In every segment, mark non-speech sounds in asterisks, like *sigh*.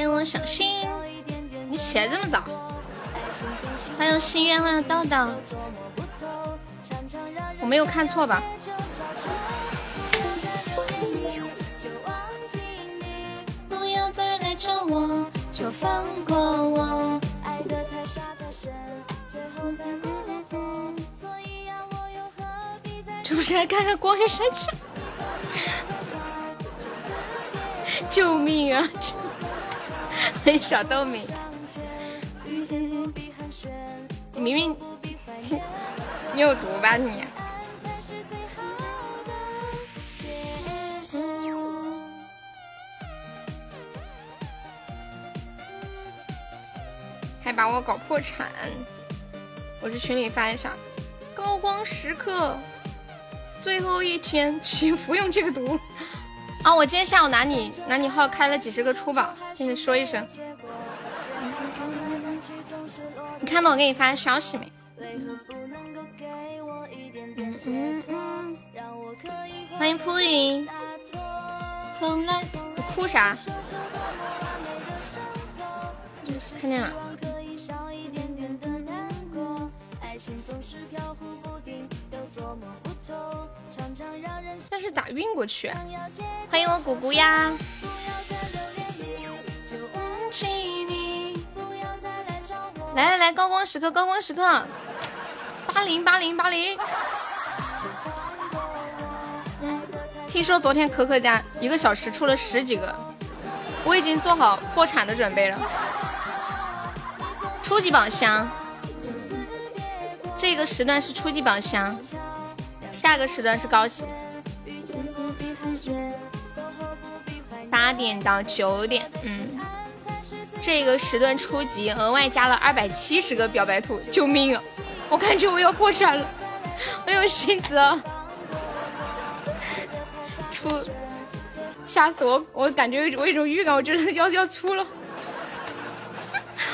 欢迎我小新，你起来这么早？欢迎心愿，欢迎豆豆，我没有看错吧？不要再来找我，就放过我。这不是来看看光黑山去？*laughs* 救命啊！欢迎小豆米，你明明你有毒吧你？还把我搞破产！我去群里发一下，高光时刻，最后一天，请服用这个毒。啊！我今天下午拿你拿你号开了几十个出宝，跟你说一声。你看到我给你发的消息没？嗯嗯欢迎扑云。从来你哭啥？看见了。但是咋运过去？欢迎我姑姑呀！来来来，高光时刻，高光时刻，八零八零八零。听说昨天可可家一个小时出了十几个，我已经做好破产的准备了。初级宝箱，这个时段是初级宝箱，下个时段是高级。八点到九点，嗯，这个时段初级额外加了二百七十个表白图，救命啊！我感觉我要破产了，我有心子啊！出，吓死我！我感觉我有种预感，我觉得要要出了，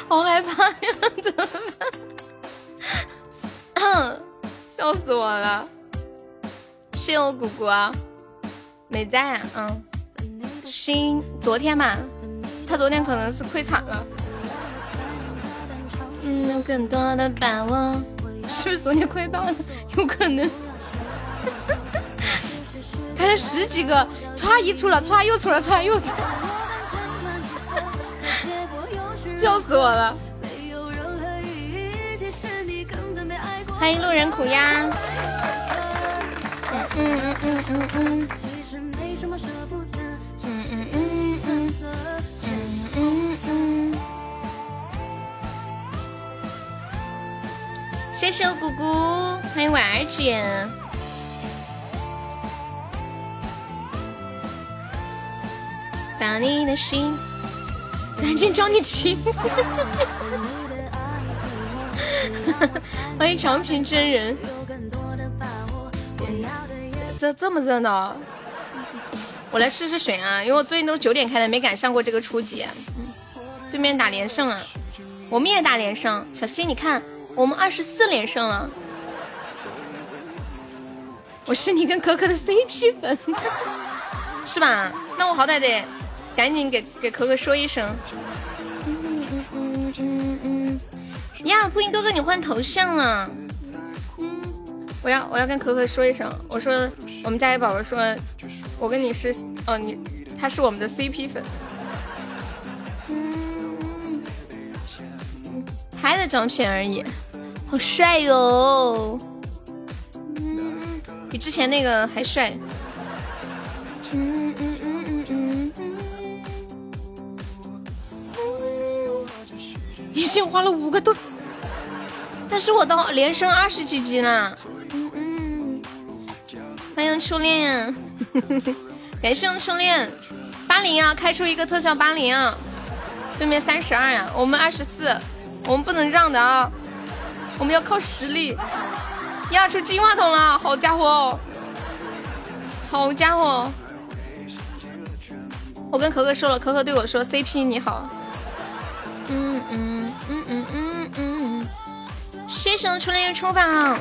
好害怕呀！怎么办？笑死我了！谢我姑姑啊，没在，嗯。新昨天嘛，他昨天可能是亏惨了。嗯，有更多的把握，*laughs* 是不是昨天亏爆了？有可能。*laughs* 开了十几个，歘一出了，歘又出了，歘又出，*laughs* 笑死我了。欢迎路人苦鸭。嗯嗯嗯嗯嗯。嗯谢谢我姑姑，欢迎婉儿姐。把你的心，赶紧找你亲。*laughs* 欢迎长平真人。这这么热闹，我来试试水啊！因为我最近都九点开的，没赶上过这个初级。对面打连胜啊，我们也打连胜。小溪，你看。我们二十四连胜了，我是你跟可可的 CP 粉，*laughs* 是吧？那我好歹得赶紧给给可可说一声。呀，扑音哥哥你换头像了，我要我要跟可可说一声，我说我们家里宝宝说，我跟你是哦你他是我们的 CP 粉。拍的照片而已，好帅哟！嗯，比之前那个还帅。嗯嗯嗯嗯嗯嗯。已经花了五个多，但是我到连升二十几级呢。嗯。欢迎初恋，*laughs* 感谢初恋。八零啊，开出一个特效八零啊，对面三十二呀，我们二十四。我们不能让的啊！我们要靠实力。压出金话筒了，好家伙！好家伙！我跟可可说了，可可对我说：“CP 你好。”嗯嗯嗯嗯嗯嗯嗯。谢谢初恋出榜。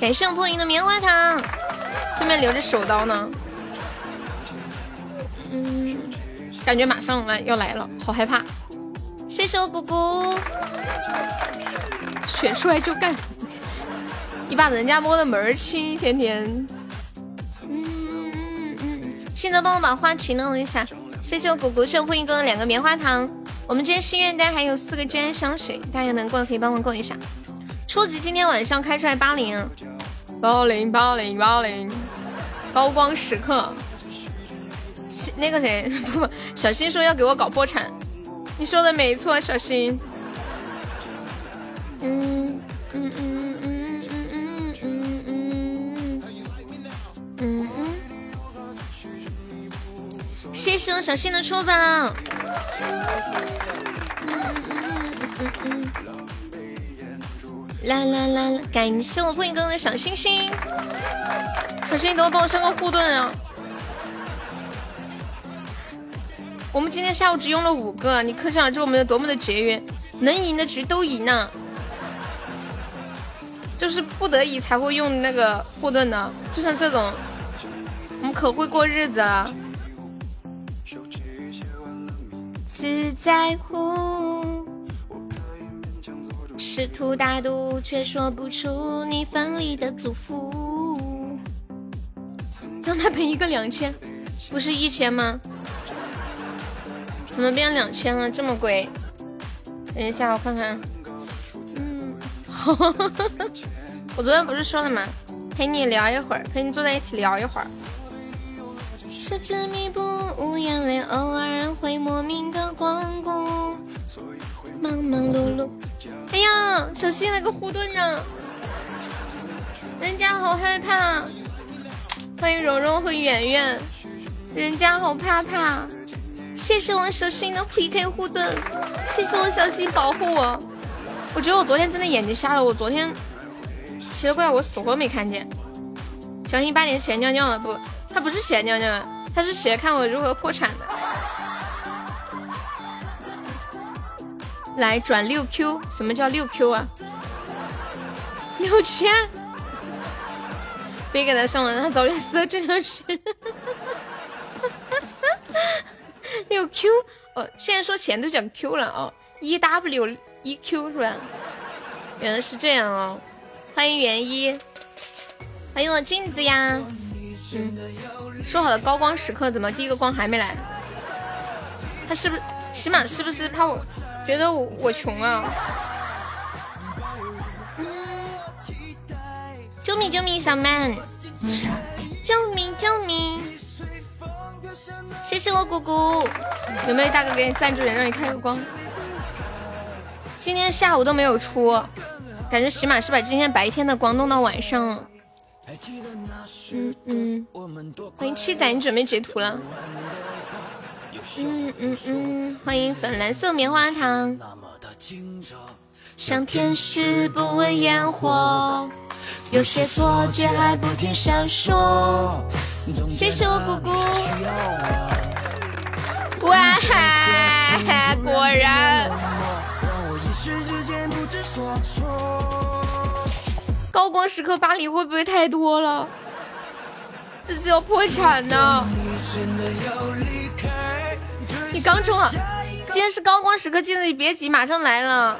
感谢我破音的棉花糖。对面留着手刀呢？感觉马上来要来了，好害怕。谢谢我姑姑，选出来就干，你把人家摸的门儿清，甜甜。嗯嗯嗯，现在帮我把花旗弄一下。谢谢我姑姑，谢我欢迎哥的两个棉花糖。我们今天心愿单还有四个真香水，大家能过的可以帮忙过一下。初级今天晚上开出来八零，八零八零八零，高光时刻。那个谁 *laughs* 不，小新说要给我搞破产，你说的没错，小新。嗯嗯嗯嗯嗯嗯嗯嗯嗯嗯。谢谢我小新的出宝。啦啦啦啦！感谢我破影哥哥的小星星，小新，你等我帮我上个护盾啊！我们今天下午只用了五个，你可想而知我们有多么的节约，能赢的局都赢呢，就是不得已才会用那个护盾的，就像这种，我们可会过日子了。只在乎。试图大度，却说不出你奋力的祝福。让他赔一个两千，不是一千吗？怎么变两千了？这么贵？等一下，我看看。嗯，*laughs* 我昨天不是说了吗？陪你聊一会儿，陪你坐在一起聊一会儿。是执迷不悟，眼泪偶尔会莫名的光顾，忙忙碌碌。哎呀，小心那个护盾呢！人家好害怕。欢迎蓉蓉和圆圆，人家好怕怕。谢谢我小新的 PK 护盾，谢谢我小新保护我。我觉得我昨天真的眼睛瞎了，我昨天奇了怪，我死活没看见。小新八点起来尿尿了，不，他不是起来尿尿，他是起来看我如何破产的。来转六 Q，什么叫六 Q 啊？六千，别给他上了，让他早点死，这样是。*laughs* 六 Q，哦，现在说钱都讲 Q 了哦，，E W E Q 是吧？原来是这样哦，欢迎元一，欢迎我镜子呀。嗯，说好的高光时刻怎么第一个光还没来？他是不是起码是不是怕我？觉得我我穷啊！救命救命，小曼！救命救命！谢谢我姑姑，有没有大哥给你赞助点让你开个光？今天下午都没有出，感觉起码是把今天白天的光弄到晚上了。嗯嗯，欢迎七仔，你准备截图了？嗯嗯嗯，欢迎粉蓝色棉花糖，像天使不问烟火，有些错觉还不停闪烁。谢谢我姑姑。哇哈，果然。高光时刻巴黎会不会太多了？这次要破产呢。你刚充啊！今天是高光时刻，记得你别急，马上来了。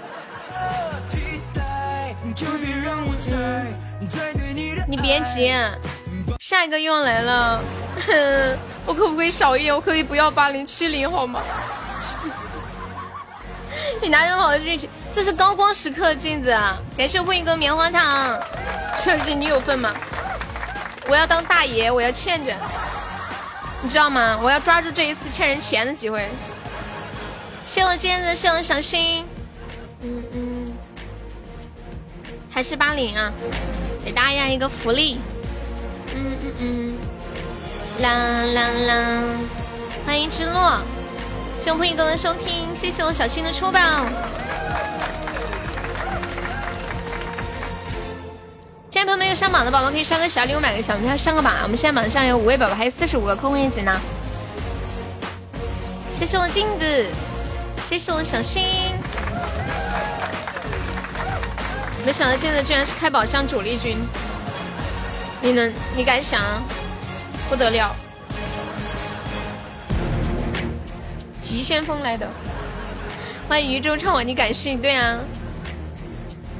你别急，下一个又来了。*laughs* 我可不可以少一点？我可以不要八零七零好吗？*laughs* 你拿什么好的运气？这是高光时刻的，镜子。感谢我一哥棉花糖，这是你有份吗？我要当大爷，我要欠着。你知道吗？我要抓住这一次欠人钱的机会。谢我尖子，谢我小心。嗯嗯，还是八零啊，给大家一个福利。嗯嗯嗯，啦啦啦！欢迎之落，谢我朋友哥的收听，谢谢我小新的出宝。现在朋友们有上榜的宝宝可以刷个小礼物，买个小门票上个榜。我们现在榜上有五位宝宝，还有四十五个空位子呢。谢谢我镜子，谢谢我小新。没想到镜子居然是开宝箱主力军，你能你敢想？不得了，急先锋来的，欢迎宇宙唱我你敢信？对啊，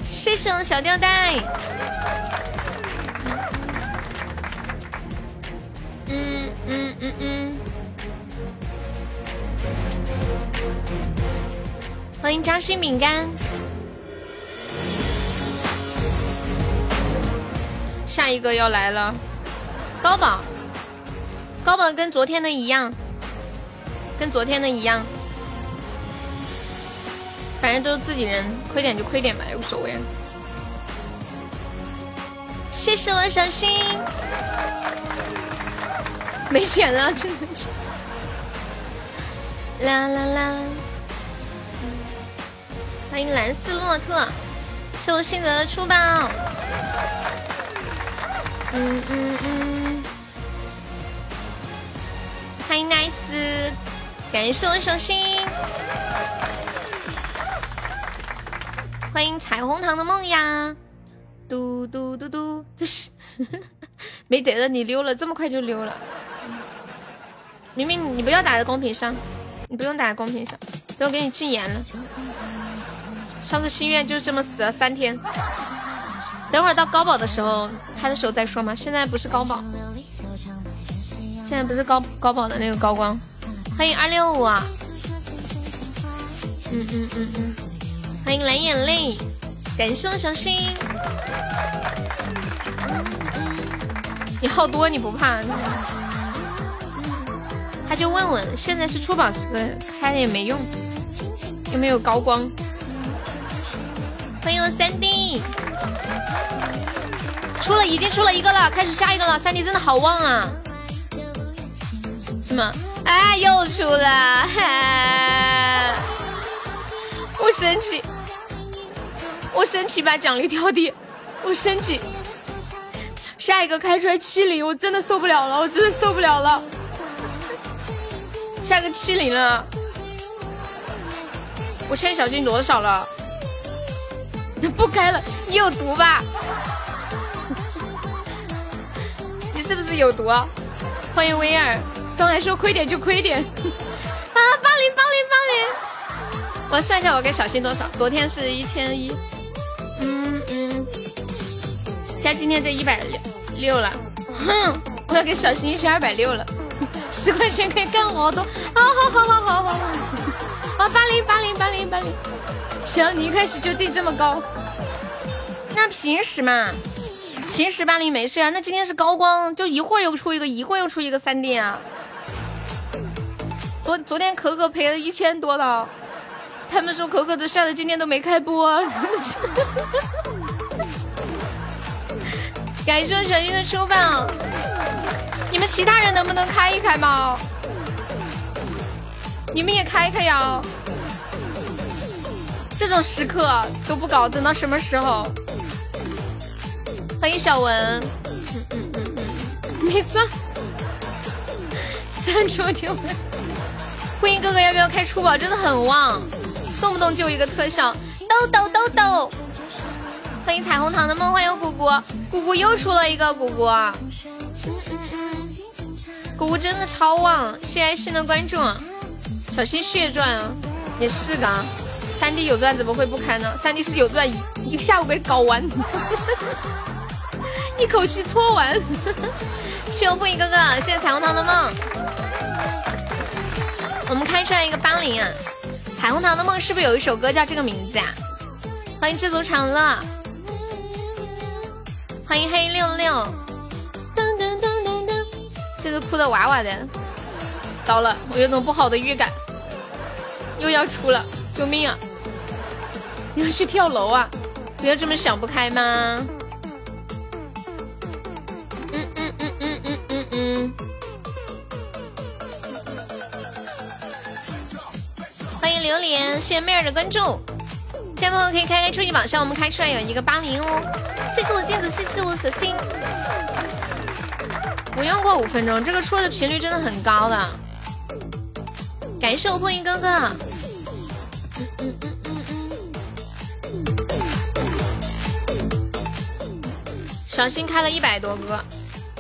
谢谢我小吊带。嗯嗯嗯嗯，欢迎扎心饼干。下一个要来了，高宝，高宝跟昨天的一样，跟昨天的一样，反正都是自己人，亏点就亏点吧，也无所谓。谢谢我小新，没钱了，真的去。啦啦啦！欢迎蓝斯洛特，谢我性格的出宝。嗯嗯嗯，欢迎 nice，感谢我小心，欢迎彩虹糖的梦呀，嘟嘟嘟嘟，这 *laughs* 是没得了，你溜了，这么快就溜了，明明你不要打在公屏上，你不用打在公屏上，等我给你禁言了，上次心愿就这么死了三天。等会儿到高保的时候开的时候再说嘛，现在不是高保，现在不是高高保的那个高光。欢迎二六五，嗯嗯嗯嗯，欢迎蓝眼泪，感谢我小心。你号多你不怕？他就问问，现在是出宝时刻，开了也没用，又没有高光。欢迎三弟。出了，已经出了一个了，开始下一个了。三弟真的好旺啊！什么？哎，又出了！*laughs* 我生气，我生气，把奖励调低，我生气。下一个开出来七零，我真的受不了了，我真的受不了了。下个七零了，我欠小金多少了？*laughs* 不开了，你有毒吧？*laughs* 你是不是有毒？欢迎威尔，刚才说亏点就亏点 *laughs* 啊！八零八零八零，我算一下，我给小新多少？昨天是一千一，嗯嗯，加今天这一百六六了，哼，我要给小新一千二百六了，十块钱可以干好多，好好好好好好，啊八零八零八零八零。行，你一开始就定这么高，那平时嘛，平时八零没事啊。那今天是高光，就一会儿又出一个，一会儿又出一个三点啊。昨昨天可可赔了一千多了，他们说可可都吓得今天都没开播。感谢小新的出宝，你们其他人能不能开一开吗？你们也开开呀。这种时刻都不搞，等到什么时候？欢迎小文，嗯嗯嗯嗯，没错，三出就欢迎哥哥，要不要开出宝？真的很旺，动不动就一个特效，豆豆豆豆。欢迎彩虹糖的梦，欢迎姑姑，姑姑又出了一个姑姑，嗯嗯嗯，姑姑真的超旺，谢谢爱心的关注，小心血赚啊，也是的。三弟有钻怎么会不开呢？三弟是有钻，一一下午被搞完，*laughs* 一口气搓完。谢我风影哥哥，谢谢彩虹糖的梦。我们开出来一个八零啊！彩虹糖的梦是不是有一首歌叫这个名字啊？欢迎知足常乐，欢迎黑六六。噔噔噔噔噔，这个哭的娃娃的，糟了，我有种不好的预感，又要出了。救命啊！你要去跳楼啊？不要这么想不开吗？嗯嗯嗯嗯嗯嗯嗯。欢迎榴莲，谢谢妹儿的关注。现在朋友可以开开初级宝箱我们开出来有一个八零哦。谢谢我镜子，谢谢我小心。不用过五分钟，这个出的频率真的很高的。感谢我破云哥哥。小新开了一百多个，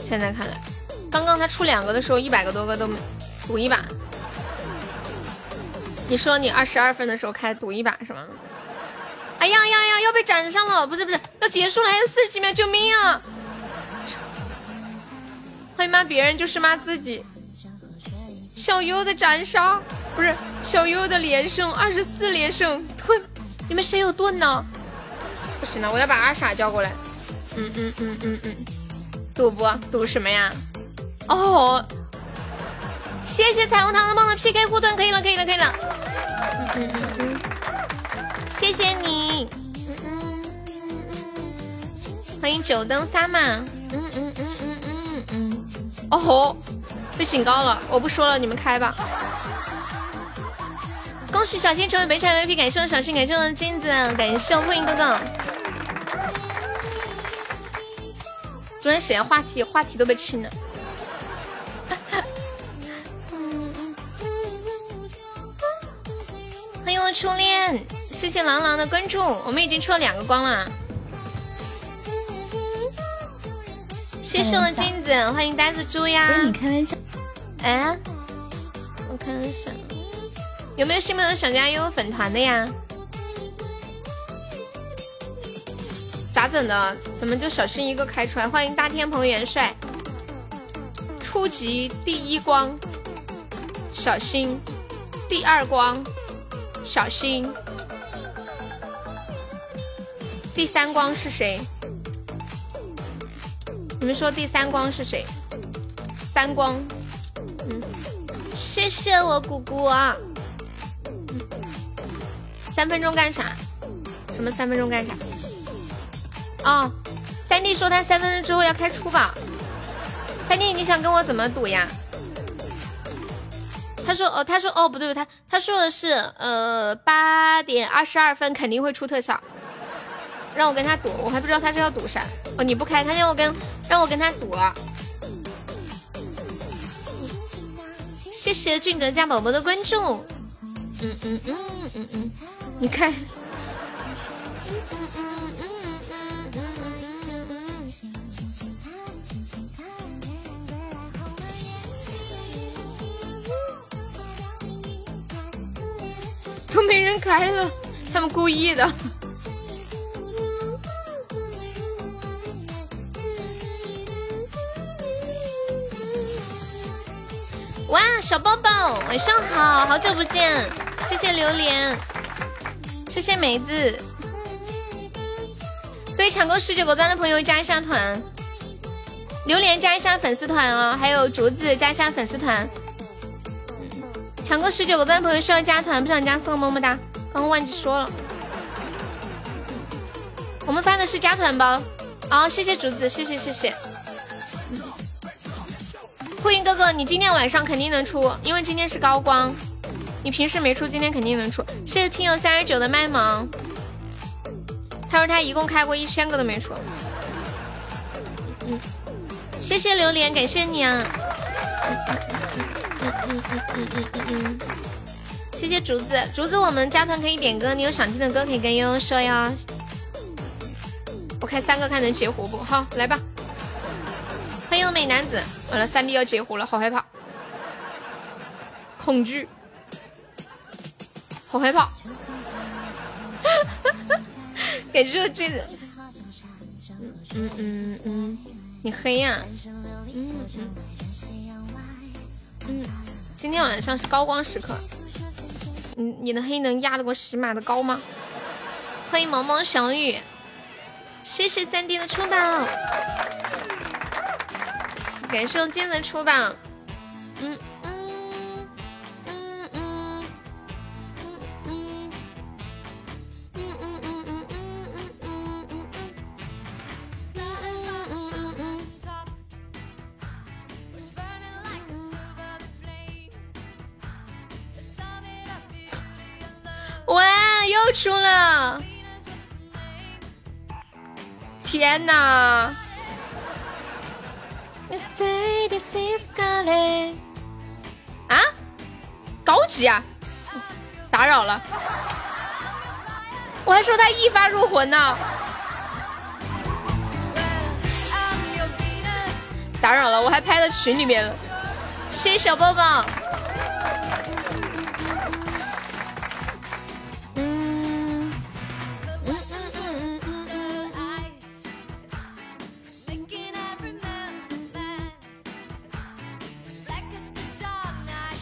现在看来，刚刚他出两个的时候，一百个多个都没赌一把。你说你二十二分的时候开赌一把是吗？哎呀呀呀，要被斩上了！不是不是，要结束了，还有四十几秒，救命啊！欢迎骂别人就是骂自己。小优的斩杀，不是小优的连胜，二十四连胜盾，你们谁有盾呢？不行了，我要把阿傻叫过来。嗯嗯嗯嗯嗯，赌不赌什么呀？哦，谢谢彩虹糖的梦的 PK 护盾，可以了可以了可以了。嗯嗯嗯嗯，谢谢你。嗯嗯嗯，欢迎九灯三嘛。嗯嗯嗯嗯嗯嗯。哦吼。被警告了，我不说了，你们开吧。恭喜小新成为本场 VP，感谢我小新，感谢我的金子，感谢我欢迎哥哥。昨天谁话题话题都被清了。欢迎我初恋，谢谢郎朗的关注，我们已经出了两个光了。谢谢我镜子，欢迎呆子猪呀。不是你开玩笑。哎，我看一下，有没有新朋友想加悠悠粉团的呀？咋整的？怎么就小新一个开出来？欢迎大天蓬元帅，初级第一光，小新，第二光，小新，第三光是谁？你们说第三光是谁？三光。嗯谢谢我姑姑啊！三分钟干啥？什么三分钟干啥？哦，三弟说他三分钟之后要开出宝。三弟，你想跟我怎么赌呀？他说哦，他说哦，不对不对，他他说的是呃八点二十二分肯定会出特效，让我跟他赌，我还不知道他是要赌啥。哦，你不开，他让我跟让我跟他赌了。谢谢俊哲家宝宝的关注，嗯嗯嗯嗯嗯，你看，*laughs* 都没人开了，他们故意的。*laughs* 哇，小抱抱，晚上好，好久不见，谢谢榴莲，谢谢梅子，对，抢够十九个赞的朋友加一下团，榴莲加一下粉丝团啊，还有竹子加一下粉丝团，抢够十九个赞朋友需要加团，不想加送个么么哒，刚刚忘记说了，我们发的是加团包，好，谢谢竹子，谢谢谢谢。顾云哥哥，你今天晚上肯定能出，因为今天是高光。你平时没出，今天肯定能出。谢谢听友三十九的卖萌，他说他一共开过一千个都没出。嗯，谢谢榴莲，感谢你啊。嗯嗯嗯嗯嗯。谢谢竹子，竹子，我们加团可以点歌，你有想听的歌可以跟悠悠说哟。我开三个看能截胡不？好，来吧。欢迎美男子，完了，三弟要截胡了，好害怕，恐惧，好害怕，*laughs* 感觉这个，嗯嗯嗯，你黑呀，嗯嗯嗯，今天晚上是高光时刻，你你的黑能压得过喜马的高吗？欢迎萌萌小雨，谢谢三弟的出宝。感谢我金子出榜，嗯又出了！天哪！啊，高级啊！打扰了，我还说他一发入魂呢。打扰了，我还拍到群里面了。谢谢小抱抱。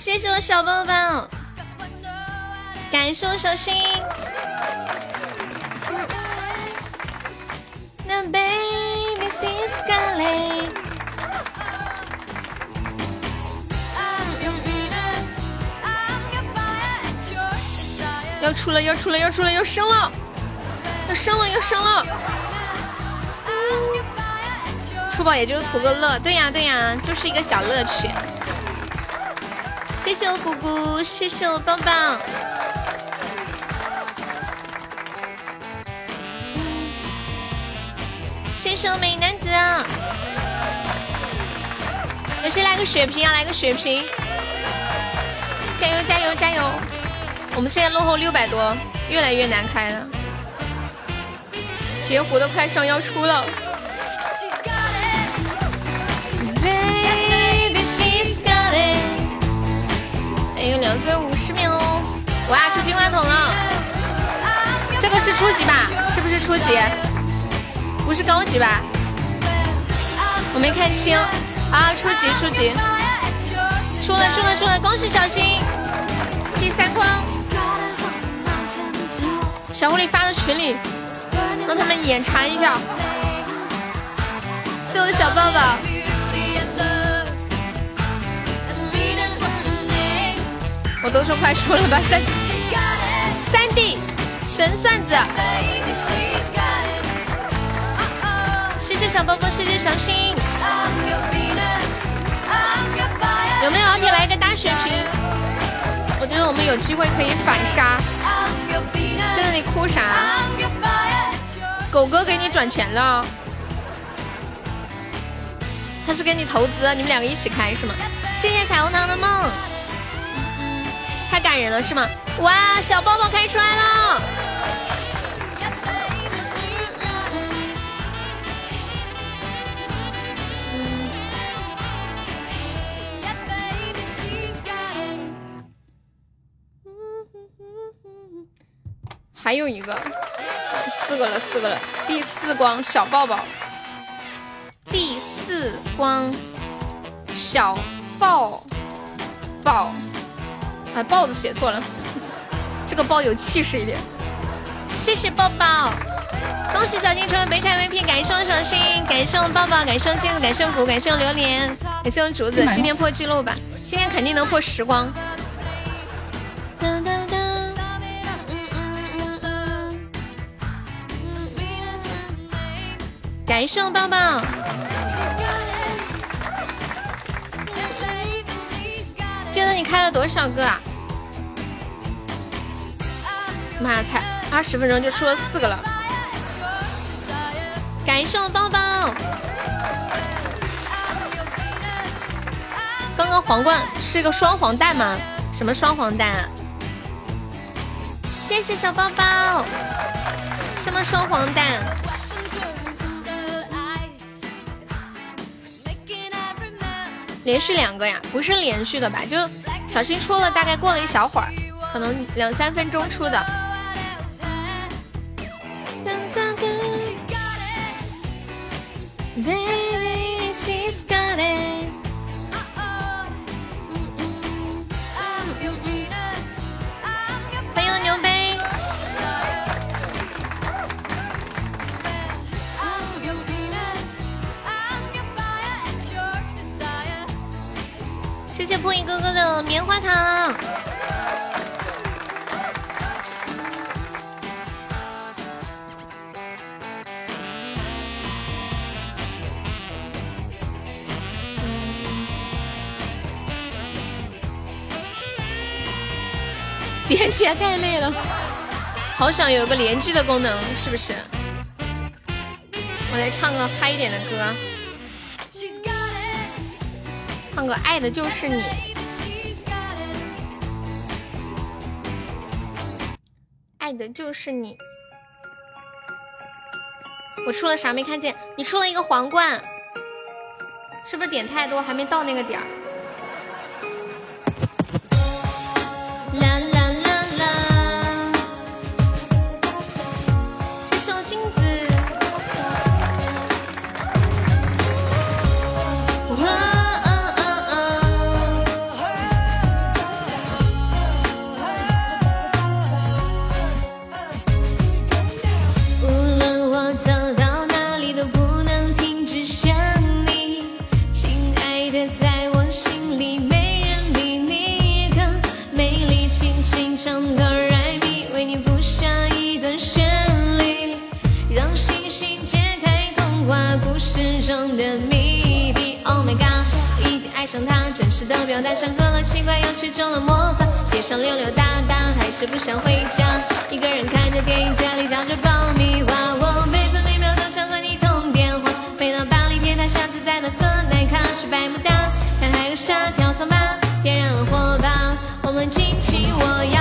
谢谢我小棒棒，感谢我小心。那 baby is calling。要出了，要出了，要出了，要升了，要升了，要升了。出宝也就是图个乐，对呀对呀，就是一个小乐趣。谢谢我姑姑，谢谢我棒棒。谢谢我美男子，有谁来个血瓶啊？来个血瓶！加油加油加油！我们现在落后六百多，越来越难开了。截胡的快上要出了。Baby, she's got it. 还有两分五十秒哦！哇，出金话筒了！这个是初级吧？是不是初级？不是高级吧？我没看清啊！初级，初级，出了，出了，出了！恭喜小新，第三关。小狐狸发到群里，让他们眼馋一下。谢我的小抱抱。我都说快输了吧，三三弟神算子。谢谢小包包，谢谢小新。有没有老铁来一个大血瓶？我觉得我们有机会可以反杀。在那里哭啥？狗哥给你转钱了？他是给你投资，你们两个一起开是吗？谢谢彩虹糖的梦，太感人了是吗？哇，小包包开出来了！还有一个，四个了，四个了，第四光小抱抱，第四光小抱抱，啊，豹子写错了，这个豹有气势一点。谢谢抱抱，恭喜小金春北产 VP，感谢我小心，感谢我抱抱，感谢我镜子，感谢我谷，感谢我榴莲，感谢我竹子，今天破记录吧，今天肯定能破时光。噔噔噔感谢我棒棒，记得你开了多少个啊？妈呀，才二十分钟就出了四个了！感谢我棒棒，刚刚皇冠是个双黄蛋吗？什么双黄蛋啊？谢谢小包包，什么双黄蛋？连续两个呀，不是连续的吧？就小新出了，大概过了一小会儿，可能两三分钟出的。谢谢破音哥哥的棉花糖。点起来太累了，好想有个连击的功能，是不是？我来唱个嗨一点的歌。唱个爱的就是你，爱的就是你。我出了啥没看见？你出了一个皇冠，是不是点太多还没到那个点儿？他，真实的表达像喝了奇怪药水中了魔法，街上溜溜达达，还是不想回家，一个人看着电影，家里嚼着爆米花，我每分每秒都想和你通电话。飞到巴黎铁塔下，自在的喝奶咖，去百慕大，看海和沙，跳桑巴，点燃了火把，我们尽情，我要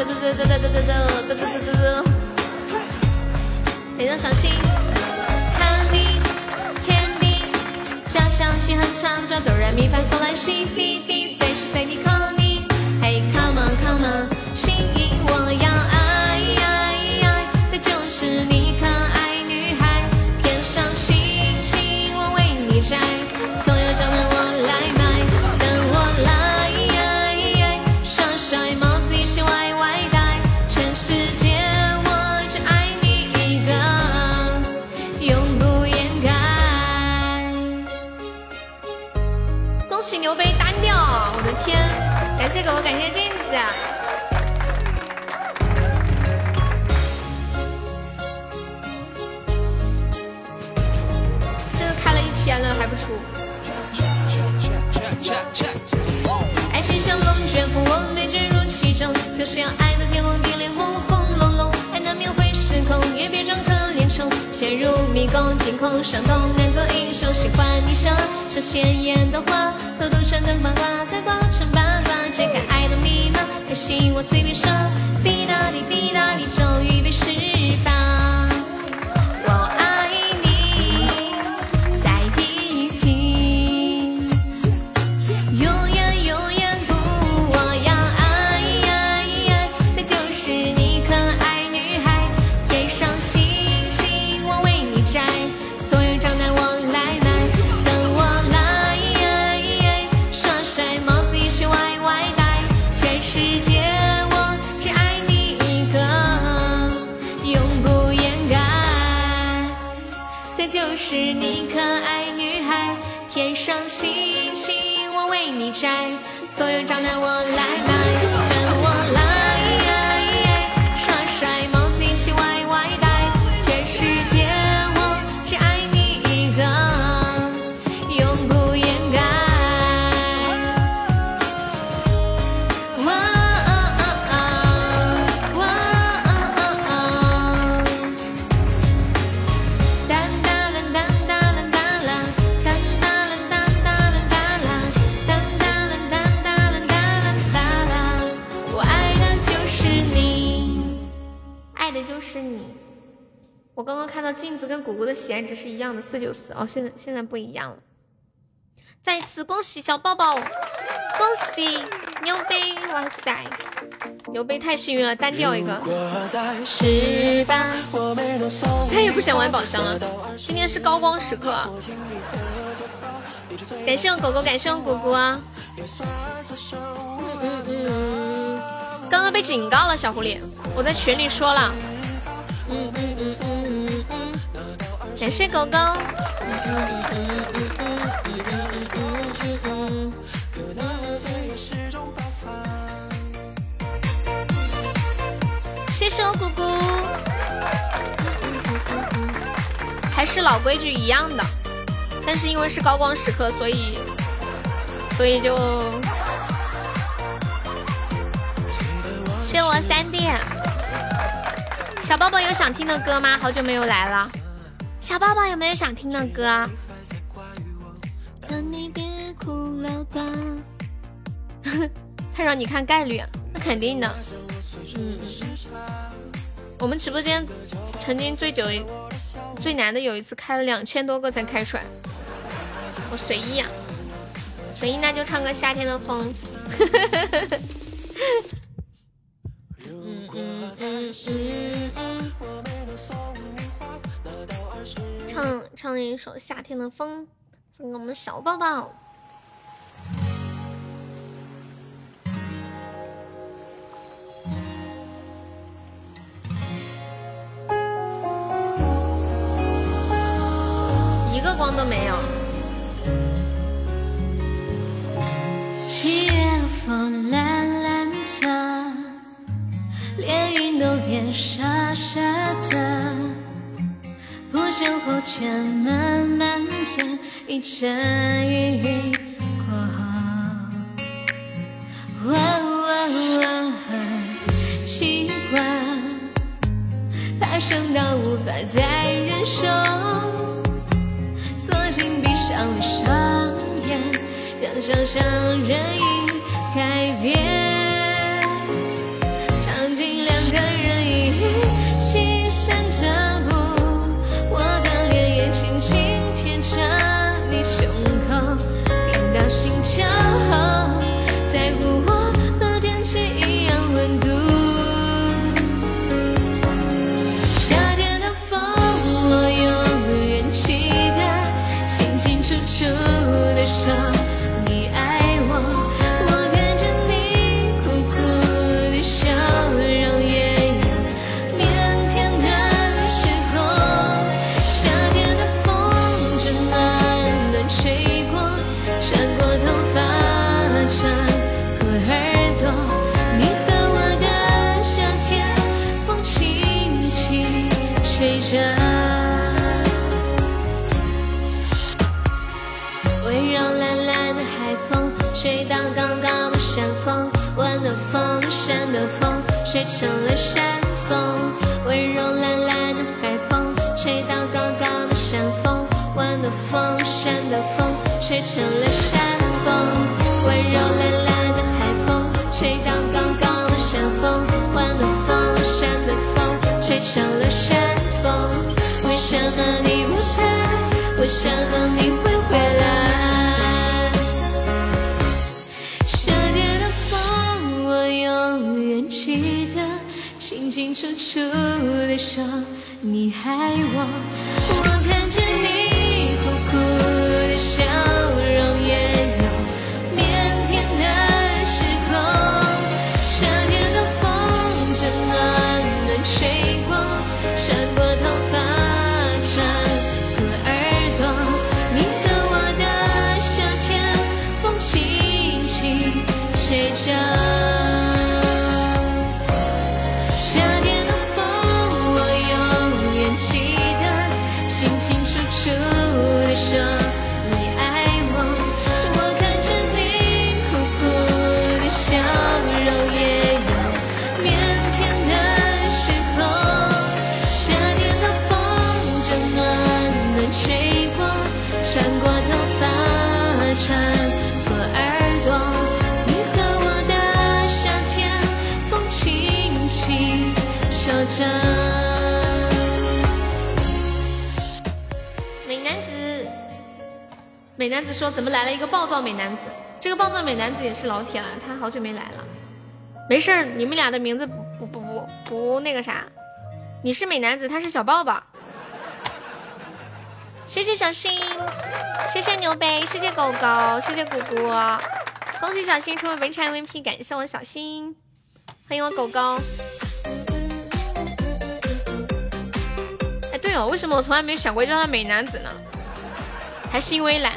哒哒哒哒哒哒哒哒哒哒哒哒。哒。非常小心，Honey Candy，小小心很长，转哆来咪发嗦来西滴滴，随时随地 call 你，Hey come on come on，心谢狗狗，感谢镜子。这都开了一天了还不出。爱情像龙卷风，我被卷入其中，就是要爱的天崩地裂，轰轰隆隆。爱难免会失控，也别装可怜虫，陷入迷宫，惊恐伤痛，难做英雄。喜欢你笑，像鲜艳的花，偷偷穿灯八卦，太爆成八解，开爱的密码，可惜我随便说，滴答滴滴答滴，终于被释放。我刚刚看到镜子跟果果的喜爱值是一样的，四九四。哦，现在现在不一样了。再一次恭喜小抱抱，恭喜牛杯！哇塞，牛杯太幸运了，单掉一个。再也不想玩宝箱了。今天是高光时刻，感谢我狗狗，感谢我果果啊。嗯嗯嗯，刚刚被警告了，小狐狸，我在群里说了。嗯嗯嗯，感谢狗狗。谢谢我姑姑。还是老规矩一样的，但是因为是高光时刻，所以所以就。谢我三弟。小宝宝有想听的歌吗？好久没有来了。小宝宝有没有想听的歌？*laughs* 他让你看概率，那肯定的。嗯，我们直播间曾经最久、最难的有一次开了两千多个才开出来。我随意呀，随意那就唱个夏天的风。嗯嗯嗯嗯嗯。唱唱一首夏天的风，送给我们小宝宝。一个光都没有。七月的风蓝蓝的，连云都变傻傻的，不想后天慢慢的，一阵雨雨过后，奇怪，怕伤到无法再忍受。索性闭上了双眼，让想象任意改变。吹成了山风，温柔懒懒的海风，吹到高高的山峰。温的风，山的风，吹成了山清清楚楚的说你爱我，美男子说：“怎么来了一个暴躁美男子？这个暴躁美男子也是老铁了，他好久没来了。没事儿，你们俩的名字不不不不那个啥，你是美男子，他是小抱抱。谢谢小新，谢谢牛杯，谢谢狗狗，谢谢姑姑，恭喜小新成为本场 MVP，感谢我小新，欢迎我狗狗。”哎对哦，为什么我从来没有想过叫他美男子呢？还是因为懒，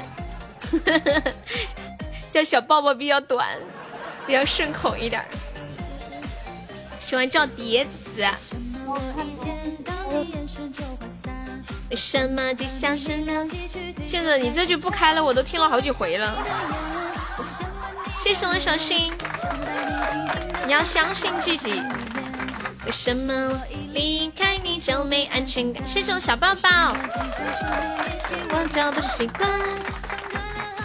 *laughs* 叫小抱抱比较短，比较顺口一点。喜欢叫叠词。为什么就像是呢？现在你这句不开了，我都听了好几回了。谢谢我小心，你要相信自己。为什么离开你就没安全感？谢谢我小抱抱，我就不习惯。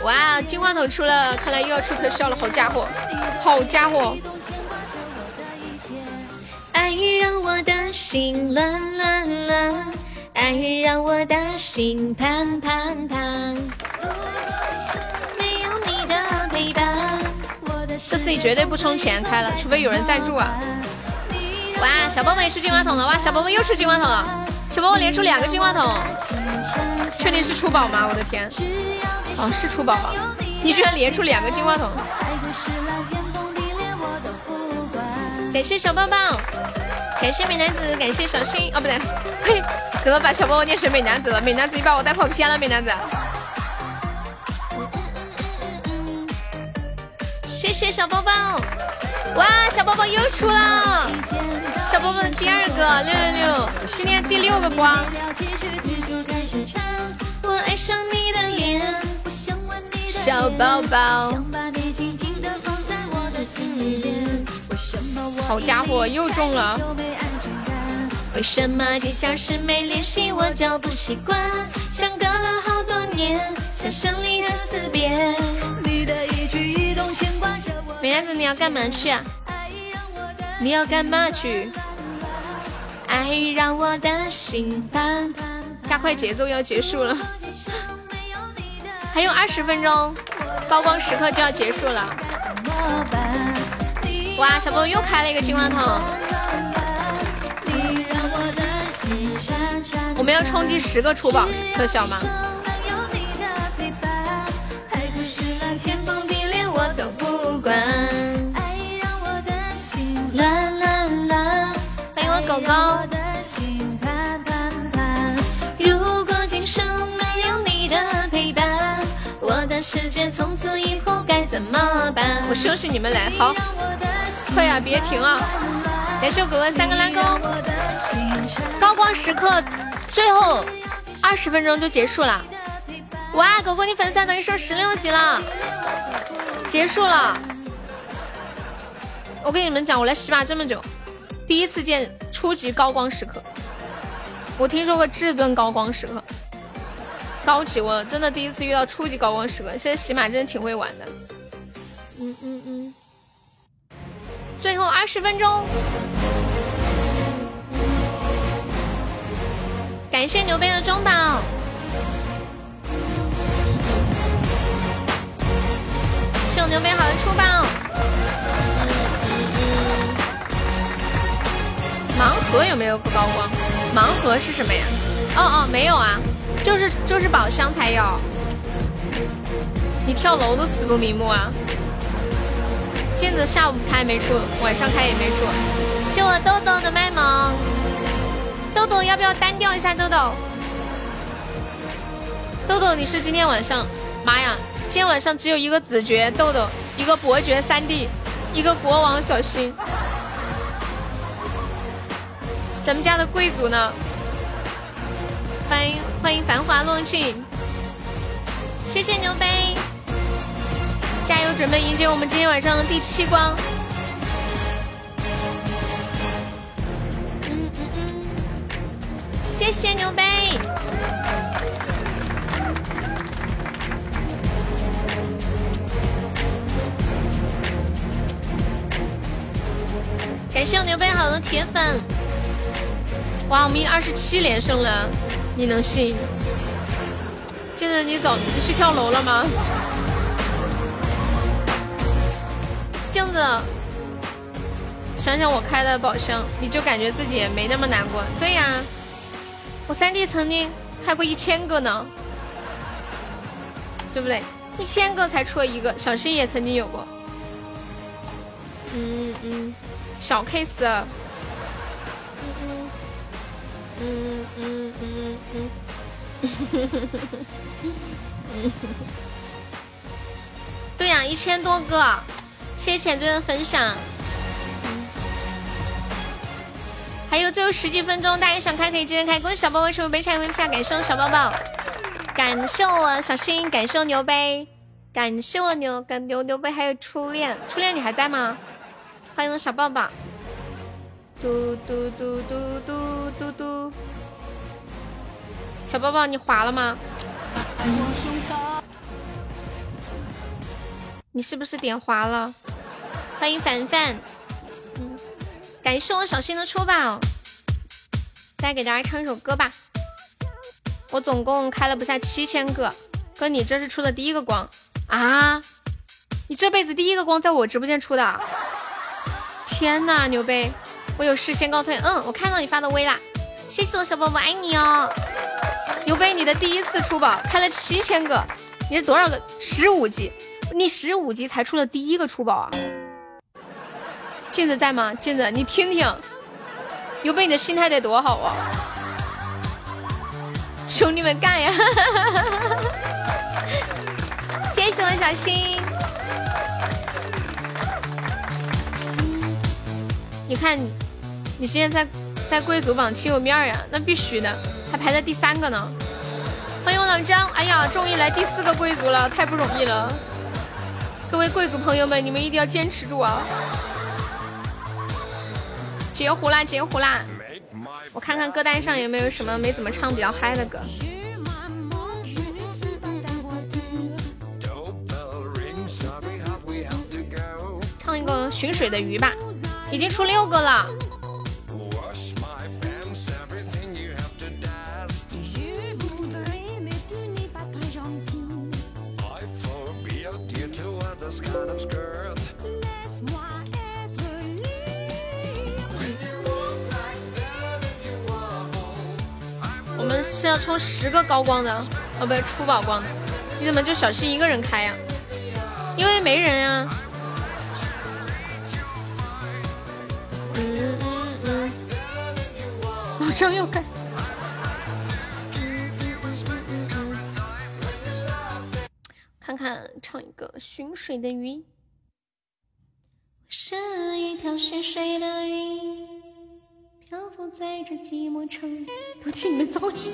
哇，金话筒出了，看来又要出特效了，好家伙，好家伙！爱让我的心乱乱乱，爱让我的心盼盼盼。没有你的陪伴，这次你绝对不充钱开了，除非有人赞助啊！哇，小宝宝也出金话筒了！哇，小宝宝又出金话筒了！小宝宝连出两个金话筒，确定是出宝吗？我的天！哦，是出宝宝，你居然连出两个金话筒！感谢小抱抱，感谢美男子，感谢小新。哦，不对，嘿，怎么把小宝宝念成美男子了？美男子，你把我带跑偏了，美男子。谢谢小宝宝，哇，小宝宝又出了，小宝宝的第二个六六六，今天第六个光。我爱上你的脸。小宝宝，好家伙，又中了！为什么就像是没联系我就不习惯，像隔了好多年，像生离和死别。美男子，你要干嘛去啊？你要干嘛去？爱让我的心盼盼。加快节奏，要结束了。*laughs* 还有二十分钟，高光时刻就要结束了。哇，小朋友又开了一个金话筒。我们要冲击十个出宝特效吗？欢迎我狗狗。我的世界从此以后该怎么办？我休息，你们来，好，快呀，别停啊！感谢我哥哥三个拉钩，高光时刻，最后二十分钟就结束了。哇，狗狗你粉丝等于升十六级了，结束了。我跟你们讲，我来洗马这么久，第一次见初级高光时刻。我听说过至尊高光时刻。高级，我真的第一次遇到初级高光时刻。现在喜马真的挺会玩的。嗯嗯嗯。最后二十分钟，感谢牛杯的中宝，谢我牛杯好的出宝。盲盒有没有高光？盲盒是什么呀？哦哦，没有啊。就是就是宝箱才有，你跳楼都死不瞑目啊！镜子下午开没出，晚上开也没出。谢我豆豆的卖萌，豆豆要不要单调一下？豆豆，豆豆你是今天晚上？妈呀，今天晚上只有一个子爵豆豆，一个伯爵三弟，一个国王小新，咱们家的贵族呢？欢迎欢迎繁华落尽，谢谢牛杯，加油，准备迎接我们今天晚上的第七关。嗯嗯嗯，谢谢牛杯，感谢我牛杯好的铁粉，哇，我们已二十七连胜了。你能信？现在你走，你去跳楼了吗？镜子，想想我开的宝箱，你就感觉自己没那么难过。对呀，我三弟曾经开过一千个呢，对不对？一千个才出了一个，小新也曾经有过。嗯嗯，小 case。*laughs* 对呀，一千多个，谢谢浅醉的分享。还有最后十几分钟，大家想开可以直接开。恭喜小宝宝成为杯茶 MVP 感谢我小宝宝，感谢我小新，感谢我牛杯，感谢我牛跟牛牛杯，还有初恋，初恋你还在吗？欢迎小抱抱，嘟嘟嘟嘟嘟嘟嘟，小宝宝你滑了吗？你是不是点滑了？欢迎凡凡，嗯，感谢我小新的出宝，再给大家唱一首歌吧。我总共开了不下七千个，哥你这是出的第一个光啊？你这辈子第一个光在我直播间出的？天呐，牛杯！我有事先告退。嗯，我看到你发的微啦，谢谢我小宝宝，爱你哦。刘备，你的第一次出宝开了七千个，你是多少个？十五级，你十五级才出了第一个出宝啊？镜子在吗？镜子，你听听，刘备，你的心态得多好啊！*laughs* 兄弟们干呀！*laughs* 谢谢我小新。你看，你现在在在贵族榜挺有面儿呀，那必须的，还排在第三个呢。欢迎我老张，哎呀，终于来第四个贵族了，太不容易了。各位贵族朋友们，你们一定要坚持住啊！截胡啦，截胡啦！我看看歌单上有没有什么没怎么唱比较嗨的歌。唱一个寻水的鱼吧。已经出六个了。我们是要充十个高光的，哦，不，出宝光的。你怎么就小七一个人开呀？因为没人呀。嗯嗯嗯。老张又开，唱一个寻水的鱼。我是一条寻水的鱼，漂浮在这寂寞城。都替你们着急，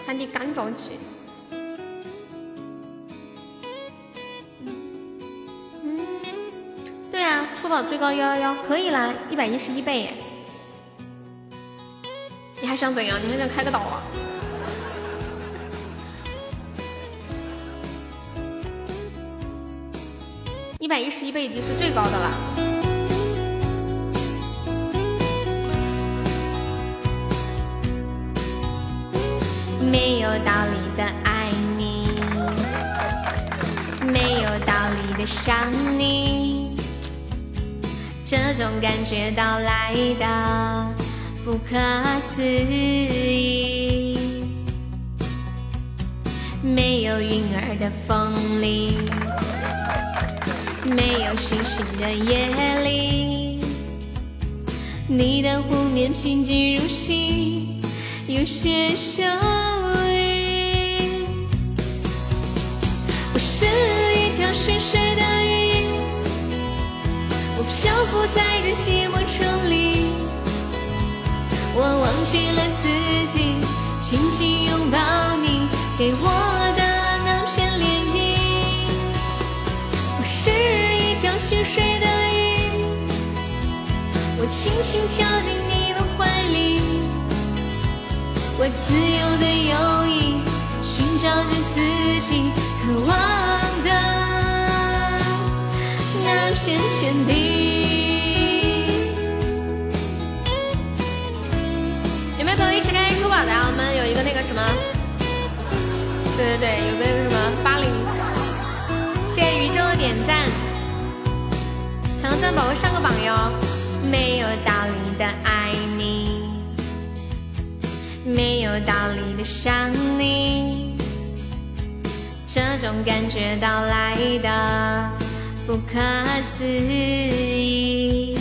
三弟干着急。对啊，出宝最高幺幺幺，可以啦，一百一十一倍耶！你还想怎样？你还想开个岛啊？一百一十一倍已经是最高的了。没有道理的爱你，没有道理的想你。这种感觉到来的不可思议，没有云儿的风里，没有星星的夜里，你的湖面平静如洗，有些小雨。我是一条寻水的鱼。我漂浮在这寂寞城里，我忘记了自己，紧紧拥抱你给我的那片涟漪。一条寻水的鱼，我轻轻跳进你的怀里，我自由的游弋，寻找着自己渴望的那片天地。有没有朋友一起看日出宝的，我们有一个那个什么，对对对，有个什么八零，谢谢宇宙的点赞，想要赞宝宝上个榜哟。没有道理的爱你，没有道理的想你，这种感觉到来的不可思议。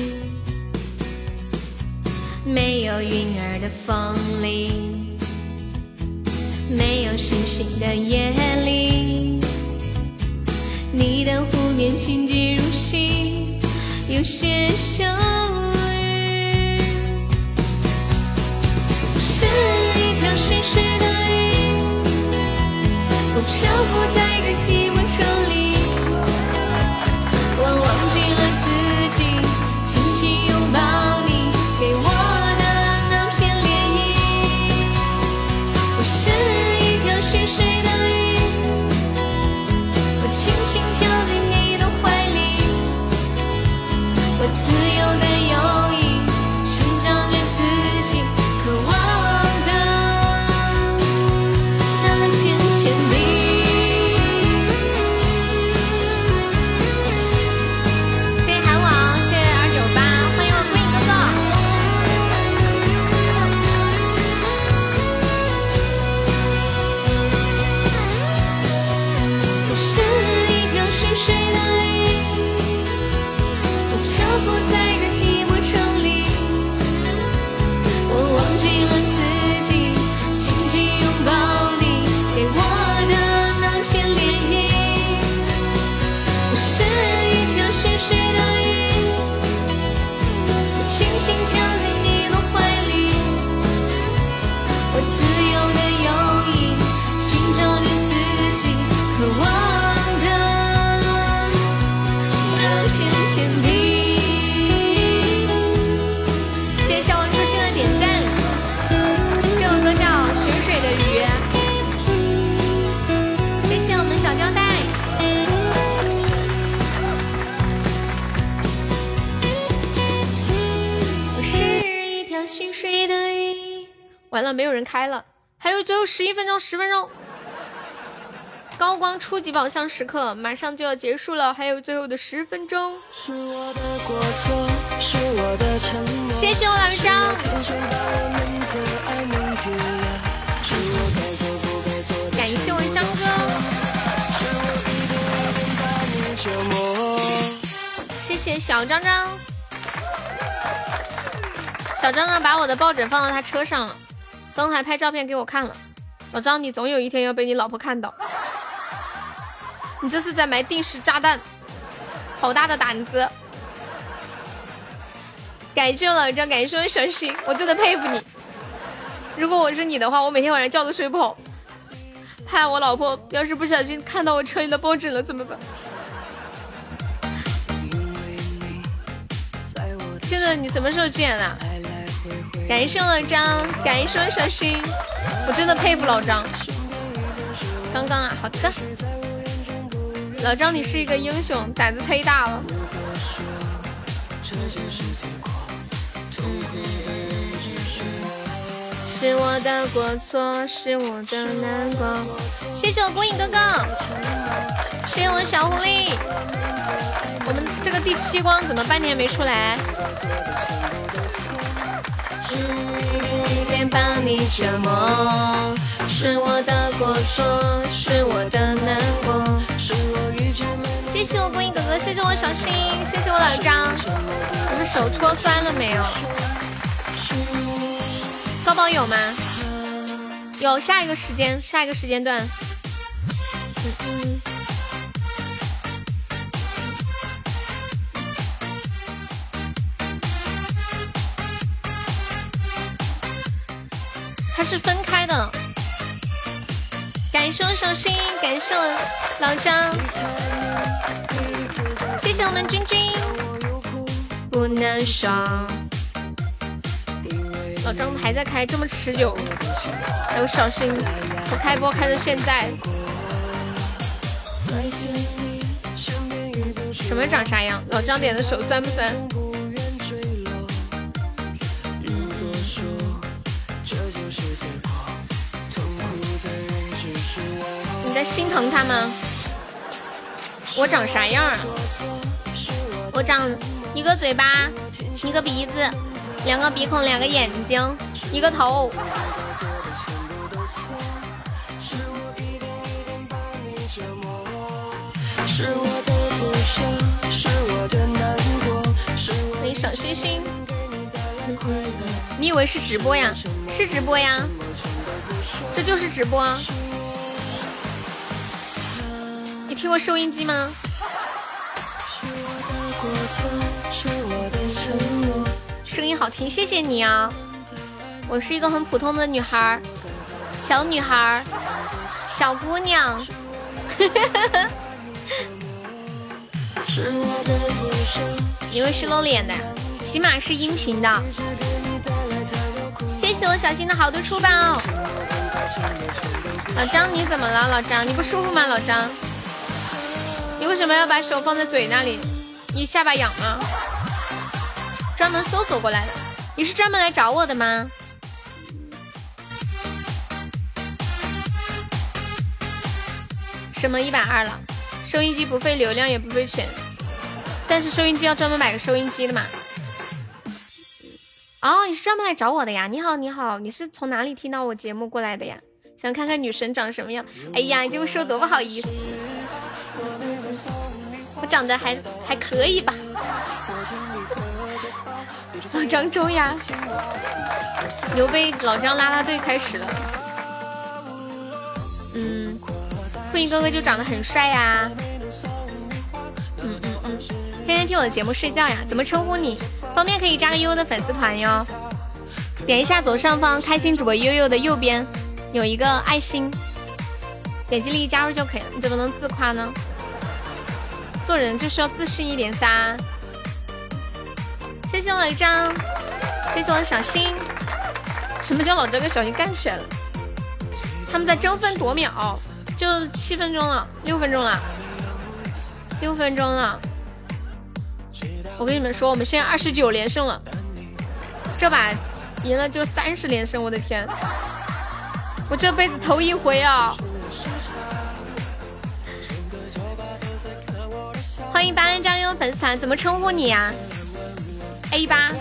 没有云儿的风里，没有星星的夜里，你的湖面平静如洗，有些小雨，我是一条心碎的鱼，我漂浮在这寂寞城里，初级宝箱时刻马上就要结束了，还有最后的十分钟。谢谢我老张。感谢我张哥。谢谢小张张。小张张把我的抱枕放到他车上了，刚还拍照片给我看了。老张，你总有一天要被你老婆看到。你这是在埋定时炸弹，好大的胆子！感谢我老张，感谢小心，我真的佩服你。如果我是你的话，我每天晚上觉都睡不好，怕我老婆要是不小心看到我车里的报纸了怎么办？现在你什么时候见的？感谢我老张，感谢小新，我真的佩服老张。刚刚啊，好的。老张，你是一个英雄，胆子忒大了。是我的过错，是我的难过。谢谢我孤影哥哥，谢谢我小狐狸。我们这个第七关怎么半天没出来？一点把你折磨，是我的过错，是我的难过。谢谢我孤影哥哥，谢谢我小新，谢谢我老张。你们手戳酸了没有？高宝有吗？有，下一个时间，下一个时间段。它是分开的。感谢我小新，感谢我老张，谢谢我们君君。不能说。老张还在开，这么持久，还有小新，我开播开到现在，什么长啥样？老张点的手酸不酸？你在心疼他吗？我长啥样啊？我长一个嘴巴，一个鼻子。两个鼻孔，两个眼睛，一个头。欢迎小星星。你以为是直播呀？是直播呀，这就是直播。听过收音机吗？声音好听，谢谢你啊！我是一个很普通的女孩，小女孩，小姑娘。*laughs* 你们是露脸的，起码是音频的。谢谢我小新的好多出宝。老张你怎么了？老张你不舒服吗？老张，你为什么要把手放在嘴那里？你下巴痒吗？专门搜索过来的，你是专门来找我的吗？什么一百二了？收音机不费流量也不费钱，但是收音机要专门买个收音机的嘛。哦，你是专门来找我的呀？你好，你好，你是从哪里听到我节目过来的呀？想看看女神长什么样？哎呀，你这么说多不好意思。我长得还还可以吧？*laughs* 张周呀，牛背老张拉拉队开始了。嗯，慧英哥哥就长得很帅呀。嗯嗯嗯，天天听我的节目睡觉呀？怎么称呼你？方便可以加个悠悠的粉丝团哟。点一下左上方开心主播悠悠的右边有一个爱心，点击立即加入就可以了。你怎么能自夸呢？做人就是要自信一点噻。谢谢我老张，谢谢我小新。什么叫老张跟小新干起来了？他们在争分夺秒，就七分钟了，六分钟了，六分钟了。我跟你们说，我们现在二十九连胜了，这把赢了就三十连胜，我的天！我这辈子头一回啊！欢迎八安张勇粉丝团，怎么称呼你呀？A 八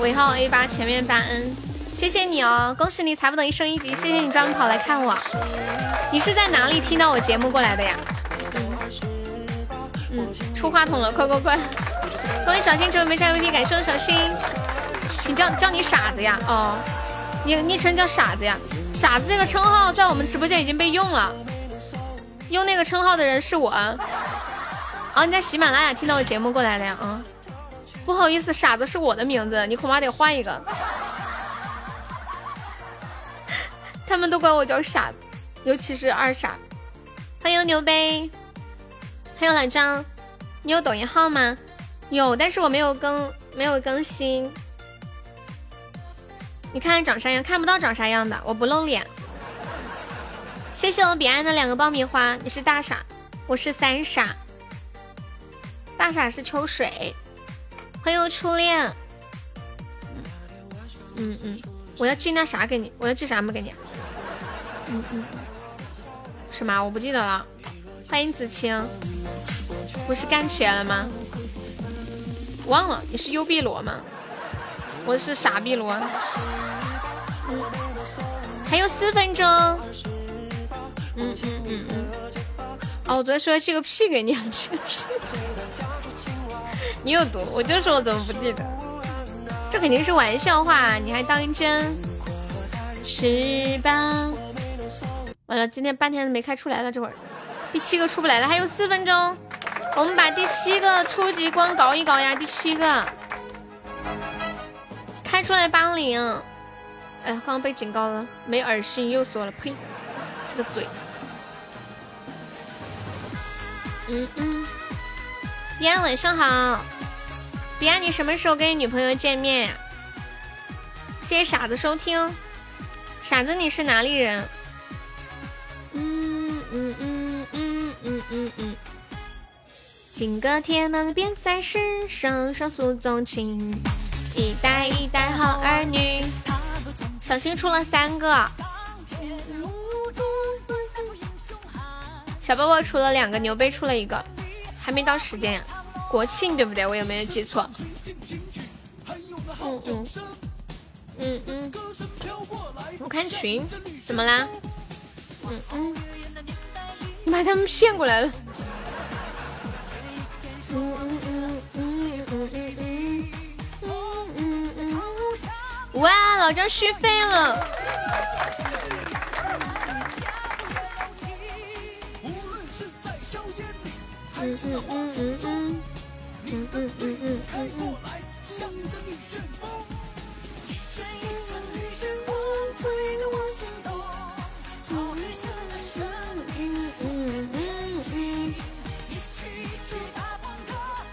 尾号 A 八前面八 N，谢谢你哦，恭喜你财富等于升一级，谢谢你专门跑来看我。你是在哪里听到我节目过来的呀？嗯，出话筒了，快快快！恭喜小新成为没上 VP，感谢我小新，请叫叫你傻子呀？哦，你昵称叫傻子呀？傻子这个称号在我们直播间已经被用了，用那个称号的人是我。哦，你在喜马拉雅听到我节目过来的呀？啊。不好意思，傻子是我的名字，你恐怕得换一个。*laughs* 他们都管我叫傻子，尤其是二傻。欢迎牛杯，还有老张，你有抖音号吗？有，但是我没有更，没有更新。你看看长啥样？看不到长啥样的，我不露脸。谢谢我彼岸的两个爆米花。你是大傻，我是三傻。大傻是秋水。欢迎初恋，嗯嗯，我要寄那啥给你，我要寄啥么给你？嗯嗯，什么？我不记得了。欢迎子清，不是干起来了吗？忘了，你是幽碧罗吗？我是傻碧罗。还有四分钟。嗯嗯嗯嗯。哦，我昨天说要寄个屁给你，寄个屁。你有毒，我就说我怎么不记得？这肯定是玩笑话，你还当真？十八？完了，今天半天没开出来了，这会儿第七个出不来了，还有四分钟，我们把第七个初级光搞一搞呀！第七个开出来八零，哎，刚刚被警告了，没耳信又说了，呸，这个嘴，嗯嗯。彼岸晚上好，彼岸你什么时候跟你女朋友见面呀？谢谢傻子收听，傻子你是哪里人？嗯嗯嗯嗯嗯嗯嗯。金戈铁马边塞诗，声声诉衷情，一代一代好儿女。小新出了三个，小波波出了两个，牛杯出了一个。还没到时间呀，国庆对不对？我有没有记错？嗯嗯嗯嗯，我看群怎么啦？嗯嗯，你把他们骗过来了。嗯嗯嗯嗯嗯嗯嗯，哇，老张续费了。嗯嗯嗯嗯嗯嗯嗯嗯。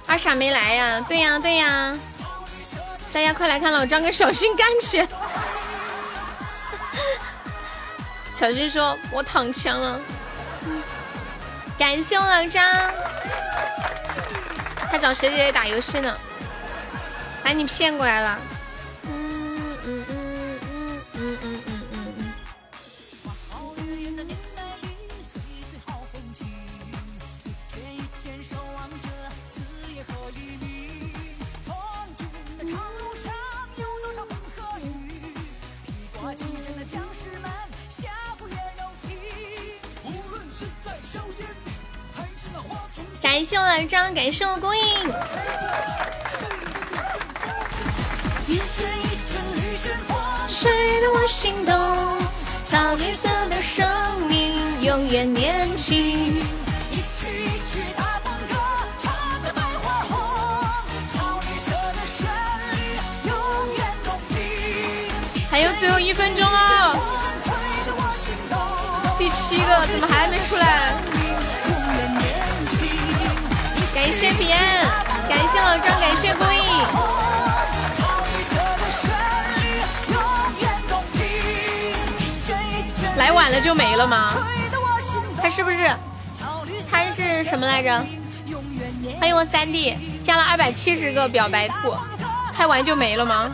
二傻没来呀，对呀对呀，大家快来看老张跟小熏干去。*laughs* 小军说我躺枪了。感谢我老张，他找谁姐姐打游戏呢？把你骗过来了。感谢我老张，感谢我孤影。吹得我心动，草绿色的生命永远年轻。还有最后一分钟啊，第七个怎么还没出来？感谢彼岸，感谢老张，感谢孤影。来晚了就没了吗？他是不是？他是什么来着？欢迎我三弟，加了二百七十个表白兔，开完就没了吗？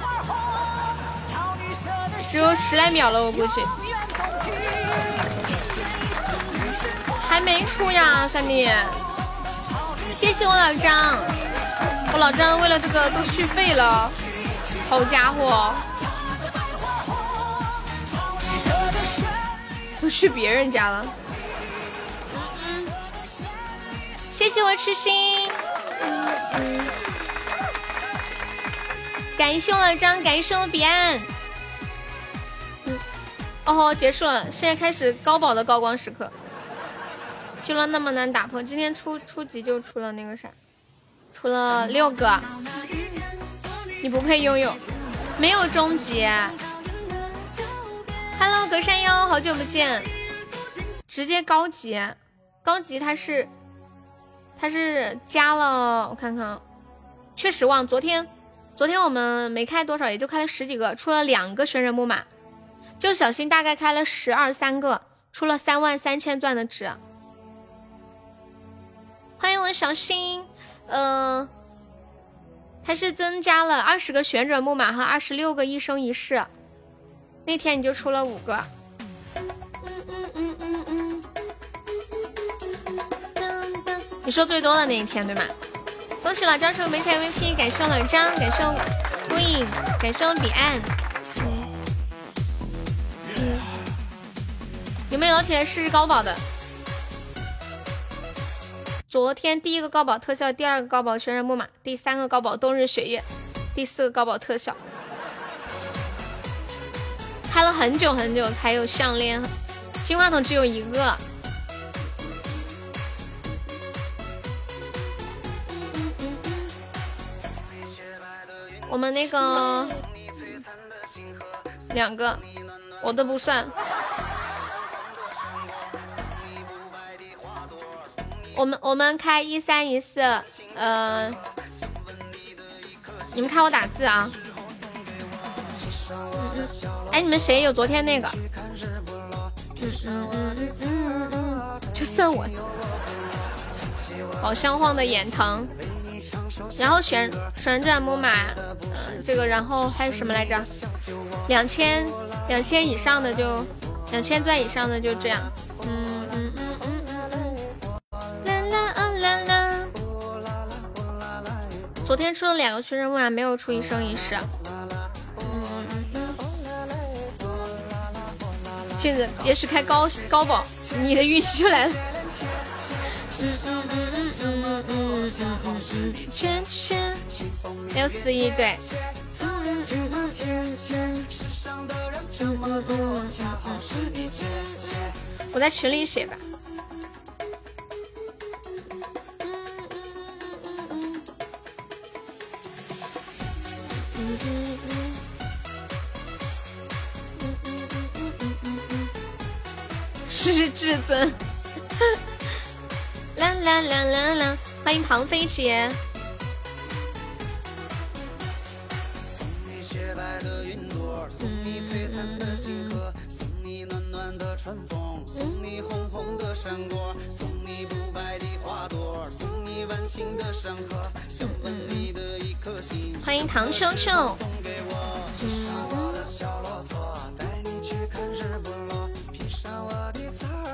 只有十来秒了，我估计。还没出呀，三弟。谢谢我老张，我老张为了这个都续费了，好家伙，都去别人家了。谢谢我痴心，感谢我老张，感谢我彼岸。哦吼，结束了，现在开始高宝的高光时刻。进了那么难打破，今天初初级就出了那个啥，出了六个，你不配拥有，没有终极。Hello，隔山妖，好久不见，直接高级，高级它是它是加了，我看看，确实忘。昨天昨天我们没开多少，也就开了十几个，出了两个旋转木马，就小新大概开了十二三个，出了三万三千钻的值。欢迎我小新，嗯，他是增加了二十个旋转木马和二十六个一生一世，那天你就出了五个。你说最多的那一天对吗？恭喜老张成为本场 MVP，感谢我老张，感谢我孤影，感谢我彼岸。有没有老铁试试高宝的？昨天第一个高保特效，第二个高保旋转木马，第三个高保冬日雪夜，第四个高保特效，开了很久很久才有项链，金话筒只有一个。我们那个两个，我都不算。我们我们开一三一四，呃，你们看我打字啊。哎，你们谁有昨天那个？嗯嗯嗯嗯嗯，就算我。宝箱晃的眼疼。然后旋旋转木马，嗯，这个然后还有什么来着？两千两千以上的就两千钻以上的就这样。天出了两个学生木马，没有出一生一世。镜子也是开高高保，你的运气就来了。嗯嗯嗯嗯嗯嗯嗯嗯嗯嗯，圈圈，没有四一对。嗯嗯嗯嗯嗯嗯我在群里写吧。是至尊，啦啦啦啦啦！欢迎庞飞姐，欢迎唐秋秋。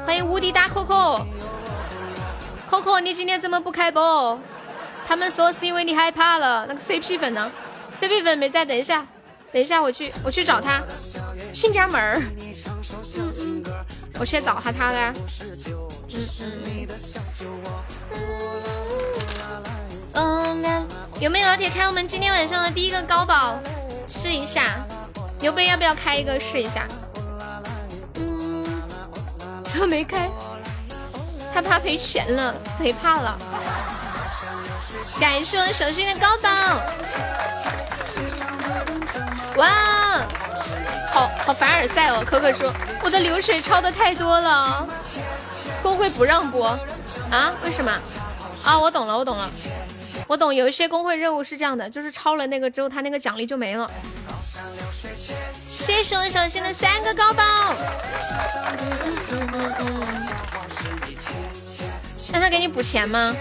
欢迎无敌大 Coco，Coco，你今天怎么不开播？他们说是因为你害怕了。那个 CP 粉呢？CP 粉没在，等一下，等一下我去，我去找他。亲家门儿，我去找下他的。嗯，有没有老铁开我们今天晚上的第一个高保？试一下，牛杯要不要开一个试一下？嗯，车没开，他怕赔钱了，赔怕了。感谢我手心的高保，哇，好好凡尔赛哦！可可说我的流水超的太多了，工会不让播啊？为什么？啊，我懂了，我懂了，我懂。有一些工会任务是这样的，就是超了那个之后，他那个奖励就没了。谢谢我小新的三个高包，让他给你补钱吗？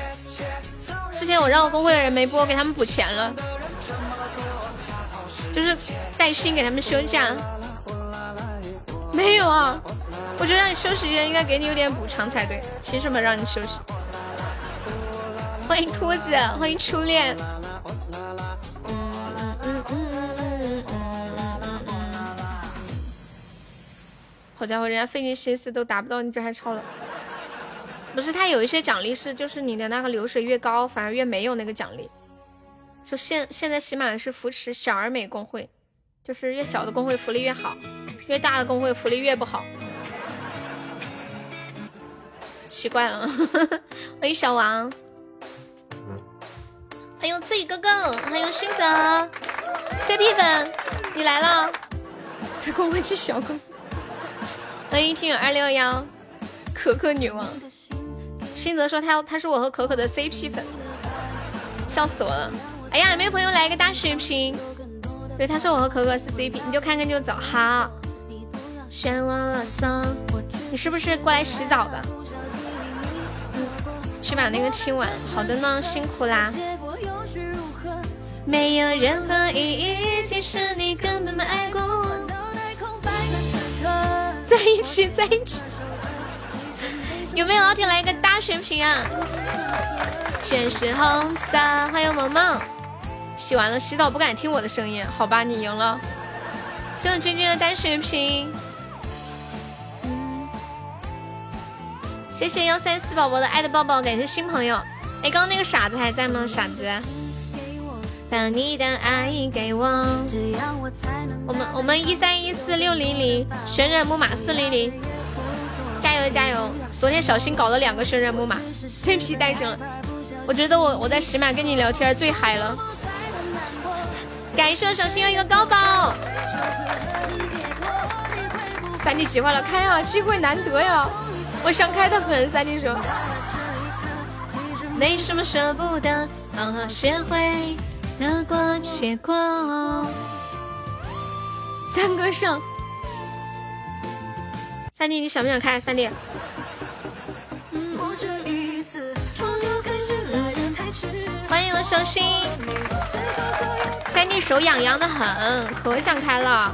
之前我让我工会的人没播，给他们补钱了，就是带薪给他们休假。没有啊，我觉得让你休息一下，应该给你有点补偿才对，凭什么让你休息？欢迎秃子，欢迎初恋。好家伙，人家费尽心思都达不到，你这还超了。不是，他有一些奖励是，就是你的那个流水越高，反而越没有那个奖励。就现现在起码是扶持小而美工会，就是越小的工会福利越好，越大的工会福利越不好。奇怪了，*laughs* 欢迎小王，欢迎刺雨哥哥，欢迎新泽，CP 粉，你来了，这工会是小工。欢迎听友二六幺，可可女王。新泽说他要他是我和可可的 CP 粉，笑死我了！哎呀，有没有朋友来一个大血瓶？对，他说我和可可是 CP，你就看看就走。好，选我了送，你是不是过来洗澡的？去把那个清完。好的呢，辛苦啦。没有任何意义，其实你根本没爱过我。在一起，在一起。*laughs* 有没有老铁来一个大血瓶啊？全是红色，欢迎萌萌。洗完了，洗澡不敢听我的声音，好吧，你赢了。谢谢君君的大血瓶。谢谢幺三四宝宝的爱的抱抱，感谢新朋友。哎，刚刚那个傻子还在吗？傻子。把你的爱给我。我们我们一三一四六零零，旋转木马四零零，加油加油！昨天小新搞了两个旋转木马，CP 诞生了。我觉得我我在喜马跟你聊天最嗨了。感谢小新又一个高宝。三弟喜欢了，开啊，机会难得呀！我想开的很。三弟说，没什么舍不得，好好学会得过且过。三哥胜。三弟，你想不想开？三弟。欢迎我小新，三弟手痒痒的很，可想开了。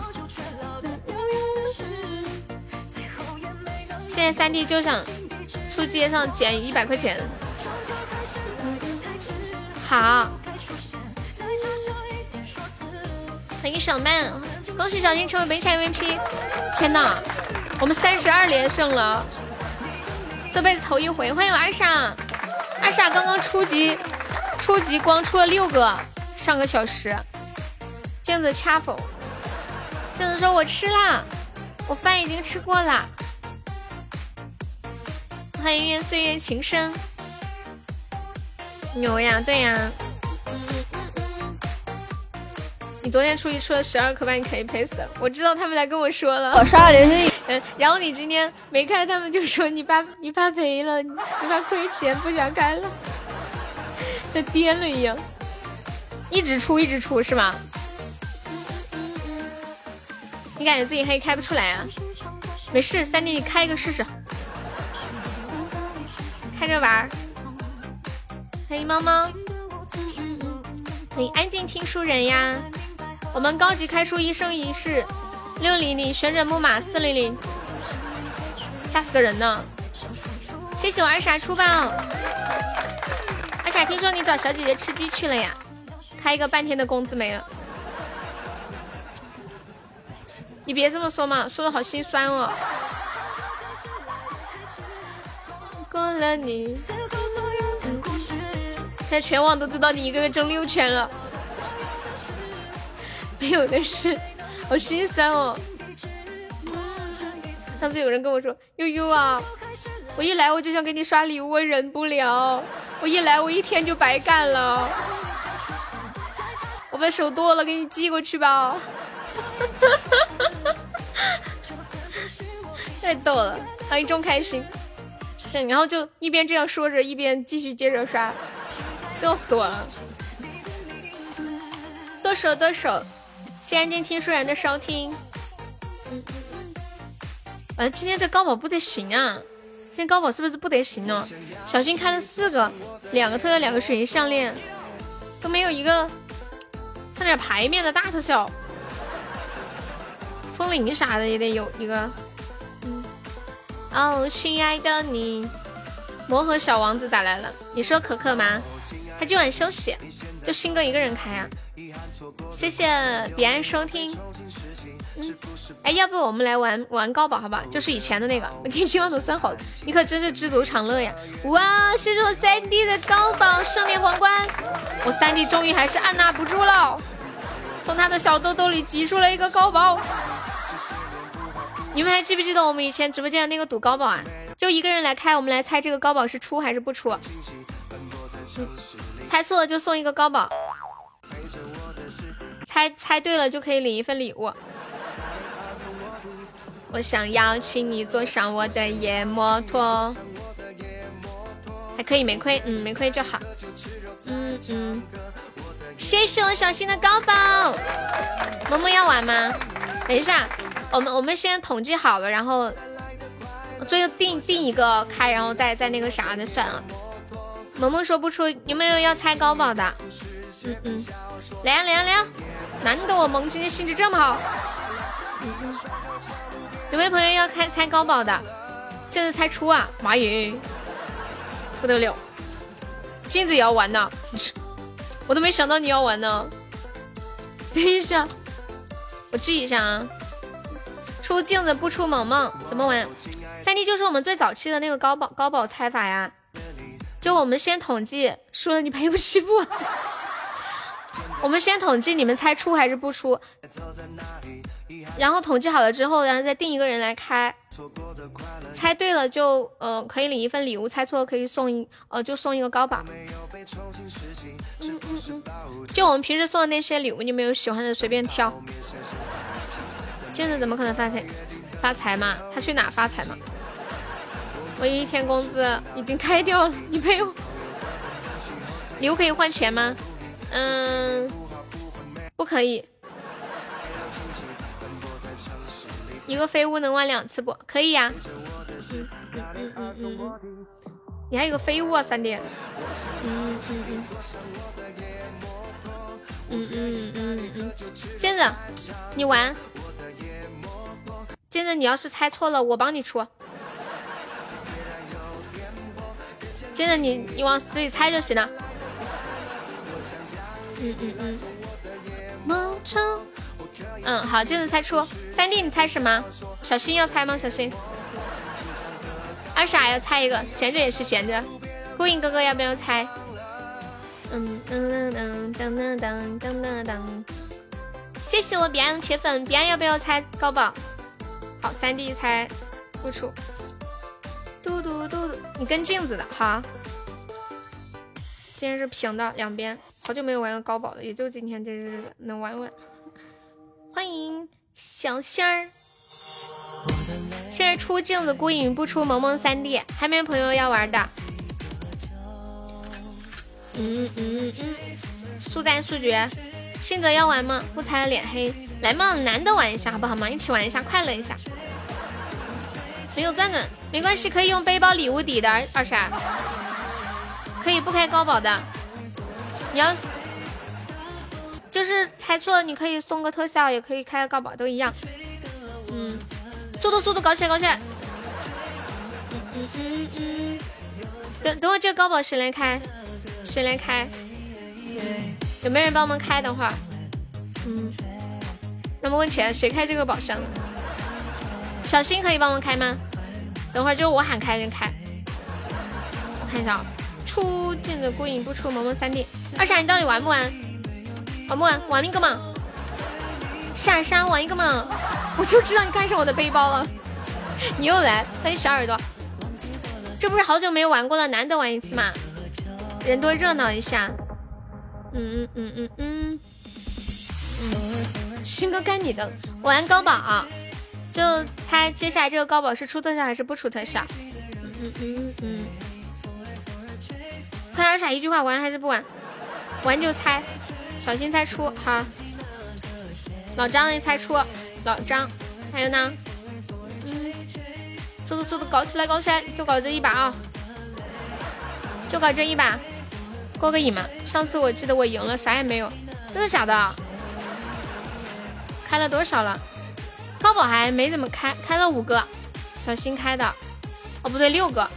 现在三弟就想出街上捡一百块钱。好，欢迎小曼，恭喜小新成为本场 MVP。天哪，我们三十二连胜了，这辈子头一回。欢迎我二傻，二傻刚刚初级。初级光出了六个，上个小时。镜子掐否？镜子说：“我吃啦，我饭已经吃过啦。”欢迎岁月情深。牛呀，对呀。你昨天出去出了十二颗，把你可以赔死了。我知道他们来跟我说了。我十二连胜。嗯，然后你今天没开，他们就说你怕 *laughs* 你怕赔了，你怕亏钱，不想开了。*laughs* 像癫了一样，一直出一直出是吗？你感觉自己黑开不出来啊？没事，三弟你开一个试试，开着玩。欢迎猫猫，可以安静听书人呀。我们高级开出一生一世。六零零旋转木马四零零，吓死个人呢！谢谢我二傻出宝，二傻听说你找小姐姐吃鸡去了呀？开一个半天的工资没了，你别这么说嘛，说的好心酸哦。过了你，现在全网都知道你一个月挣六千了，没有的事，好心酸哦。上次有人跟我说，悠悠啊，我一来我就想给你刷礼物，我忍不了，我一来我一天就白干了。我把手剁了，给你寄过去吧。*laughs* 太逗了，欢迎钟开心。对，然后就一边这样说着，一边继续接着刷，笑死我了。剁手剁手，谢安静听书人的收听。嗯，今天这高宝不得行啊！今天高宝是不是不得行呢？小新开了四个，两个特效，两个水晶项链，都没有一个上点牌面的大特效。风铃啥的也得有一个。嗯哦，亲爱的你，魔盒小王子咋来了？你说可可吗？他今晚休息，就新哥一个人开啊。谢谢彼岸收听。嗯，哎，要不我们来玩玩高宝好吧？就是以前的那个，我给你今晚都算好。你可真是知足常乐呀！哇，谢谢我三弟的高宝圣炼皇冠，我三弟终于还是按捺不住了，从他的小兜兜里挤出了一个高宝。你们还记不记得我们以前直播间的那个赌高宝啊？就一个人来开，我们来猜这个高宝是出还是不出。猜错了就送一个高宝，猜猜对了就可以领一份礼物。我想邀请你坐上我的夜摩托，还可以没亏，嗯，没亏就好。嗯嗯，谢谢我小新的高宝。萌萌要玩吗？等一下。我们我们先统计好了，然后最后定定一个开，然后再再那个啥再算了。萌萌说不出，有没有要猜高宝的？嗯嗯，来呀来呀来呀！难得我萌今天兴致这么好。有没有朋友要开猜高宝的？这是猜出啊！妈耶，不得了！镜子也要玩呢，我都没想到你要玩呢。等一下，我记一下啊。出镜子不出萌萌，怎么玩？三弟就是我们最早期的那个高宝高宝猜法呀。就我们先统计，输了你赔不起不？我们先统计你们猜出还是不出，然后统计好了之后，然后再定一个人来开。猜对了就呃可以领一份礼物，猜错了可以送一呃就送一个高宝。嗯嗯嗯，就我们平时送的那些礼物，你们有喜欢的随便挑。镜子怎么可能发财发财嘛？他去哪发财嘛？我一天工资已经开掉了，你陪我。礼物可以换钱吗？嗯，不可以。一个飞屋能玩两次不？可以呀。嗯嗯嗯嗯嗯。你还有个飞屋啊，三弟。嗯嗯嗯。嗯嗯嗯嗯。镜子，你玩。接着你要是猜错了，我帮你出。接着你你往死里猜就行了。嗯嗯嗯。梦中。嗯，好，镜子猜出。三弟，你猜什么？小新要猜吗？小新。二傻要猜一个，闲着也是闲着。孤影哥哥要不要猜？嗯噔噔噔噔噔噔噔噔。谢谢我彼岸的铁粉，彼岸要不要猜高宝？好，三弟猜不出。嘟嘟嘟嘟，你跟镜子的好。今天是平的两边，好久没有玩过高宝了，也就今天这日子能玩玩。欢迎小仙儿。现在出镜子孤影不出萌萌三弟，还没朋友要玩的。嗯嗯嗯，速战速决。信泽要玩吗？不猜脸黑。来嘛，男的玩一下好不好嘛？一起玩一下，快乐一下。没有钻的没关系，可以用背包礼物抵的二傻，可以不开高宝的。你要就是猜错了，你可以送个特效，也可以开个高保，都一样。嗯，速度速度搞起来搞起来。等等会这个高保谁来开？谁来开？有没有人帮我们开的话？嗯。那么问起来，谁开这个宝箱？小新可以帮忙开吗？等会儿就我喊开就开。我看一下啊，出镜子孤影不出萌萌三 D。二傻，你到底玩不玩？玩不玩？玩一个嘛。下山玩一个嘛。我就知道你看上我的背包了。你又来，欢迎小耳朵。这不是好久没有玩过了，难得玩一次嘛。人多热闹一下。嗯嗯嗯嗯嗯。新哥该你的，玩高宝。就猜接下来这个高宝是出特效还是不出特效？嗯嗯嗯嗯。快点傻，一句话玩还是不玩？玩就猜，小心猜出哈。老张也猜出，老张，还有呢？速度速度搞起来搞起来，就搞这一把啊！就搞这一把，过个瘾嘛。上次我记得我赢了，啥也没有，真的假的？开了多少了？高宝还没怎么开，开了五个，小新开的，哦不对，六个。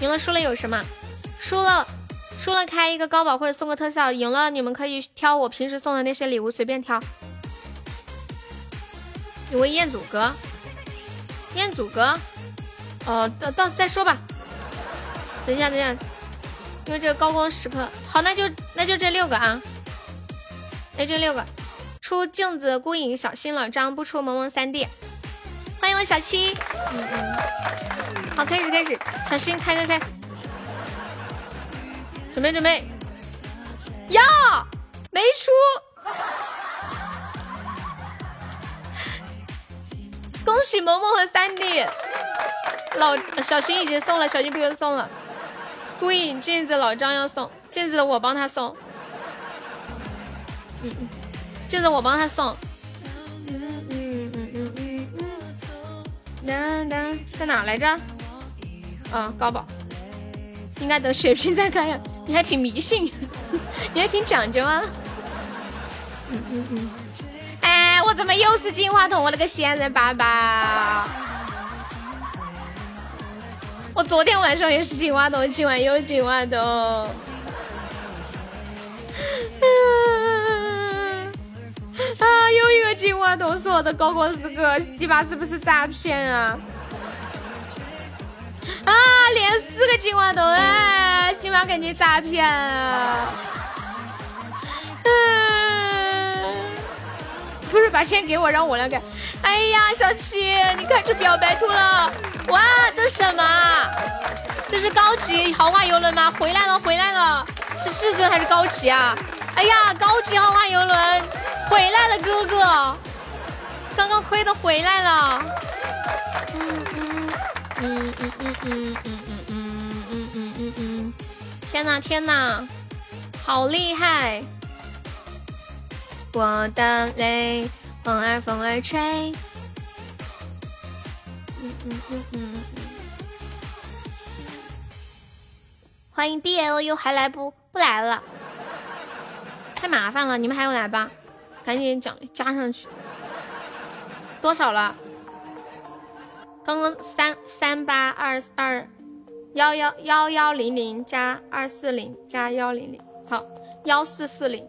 赢了输了有什么？输了输了开一个高宝或者送个特效，赢了你们可以挑我平时送的那些礼物随便挑。有位彦祖哥，彦祖哥，哦到到再说吧。等一下等一下，因为这个高光时刻，好那就那就这六个啊，那这六个。出镜子孤影小新老张不出萌萌三弟，欢迎我小七，嗯嗯，好开始开始，小新开开开，准备准备，呀，没出，恭喜萌萌和三弟，老小新已经送了，小新不用送了，孤影镜子老张要送，镜子我帮他送，嗯嗯。镜子我帮他送，嗯嗯嗯嗯嗯。嗯，在哪来着？啊，高宝，应该等血瓶再开呀。你还挺迷信，*laughs* 你还挺讲究啊。嗯嗯嗯。哎，我怎么又是金话筒？我那个仙人爸爸，我昨天晚上也是金话筒，今晚又金话筒。啊！又一个金话筒是我的高光时刻，西巴是不是诈骗啊？啊！连四个金话筒，哎，西巴肯定诈骗啊！嗯，不是把钱给我，让我来给。哎呀，小七，你看出表白兔了，哇，这什么？这是高级豪华游轮吗？回来了，回来了，是至尊还是高级啊？哎呀，高级豪华游轮回来了，哥哥，刚刚亏的回来了。嗯嗯嗯嗯嗯嗯嗯嗯嗯嗯嗯，天哪天哪，好厉害！我的泪，风儿风儿吹。嗯嗯嗯嗯。欢迎 D L U 还来不？不来了。太麻烦了，你们还有来吧？赶紧奖加上去。多少了？刚刚三三八二二幺幺幺幺零零加二四零加幺零零，好幺四四零。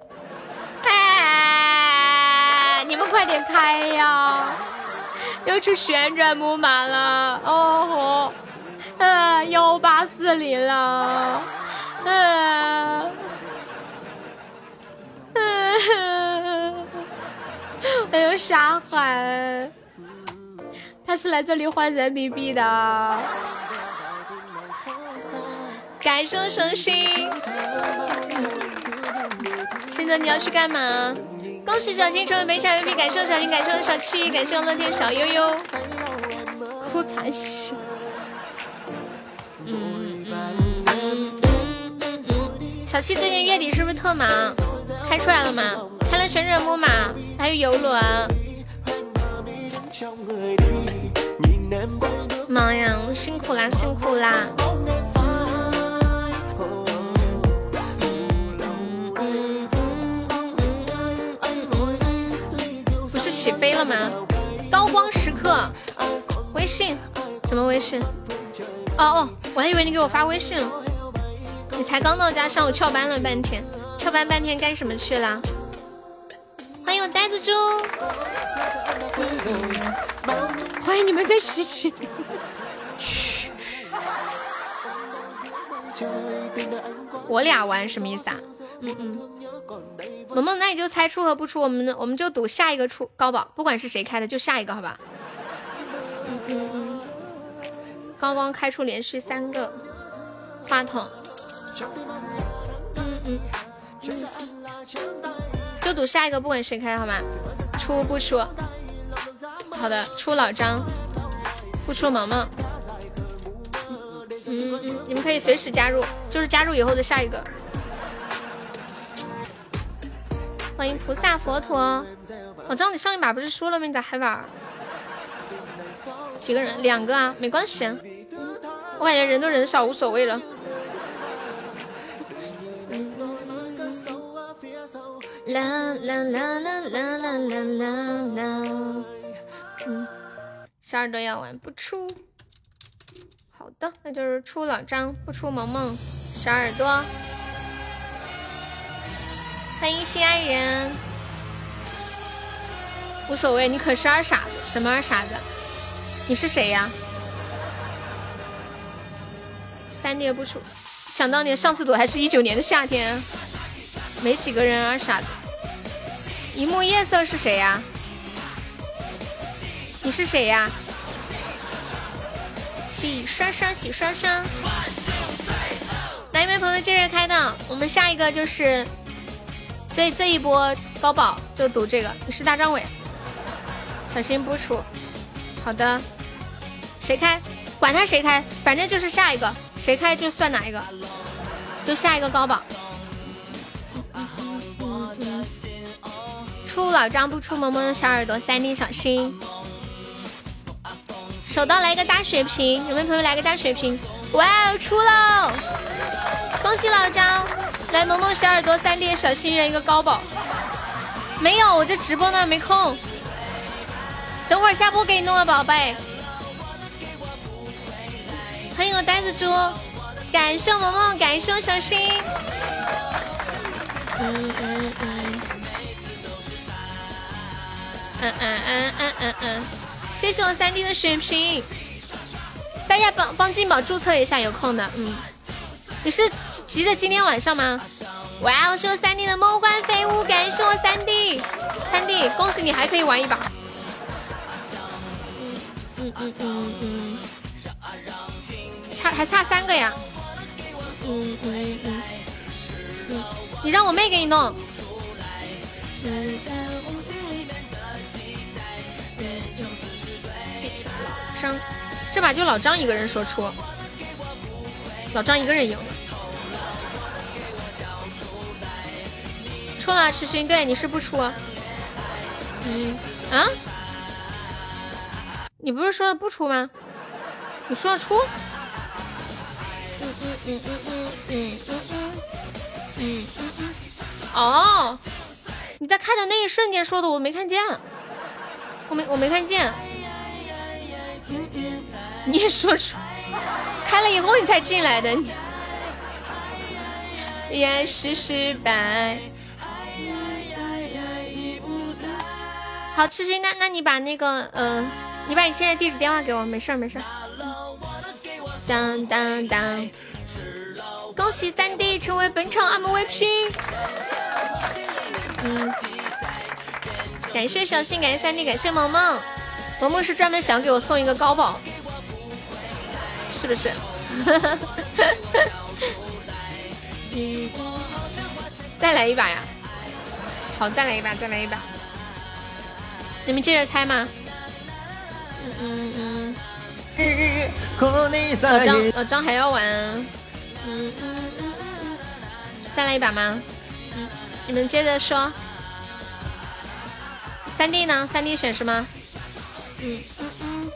哎，你们快点开呀！又出旋转木马了，哦吼，呃幺八四零了，嗯。还有沙海，*laughs* 他是来这里换人民币的。感谢生心。现在你要去干嘛？恭喜小新成为没人民币，感谢小新，感谢小七，感谢乐天小悠悠。哭惨死。嗯嗯嗯嗯嗯嗯。小七最近月底是不是特忙？开出来了吗？开了旋转木马，还有游轮。妈呀，我辛苦啦，辛苦啦，不是起飞了吗？高光时刻，微信什么？微信哦哦，我还以为你给我发微信，你才刚到家，上午翘班了半天，翘班半天干什么去了？欢迎我呆子猪，欢迎你们在洗洗。嘘嘘，我俩玩什么意思啊？嗯嗯，萌萌，那你就猜出和不出，我们我们就赌下一个出高宝，不管是谁开的，就下一个，好吧？嗯嗯嗯，刚刚开出连续三个话筒。嗯嗯，就赌下一个，不管谁开，好吗？出不出？好的，出老张，不出萌萌。嗯嗯，你们可以随时加入，就是加入以后的下一个。欢迎菩萨佛陀。老张，你上一把不是输了吗？你咋还玩？几个人？两个啊，没关系。我感觉人多人少无所谓了。啦啦啦啦啦啦啦啦啦！嗯，小耳朵要玩不出，好的，那就是出老张，不出萌萌。小耳朵，欢迎心爱人，无所谓，你可是二傻子，什么二傻子？你是谁呀？三爹不出，想当年上次赌还是一九年的夏天。没几个人啊，傻子。一幕夜色是谁呀？你是谁呀？洗刷刷，洗刷刷。哪一位朋友接着开的？我们下一个就是这这一波高保就赌这个。你是大张伟，小心不出。好的，谁开？管他谁开，反正就是下一个，谁开就算哪一个，就下一个高保。出老张不出萌萌的小耳朵，三弟小心。手刀来个大血瓶，有没有朋友来个大血瓶？哇哦，出喽！恭喜老张！来萌萌小耳朵，三弟小心人一个高宝。没有，我这直播呢，没空。等会儿下播给你弄啊，宝贝。欢迎我呆子猪，感谢萌萌，感谢我小心。嗯嗯嗯。嗯嗯嗯嗯嗯，谢谢我三弟的血瓶，大家帮帮金宝注册一下，有空的，嗯，你是急着今天晚上吗？哇，我是我三弟的梦幻飞舞，感谢我三弟，三弟恭喜你还可以玩一把，嗯嗯嗯嗯嗯，差还差三个呀，嗯嗯嗯嗯，你让我妹给你弄。张，这把就老张一个人说出，老张一个人赢了。出了痴心，对，你是不出。嗯啊？你不是说了不出吗？你说了出？嗯嗯嗯嗯嗯嗯嗯嗯嗯。哦，你在看的那一瞬间说的，我没看见，我没我没看见。你也说出，开了以后你才进来的，也是失败。好，痴心，那那你把那个，嗯，你把你现在地址电话给我，没事儿没事儿。当当当，恭喜三弟成为本场 MVP。嗯，感谢小新，感谢三弟，感谢萌萌。萌萌是专门想给我送一个高宝，是不是？*laughs* 再来一把呀！好，再来一把，再来一把。你们接着猜吗？嗯嗯嗯。老张，老张还要玩。嗯嗯嗯嗯。再来一把吗？嗯，你们接着说。三弟呢？三弟选什么？嗯嗯嗯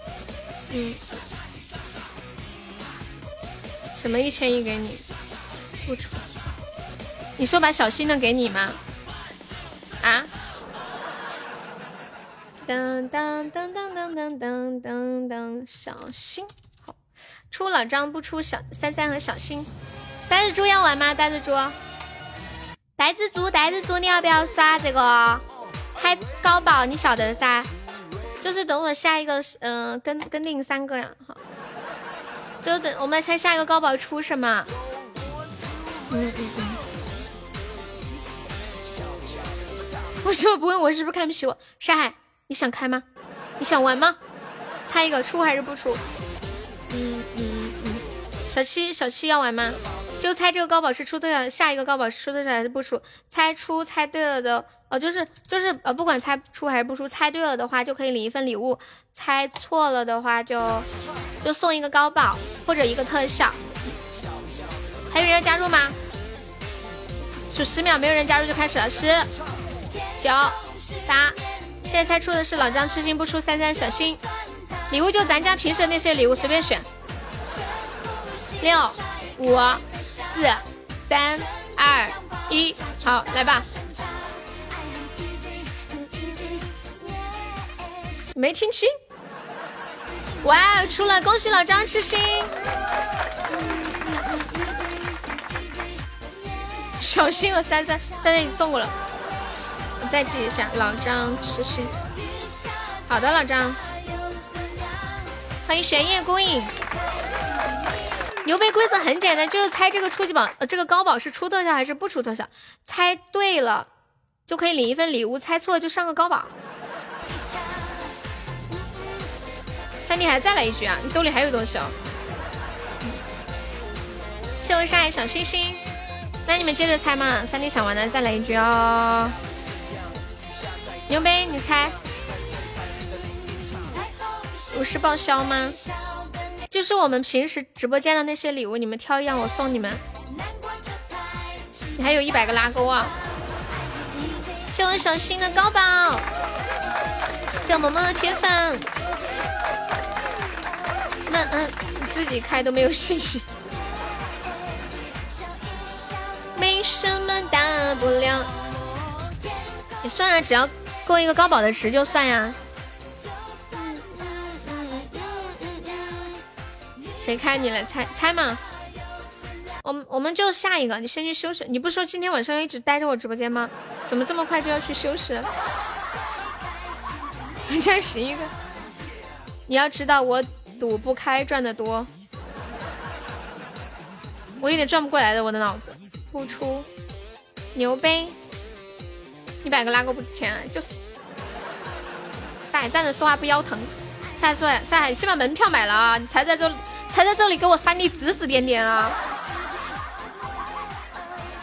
嗯，什么一千亿给你？不出，你说把小新的给你吗？啊？噔噔噔噔噔噔噔噔噔，小心好，出老张不出小三三和小新。呆子猪要玩吗？呆子猪，呆子猪，呆子猪，你要不要刷这个开高宝？你晓得噻，就是等会下一个，嗯，跟跟另三个呀，好，就等我们猜下一个高宝出什么。嗯嗯嗯。为什么不问我是不是看不起我？沙海，你想开吗？你想玩吗？猜一个出还是不出？嗯嗯嗯。小七，小七要玩吗？就猜这个高宝是出对了，下一个高宝是出对了还是不出？猜出猜对了的，哦，就是就是呃，不管猜出还是不出，猜对了的话就可以领一份礼物，猜错了的话就就送一个高宝或者一个特效。还有人要加入吗？数十秒，没有人加入就开始了，十。九八，现在猜出的是老张痴心不出三三小心，礼物就咱家平时那些礼物随便选。六五四三二一，好来吧。没听清？哇，出了，恭喜老张吃星。小心了，三三三三已经送过了。我再记一下，老张吃心。好的，老张，欢迎玄夜孤影。牛杯规则很简单，就是猜这个初级宝，呃，这个高宝是出特效还是不出特效。猜对了就可以领一份礼物，猜错了就上个高宝。三弟还再来一局啊？你兜里还有东西哦。谢我沙海小星星，那你们接着猜嘛。三弟想玩的再来一局哦。牛杯，你猜，我是报销吗？就是我们平时直播间的那些礼物，你们挑一样，我送你们。你还有一百个拉钩啊！谢我小新的高宝，谢我萌萌的铁粉。那嗯，你自己开都没有信息。没什么大不了，你算了，只要。过一个高宝的值就算呀。谁开你来猜猜嘛？我们我们就下一个，你先去休息。你不说今天晚上要一直待着我直播间吗？怎么这么快就要去休息了？才十一个。你要知道我赌不开赚的多，我有点转不过来的，我的脑子。不出牛呗。一百个拉钩不值钱，就是。上海站着说话不腰疼。上海说：“上海，先把门票买了啊！你才在这，才在这里给我三弟指指点点啊！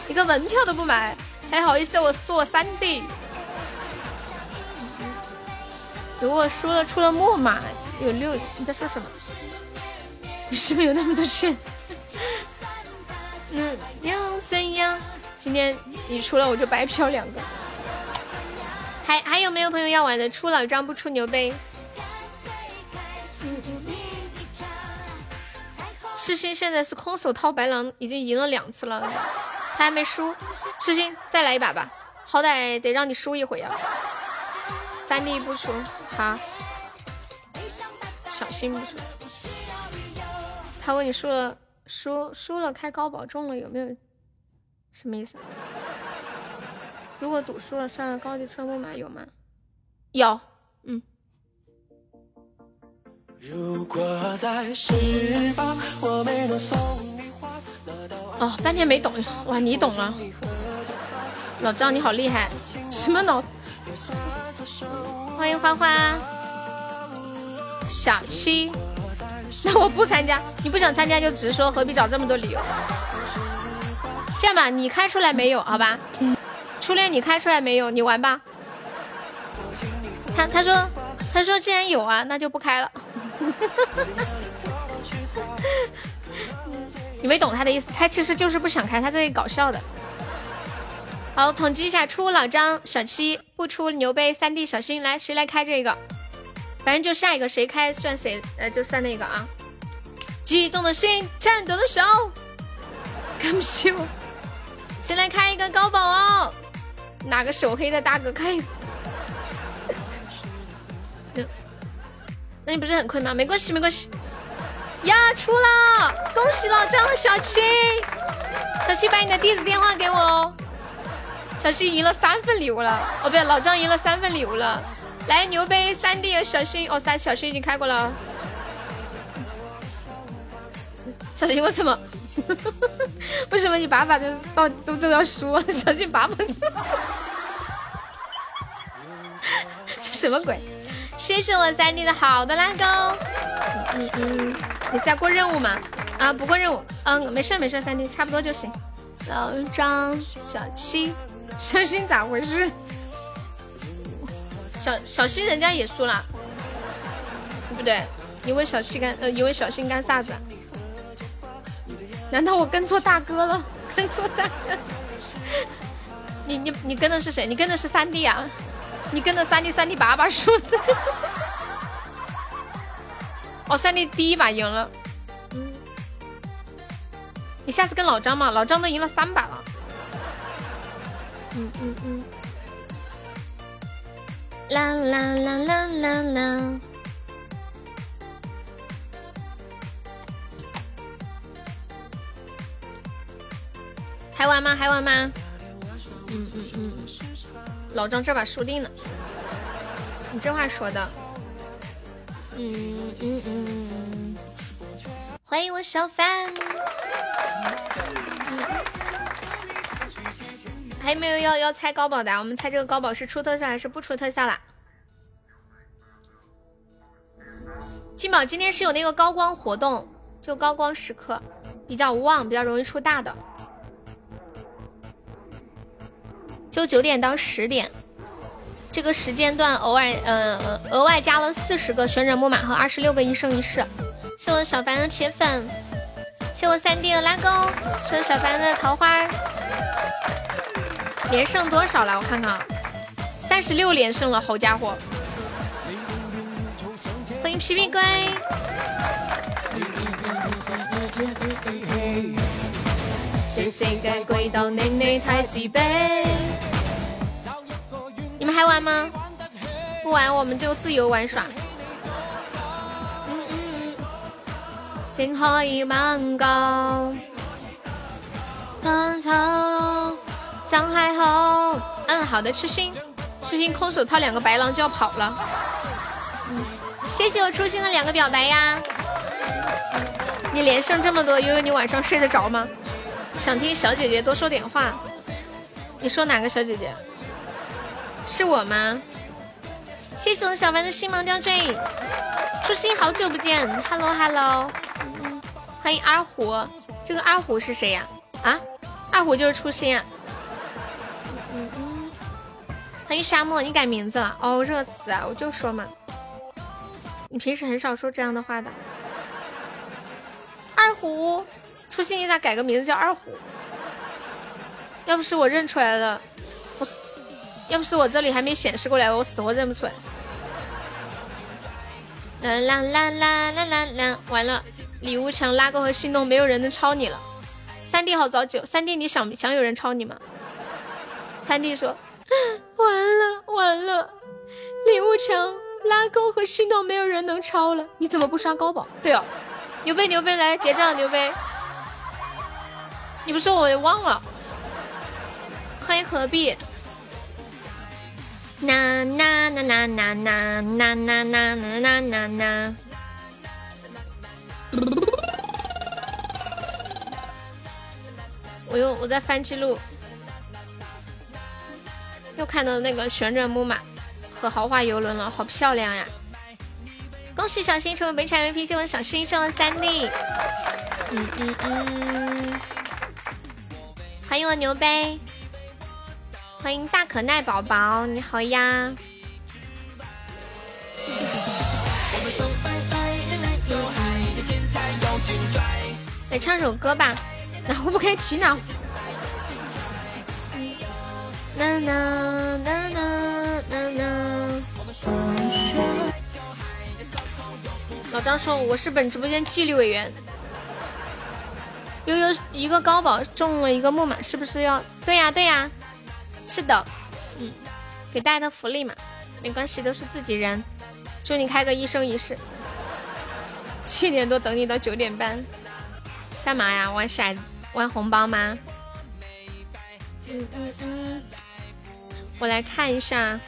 一个门票都不买，还好意思我说我三弟？如果输了出了木马有六，你在说什么？你是不是有那么多钱？嗯，又怎样？今天你出了我就白嫖两个。”还还有没有朋友要玩的？出老张不出牛杯。痴心现在是空手套白狼，已经赢了两次了，他还没输。痴心再来一把吧，好歹得让你输一回啊。三弟不出，好。小心不出。他问你输了，输输了开高保中了有没有？什么意思？如果赌输了上高级车木马有吗？有，哦，半天没懂，哇，你懂了，老张你好厉害，什么脑？欢迎花花，小七，那我不参加，你不想参加就直说，何必找这么多理由？这样吧，你开出来没有？好吧。初恋，你开出来没有？你玩吧。他他说他说既然有啊，那就不开了。*laughs* 你没懂他的意思，他其实就是不想开，他这里搞笑的。好，统计一下，出老张小七，不出牛杯三弟小新，来谁来开这个？反正就下一个谁开算谁，呃，就算那个啊。激动的心，颤抖的手，看不起我。先来开一个高宝哦。哪个手黑的大哥开一个？那你不是很亏吗？没关系，没关系。呀，出了！恭喜老张和小七，小七把你的地址电话给我哦。小七赢了三份礼物了，哦不对，老张赢了三份礼物了。来，牛杯三弟，小心哦，三小心已经开过了。小心为什么？*laughs* 为什么你把把就到都都要输？小心把把，*laughs* 这什么鬼？谢谢我三弟的好的拉钩。嗯嗯，你在过任务吗？啊，不过任务。嗯，没事没事，三弟差不多就行。老张，小七，小新咋回事？小小新人家也输了，对不对？你问小七干呃，你问小新干啥子？难道我跟错大哥了？跟错大哥？你你你跟的是谁？你跟的是三弟啊？你跟着三弟，三弟把把输。哦，三弟第一把赢了。你下次跟老张嘛，老张都赢了三把了。嗯嗯嗯。啦啦啦啦啦啦！还玩吗？还玩吗？嗯嗯嗯，老张这把输定了。你这话说的。嗯嗯嗯。欢迎我小凡。还有没有要要猜高宝的？我们猜这个高宝是出特效还是不出特效啦？金宝今天是有那个高光活动，就高光时刻比较旺，比较容易出大的，就九点到十点这个时间段，偶尔呃额外加了四十个旋转木马和二十六个一生一世。谢我小凡的铁粉，谢我三弟的拉钩，谢我小凡的桃花。连胜多少了？我看看，三十六连胜了，好家伙！欢迎皮皮龟。你们还玩吗？不玩我们就自由玩耍。嗯嗯。星河已满高。张海后，嗯，好的，痴心，痴心空手套两个白狼就要跑了。嗯，谢谢我初心的两个表白呀。你连胜这么多，悠悠你晚上睡得着吗？想听小姐姐多说点话。你说哪个小姐姐？是我吗？谢谢我小白的星芒吊坠。初心好久不见，Hello Hello，欢迎二虎。这个二虎是谁呀？啊，二虎就是初心啊。欢迎沙漠，你改名字了哦，热词啊，我就说嘛，你平时很少说这样的话的。二虎，不信你咋改个名字叫二虎？要不是我认出来了，我死；要不是我这里还没显示过来，我死活认不出来。啦啦啦啦啦啦啦！完了，礼物墙拉钩和心动，没有人能抄你了。三弟好早酒，三弟你想想有人抄你吗？三弟说。完了完了，礼物墙拉钩和心动没有人能抄了，你怎么不刷高宝？对哦，牛杯牛杯来结账牛杯，你不说我也忘了。欢迎何必？呐呐呐呐呐呐呐呐呐呐呐呐。我又我在翻记录。又看到那个旋转木马和豪华游轮了，好漂亮呀！恭喜小新成为本场 MVP，谢我小新上了三弟。嗯嗯嗯，欢迎我牛杯，欢迎大可耐宝宝，你好呀！来唱首歌吧，哪壶不开提哪壶。啦啦啦啦啦啦！老张说我是本直播间纪律委员。悠悠一个高保中了一个木马，是不是要？对呀对呀，是的，嗯，给大家的福利嘛，没关系，都是自己人。祝你开个一生一世。七点多等你到九点半，干嘛呀？玩骰玩红包吗？嗯嗯嗯，我来看一下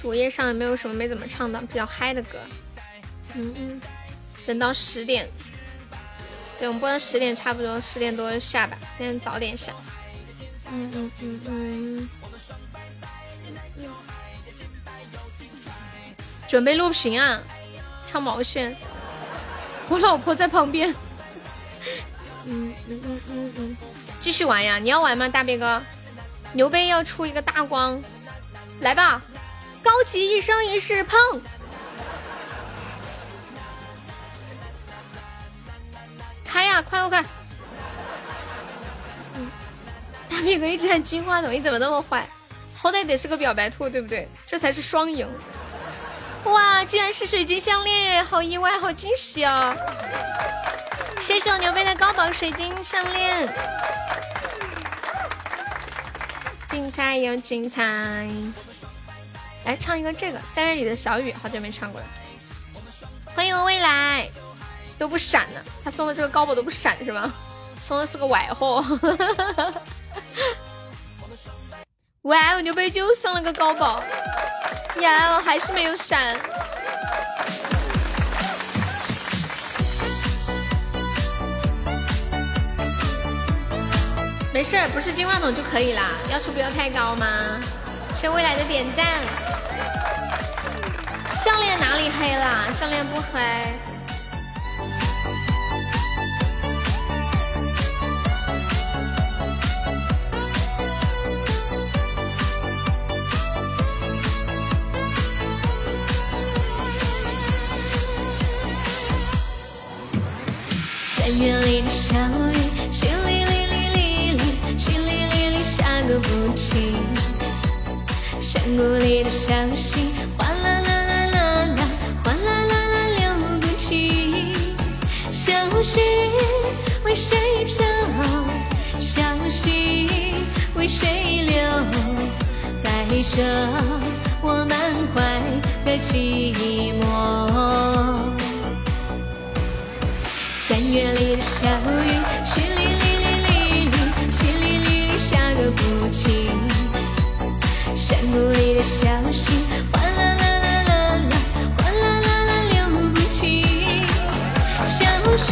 主页上有没有什么没怎么唱的比较嗨的歌。嗯嗯，等到十点，对，我们播到十点差不多，十点多下吧，今天早点下。嗯嗯嗯嗯。准备录屏啊，唱毛线，我老婆在旁边。嗯嗯嗯嗯嗯，继续玩呀！你要玩吗，大兵哥？牛杯要出一个大光，来吧！高级一生一世碰，大兵哥一直喊金话筒，你怎么那么坏？好歹得是个表白兔，对不对？这才是双赢。哇，居然是水晶项链，好意外，好惊喜哦！谢谢我牛背的高宝水晶项链，精彩又精彩！来唱一个这个《三月里的小雨》，好久没唱过了。欢迎我未来，都不闪呢，他送的这个高宝都不闪是吗？送的是个歪货。哇，我牛背就送了个高宝。呀，我还是没有闪。没事，不是金话筒就可以啦，要求不要太高吗？谢未来的点赞。项链哪里黑啦？项链不黑。三月里的小雨，淅沥沥沥沥沥，淅沥沥沥下个不停。山谷里的小溪，哗啦啦啦啦啦，哗啦啦啦流不停。小溪为谁飘？小溪为谁流？带着我满怀的寂寞。三月里的小雨，淅沥沥沥沥沥，淅沥沥沥下个不停。山谷里的小溪，哗啦啦啦啦啦，哗啦啦啦流不停。小溪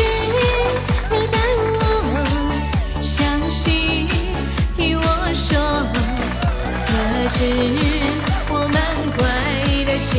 陪伴我，小溪听我说，可知我满怀的寂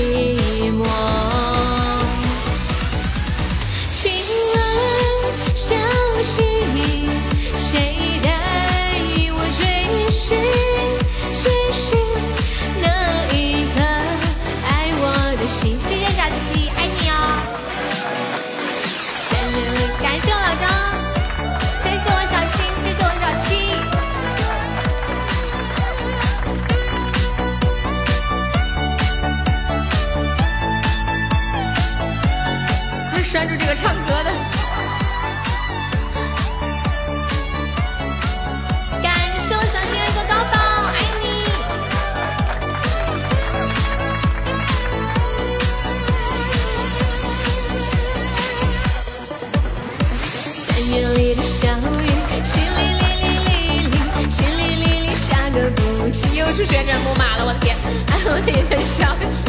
是。旋转木马了，我的天！哎我你的消息，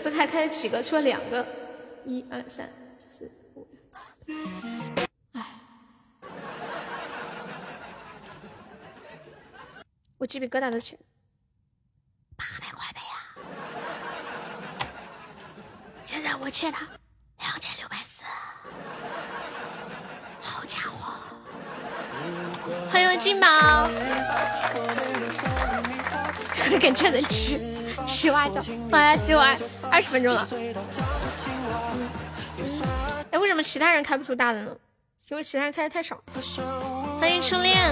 这还开了几个？出了两个，一二三四五六七。哎，我鸡皮疙瘩都起。八百块呗呀！现在我欠他两千六百四。好家伙！欢迎金宝，*laughs* 这个感觉能吃吃蛙饺，哇，今晚二十分钟了。哎，为什么其他人开不出大的呢？因为其他人开的太少。欢迎初恋。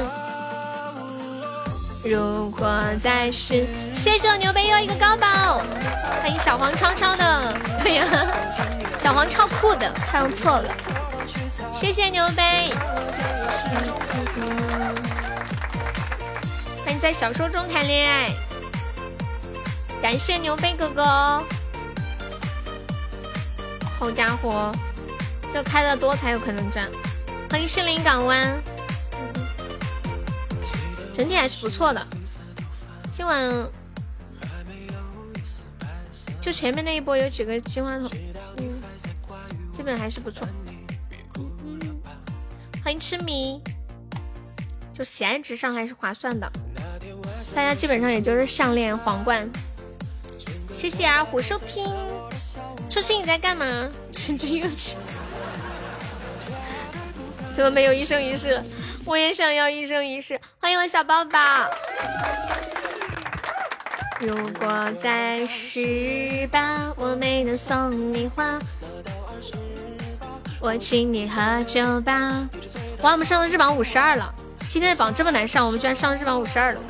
如果再是，谢谢我牛背又一个高宝。欢迎小黄超超的，对呀，*laughs* 小黄超酷的，看用错了。谢谢牛杯。欢迎在小说中谈恋爱，感谢牛杯哥哥。好家伙，这开的多才有可能赚。欢迎森林港湾，整体还是不错的。今晚就前面那一波有几个金话筒，嗯，基本还是不错。欢迎痴迷，就闲值上还是划算的。大家基本上也就是项链、皇冠。谢谢二虎收听。初心你在干嘛？神之又去。怎么没有一生一世？我也想要一生一世。欢迎我小宝宝。如果在十八，我没能送你花，我请你喝酒吧。哇，我们上了日榜五十二了！今天的榜这么难上，我们居然上了日榜五十二了！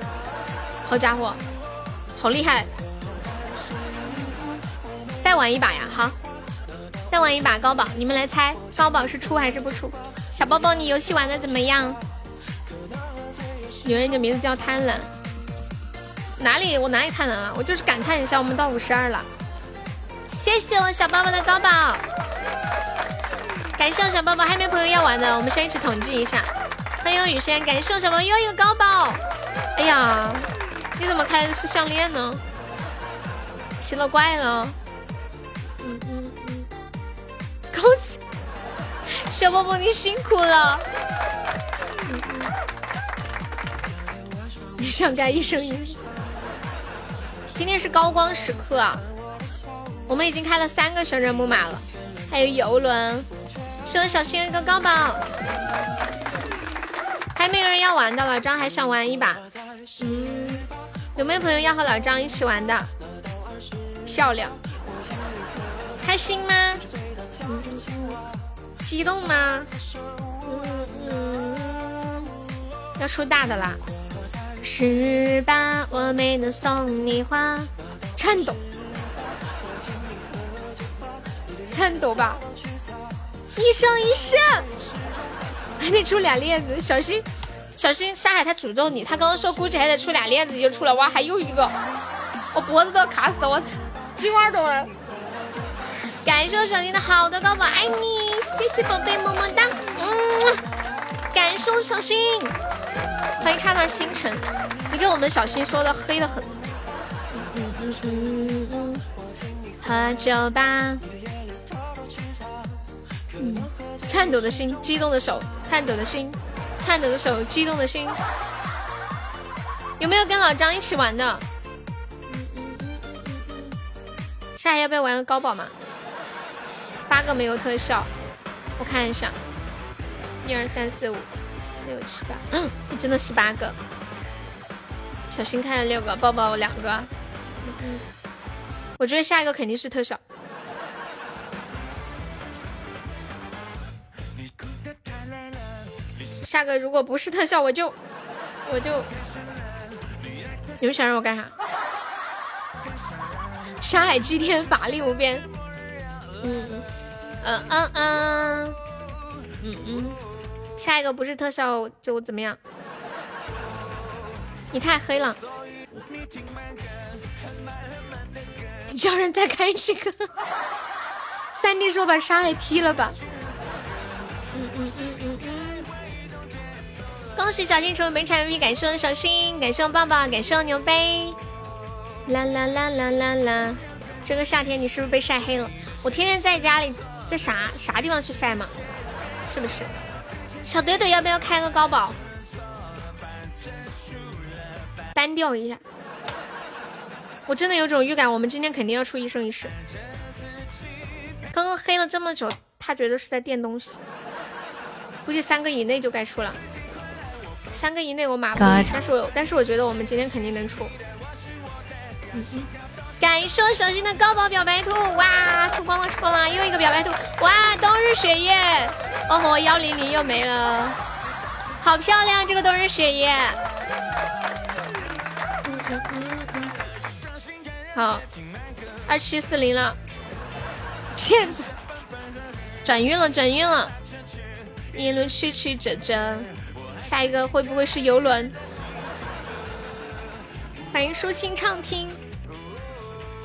好家伙，好厉害！再玩一把呀，好，再玩一把高宝，你们来猜高宝是出还是不出？小包包，你游戏玩的怎么样？有人的名字叫贪婪，哪里我哪里贪婪了？我就是感叹一下，我们到五十二了！谢谢我小包包的高宝。感谢我小包包，还没有朋友要玩的，我们先一起统计一下。欢迎雨轩，感谢我小宝宝又一个高宝。哎呀，你怎么开的是项链呢？奇了怪了。恭喜小宝宝你辛苦了。你想干一生一世？今天是高光时刻！我们已经开了三个旋转木马了，还有游轮。是我小心一个高宝，还没有人要玩的，老张还想玩一把。嗯，有没有朋友要和老张一起玩的？漂亮，开心吗？激动吗？要出大的啦！十八，我没能送你花，颤抖，颤抖吧。一生一世，还得出俩链子，小心，小心！沙海他诅咒你，他刚刚说估计还得出俩链子就出来，哇，还又一个，我脖子都要卡死了，我，金花懂了。感谢我小新的好的高宝，爱你，谢谢宝贝，么么哒，嗯，感谢我小新，欢迎刹那星辰，你给我们小新说的黑的很，喝酒吧。颤抖的心，激动的手，颤抖的心，颤抖的手，激动的心。有没有跟老张一起玩的？下要不要玩个高宝嘛？八个没有特效，我看一下，一二三四五六七八，嗯，真的是八个。小新开了六个，抱抱我两个。嗯，我觉得下一个肯定是特效。下个如果不是特效，我就我就，你们想让我干啥？*laughs* 山海祭天，法力无边。嗯嗯嗯嗯嗯，下一个不是特效就怎么样？你太黑了！叫人再开这个。三弟说把沙海踢了吧。嗯嗯嗯嗯。恭喜小新成为本场 VP，感谢我小新，感谢我抱抱，感谢我牛杯。啦啦啦啦啦啦！这个夏天你是不是被晒黑了？我天天在家里，在啥啥地方去晒嘛？是不是？小怼怼要不要开个高保？单调一下。我真的有种预感，我们今天肯定要出一生一世。刚刚黑了这么久，他觉得是在垫东西，估计三个以内就该出了。三个以内我马不，但是我但是我觉得我们今天肯定能出。感谢小新的高保表白兔，哇，出光了出光了，又一个表白兔，哇，冬日雪夜，哦吼，幺零零又没了，好漂亮这个冬日雪夜。好，二七四零了，骗子，转运了转运了，一路曲曲折折。下一个会不会是游轮？欢迎舒心畅听，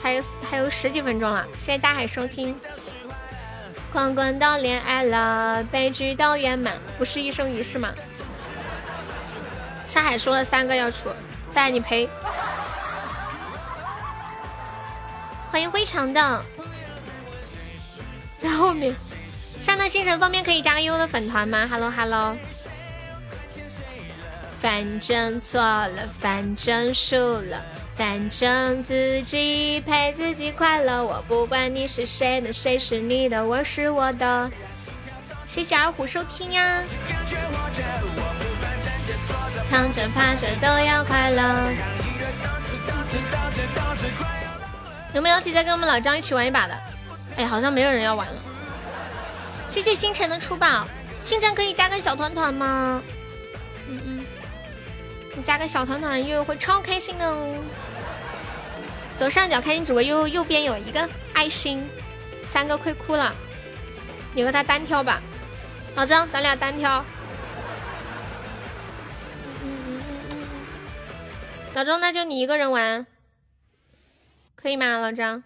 还有还有十几分钟了，谢谢大海收听。滚滚到恋爱了，悲剧到圆满，不是一生一世吗？沙海说了三个要出，在你赔。欢迎灰常的，在后面。上单星辰方便可以加个悠悠的粉团吗？Hello Hello。反正错了，反正输了，反正自己陪自己快乐。我不管你是谁的，谁是你的，我是我的。谢谢二虎收听呀。躺着趴着都要快乐。有没有提再跟我们老张一起玩一把的？哎，好像没有人要玩了。谢谢星辰的出宝，星辰可以加个小团团吗？你加个小团团，悠悠会超开心的哦。左上角开心主播右右边有一个爱心，三个快哭了。你和他单挑吧，老张，咱俩单挑。老张，那就你一个人玩，可以吗？老张。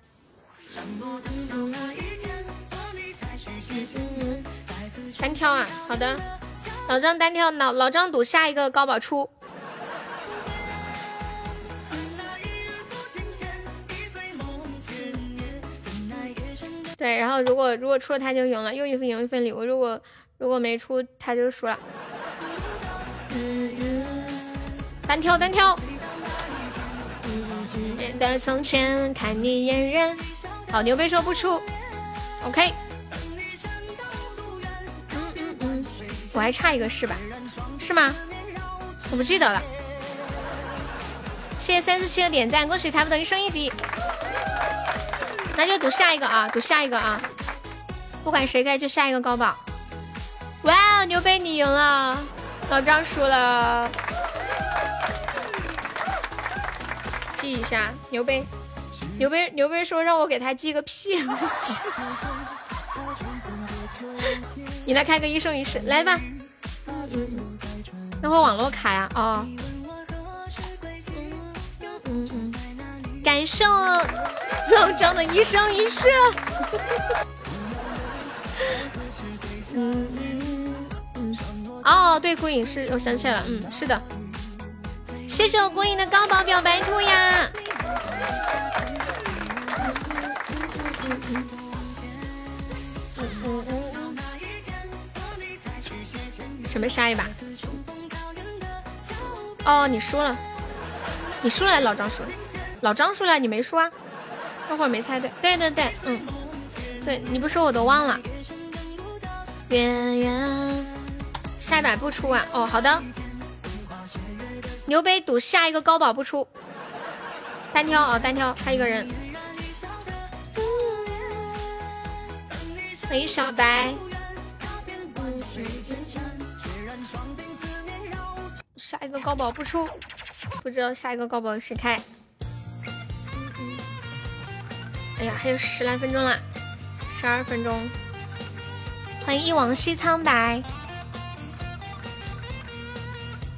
单挑啊，好的。老张单挑，老老张赌下一个高宝出。对，然后如果如果出了他就赢了，又一份赢一份礼物。如果如果没出他就输了。单挑单挑。的从前看你嫣然。好牛背说不出，OK。嗯嗯嗯，我还差一个是吧？是吗？我不记得了。谢谢三四七的点赞，恭喜财富等级升一级。那就赌下一个啊，赌下一个啊！不管谁开，就下一个高宝。哇，牛杯你赢了，老张输了。记一下，牛杯，牛杯，牛杯说让我给他记个屁。*laughs* 你来开个一生一世，来吧。那会网络卡呀？哦。感受老张的一生一世。嗯嗯嗯。哦，对，孤影是，我想起来了，嗯，是的。谢谢我孤影的高保表白兔呀。什么下一把？哦，你输了，你输了，老张输了。老张输了，你没输啊？那会儿没猜对，对对对，嗯，对你不说我都忘了。圆圆，下一把不出啊？哦，好的。牛杯赌下一个高保不出，单挑啊，单挑，他一个人。欢迎小白。下一个高保不出，不知道下一个高保谁开。哎呀，还有十来分钟啦，十二分钟。欢迎一往昔苍白。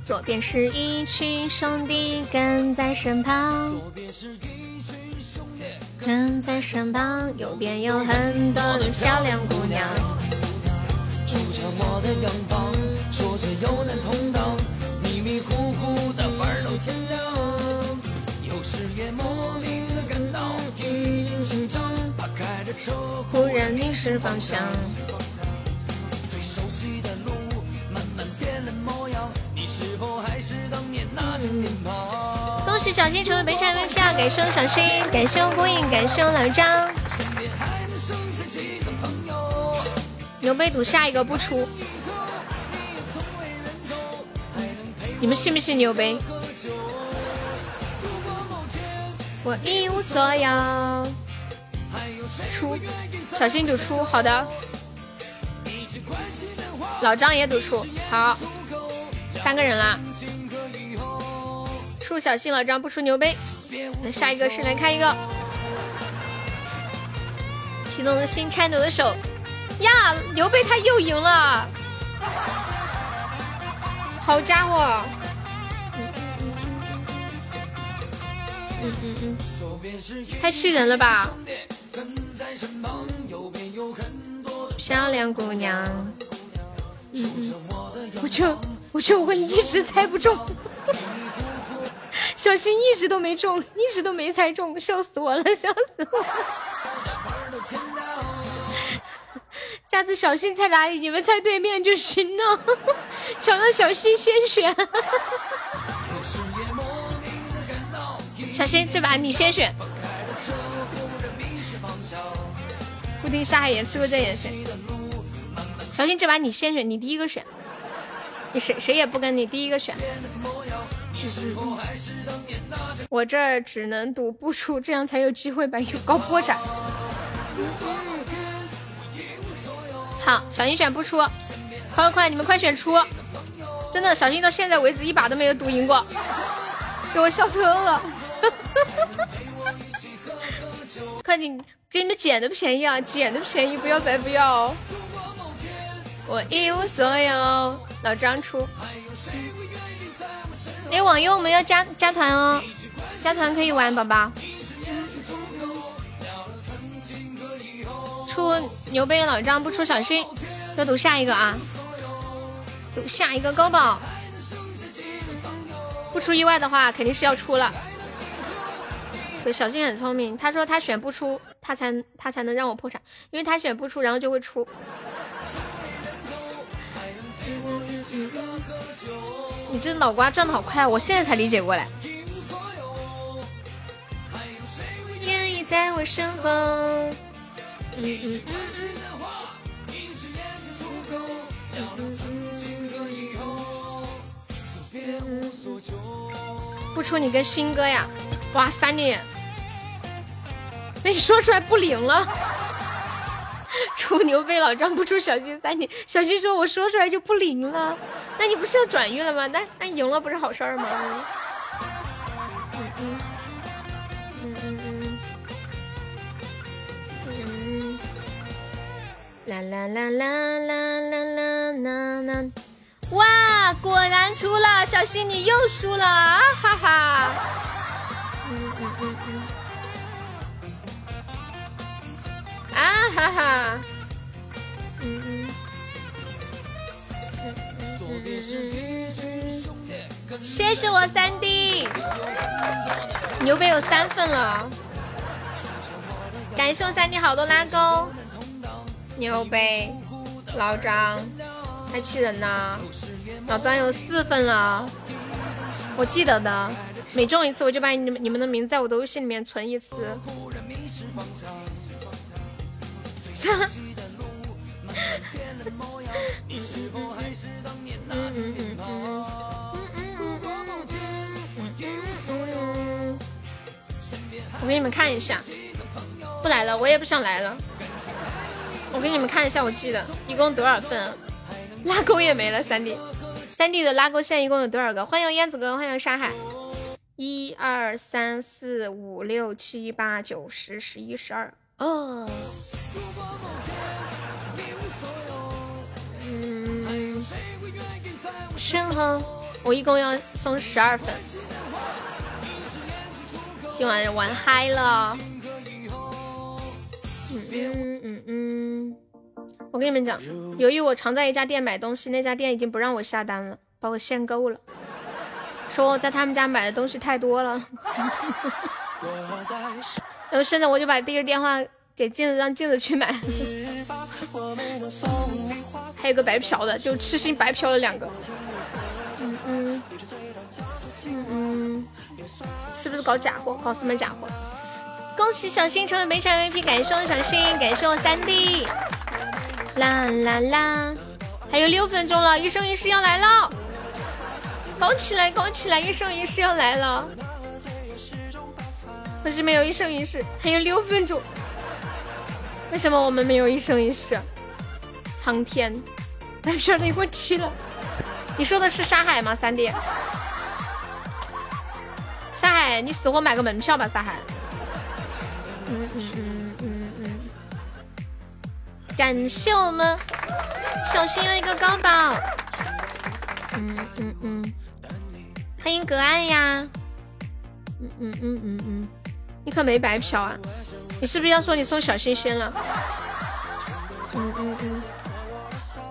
左边是一群兄弟跟在身旁，跟在身旁，右边有很多的漂亮姑娘。筑着我的洋房，说着有难同当，迷迷糊糊的玩到天亮，有时也莫名忽然迷失方向。最熟悉的路慢慢变了模样，你是否还是当年那张脸庞？恭喜小新成为本场 MVP 啊！感谢我小新，感谢我孤影，感谢我老张。牛杯赌下一个不出，你们信不信牛杯？我一无所有，出，小心赌出，好的。老张也赌出，好，三个人啦。出小心，老张不出牛杯。那下一个是来开一个，启动的心，颤抖的手。呀，牛贝他又赢了，好家伙！嗯嗯嗯，太气人了吧！漂亮姑娘，嗯嗯，我就我就我一直猜不中，*laughs* 小新一直都没中，一直都没猜中，笑死我了，笑死我了！*laughs* 下次小新猜哪里，你们猜对面就行了。想 *laughs* 让小新先选。小新，这把你先选。不听沙海言，吃过这眼神。小新，这把你先选，你第一个选。你谁谁也不跟你第一个选。我这儿只能赌不出，这样才有机会把高波斩。好，小心选不出，快快快，你们快选出！真的，小新到现在为止一把都没有赌赢过，给我笑抽了！快点，给你们捡的便宜啊，捡的便宜，不要白不要！我一无所有，老张出。那网友我们要加加团哦，加团可以玩，宝宝。出牛杯老张不出小心，就赌下一个啊！赌下一个高宝，不出意外的话肯定是要出了。对，小新很聪明，他说他选不出，他才他才能让我破产，因为他选不出，然后就会出。你这脑瓜转的好快啊！我现在才理解过来。愿意在我身后。嗯嗯嗯不出你跟新哥呀！哇，三弟，被说出来不灵了。*laughs* 出牛被老张不出小新三弟，小新说我说出来就不灵了。那你不是要转运了吗？那那赢了不是好事儿吗？啦啦啦啦啦啦啦啦啦！哇，果然出了，小新你又输了，啊哈哈！啊哈哈！嗯嗯嗯嗯，谢谢我三弟，牛贝有三份了，感谢我三弟好多拉钩。牛杯，老张，太气人了！老张有四份了，我记得的，每中一次我就把你们你们的名字在我的微信里面存一次。我给你们看一下，不来了，我也不想来了。我给你们看一下，我记得一共多少份，拉钩也没了。三弟，三弟的拉钩线一共有多少个？欢迎燕子哥，欢迎沙海。一二三四五六七八九十十一十二。哦。嗯。身后，我一共要送十二份。今晚玩嗨了。嗯嗯嗯嗯，我跟你们讲，由于我常在一家店买东西，那家店已经不让我下单了，把我限购了。说我在他们家买的东西太多了，然后现在我就把第一个电话给镜子，让镜子去买。*laughs* 还有个白嫖的，就痴心白嫖了两个。嗯嗯嗯，是不是搞假货？搞什么假货？恭喜小新成为本场 VP，感谢我小新，感谢我三弟。啦啦啦！还有六分钟了，一生一世要来了，搞起来，搞起来！一生一世要来了，可是没有一生一世，还有六分钟。为什么我们没有一生一世？苍天，白皮的一会儿去了。你说的是沙海吗，三弟？沙海，你死活买个门票吧，沙海。嗯嗯嗯嗯嗯。感谢我们小心有一个高宝。嗯嗯嗯。欢迎隔岸呀。嗯嗯嗯嗯嗯。你可没白嫖啊！你是不是要说你送小心心了？嗯嗯嗯。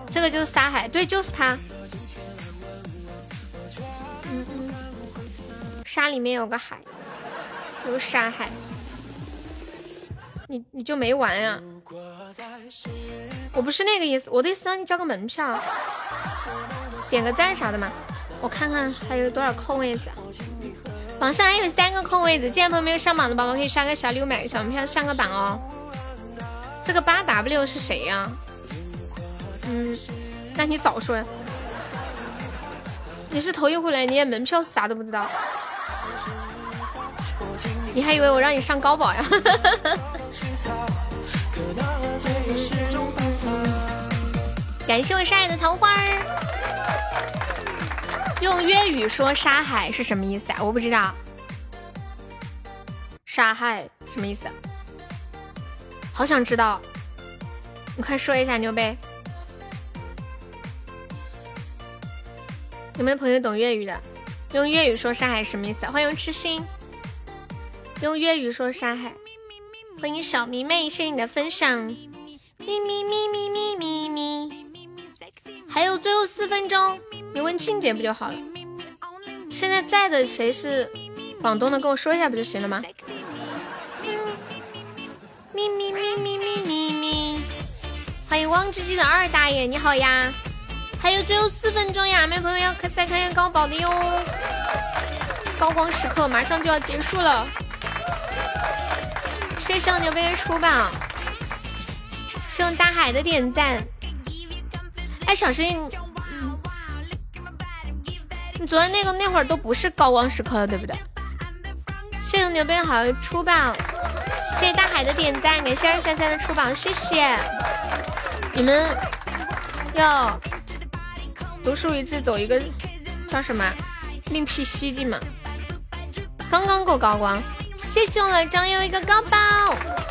这个就是沙海，对，就是他。嗯嗯，沙里面有个海，就是沙海。你你就没玩呀？我不是那个意思，我的意思让你交个门票，点个赞啥的嘛。我看看还有多少空位子，榜上还有三个空位子。进来朋友没有上榜的宝宝可以刷个小礼物，买个小门票上个榜哦。这个八 W 是谁呀？嗯，那你早说呀！你是头一回来，你连门票是啥都不知道，你还以为我让你上高保呀？*laughs* 感谢我沙海的桃花儿。用粤语说沙海是什么意思啊？我不知道。沙海什么意思？好想知道，你快说一下，牛呗。有没有朋友懂粤语的？用粤语说沙海什么意思？欢迎痴心。用粤语说沙海。欢迎小迷妹，谢谢你的分享。咪咪咪咪咪咪咪。还有最后四分钟，你问庆姐不就好了？现在在的谁是广东的，跟我说一下不就行了吗？咪咪咪咪咪咪咪。欢迎汪芝芝的二大爷，你好呀。还有最后四分钟呀，没朋友要再看看高宝的哟，高光时刻马上就要结束了。谢谢牛杯的出宝，谢谢大海的点赞。哎，小心，你昨天那个那会儿都不是高光时刻了，对不对？谢谢牛鞭好出榜，谢谢大海的点赞，感谢二三三的出榜，谢谢你们要。独树一帜，走一个叫什么另辟蹊径嘛？刚刚过高光，谢谢我的张悠一个高宝，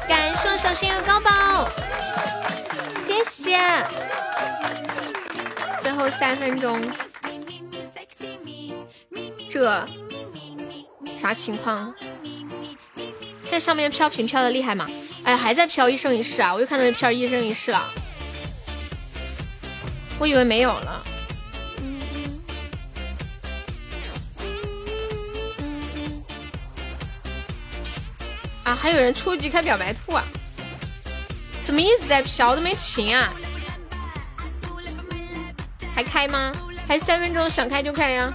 感谢我小新一个高宝，谢谢。最后三分钟，这啥情况？现在上面飘屏飘的厉害吗？哎，还在飘一生一世啊！我又看到飘一生一世了，我以为没有了。啊还有人初级开表白兔啊？怎么一直在飘都没停啊？还开吗？还三分钟，想开就开呀！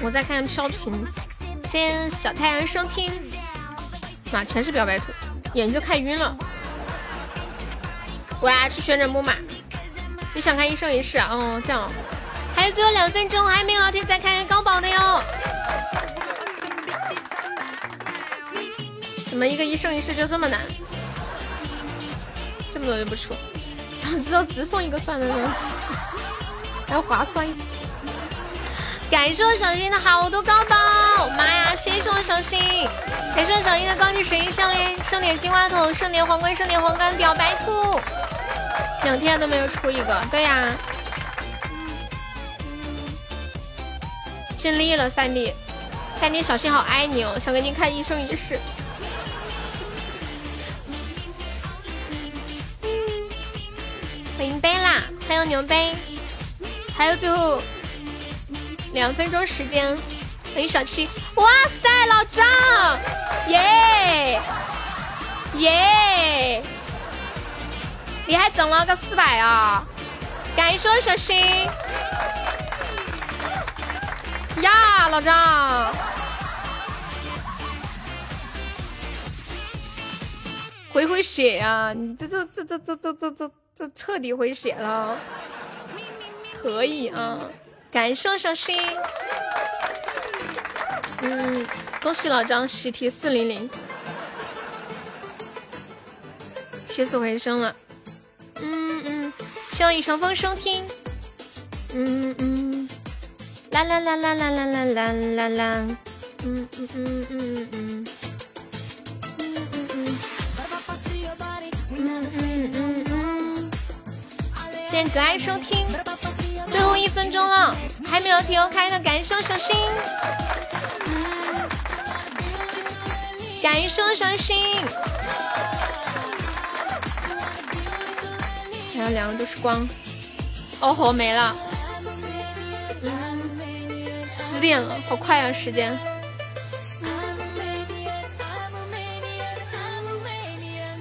我再看飘屏，先小太阳收听。妈，全是表白图，眼就看晕了。我要去旋转木马。你想看一生一世啊？哦，这样。还有最后两分钟，还没有老铁再开高宝的哟。怎么一个一生一世就这么难？这么多都不出，早知道只送一个算了呢，还划算。感谢我小新的好多高宝，妈呀！谢谢我小新，感谢我小新的高级水晶项链、盛典金话筒、盛典皇冠、盛典皇冠表白兔，两天都没有出一个，对呀。尽力了，三弟，三弟小新好爱你哦，想给你看一生一世。还有牛杯，还有最后两分钟时间。欢迎小七，哇塞，老张，耶耶，你还整了个四百啊！感谢我小新呀，老张，回回血呀！你这这这这这这这这这彻底回血了，可以啊！感谢小新。嗯，恭喜老张喜提四零零，起死回生了。嗯嗯，希望一场风收听。嗯嗯，啦啦啦啦啦啦啦啦啦啦。嗯嗯嗯嗯。嗯谢谢可爱收听，最后一分钟了，还没有听我开的，感谢小心。感谢小心，还有两个都是光，哦吼没了，十点了，好快啊时间。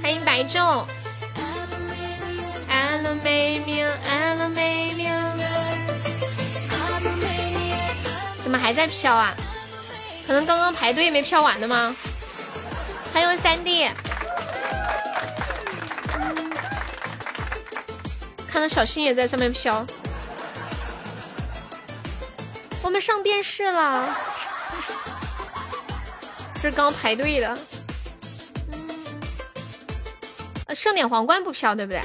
欢迎白昼，怎么还在飘啊？可能刚刚排队没飘完的吗？还有三弟，看到小新也在上面飘，我们上电视了，这是刚排队的，呃，盛典皇冠不飘对不对？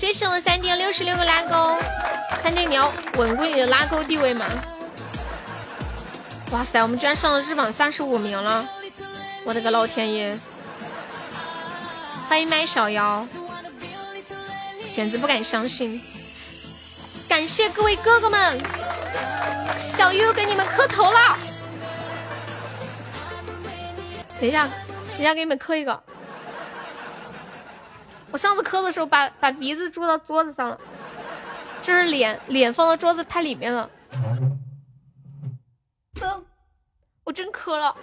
谢谢我三弟六十六个拉钩。三弟，你要稳固你的拉钩地位吗？哇塞，我们居然上了日榜三十五名了！我的个老天爷！欢迎麦小妖，简直不敢相信！感谢各位哥哥们，小优给你们磕头了。等一下，等一下给你们磕一个。我上次磕的时候，把把鼻子住到桌子上了。就是脸脸放到桌子太里面了，我真磕了，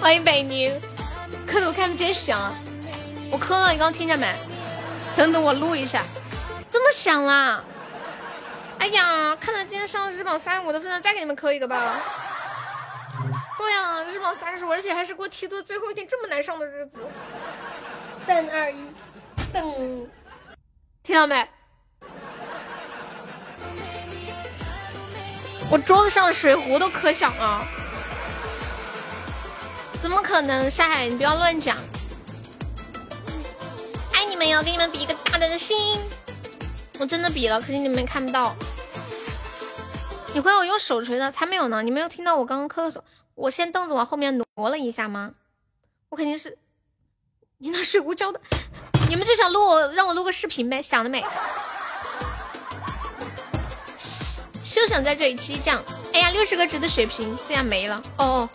欢迎北宁，磕头看的真响，我磕了，你刚刚听见没？等等我录一下，这么响啦！哎呀，看在今天上日榜三五的份上，再给你们磕一个吧。对呀，日榜三十五，而且还是给我提的最后一天，这么难上的日子。三二一，噔。听到没？我桌子上的水壶都可响了，怎么可能？沙海，你不要乱讲！爱你们哟，给你们比一个大大的心。我真的比了，可惜你们看不到。你怪我用手锤的？才没有呢！你没有听到我刚刚磕的时候，我先凳子往后面挪了一下吗？我肯定是你拿水壶浇的。你们就想录我，让我录个视频呗？想得美！休想在这里激将！哎呀，六十个值的血瓶这样没了！哦哦，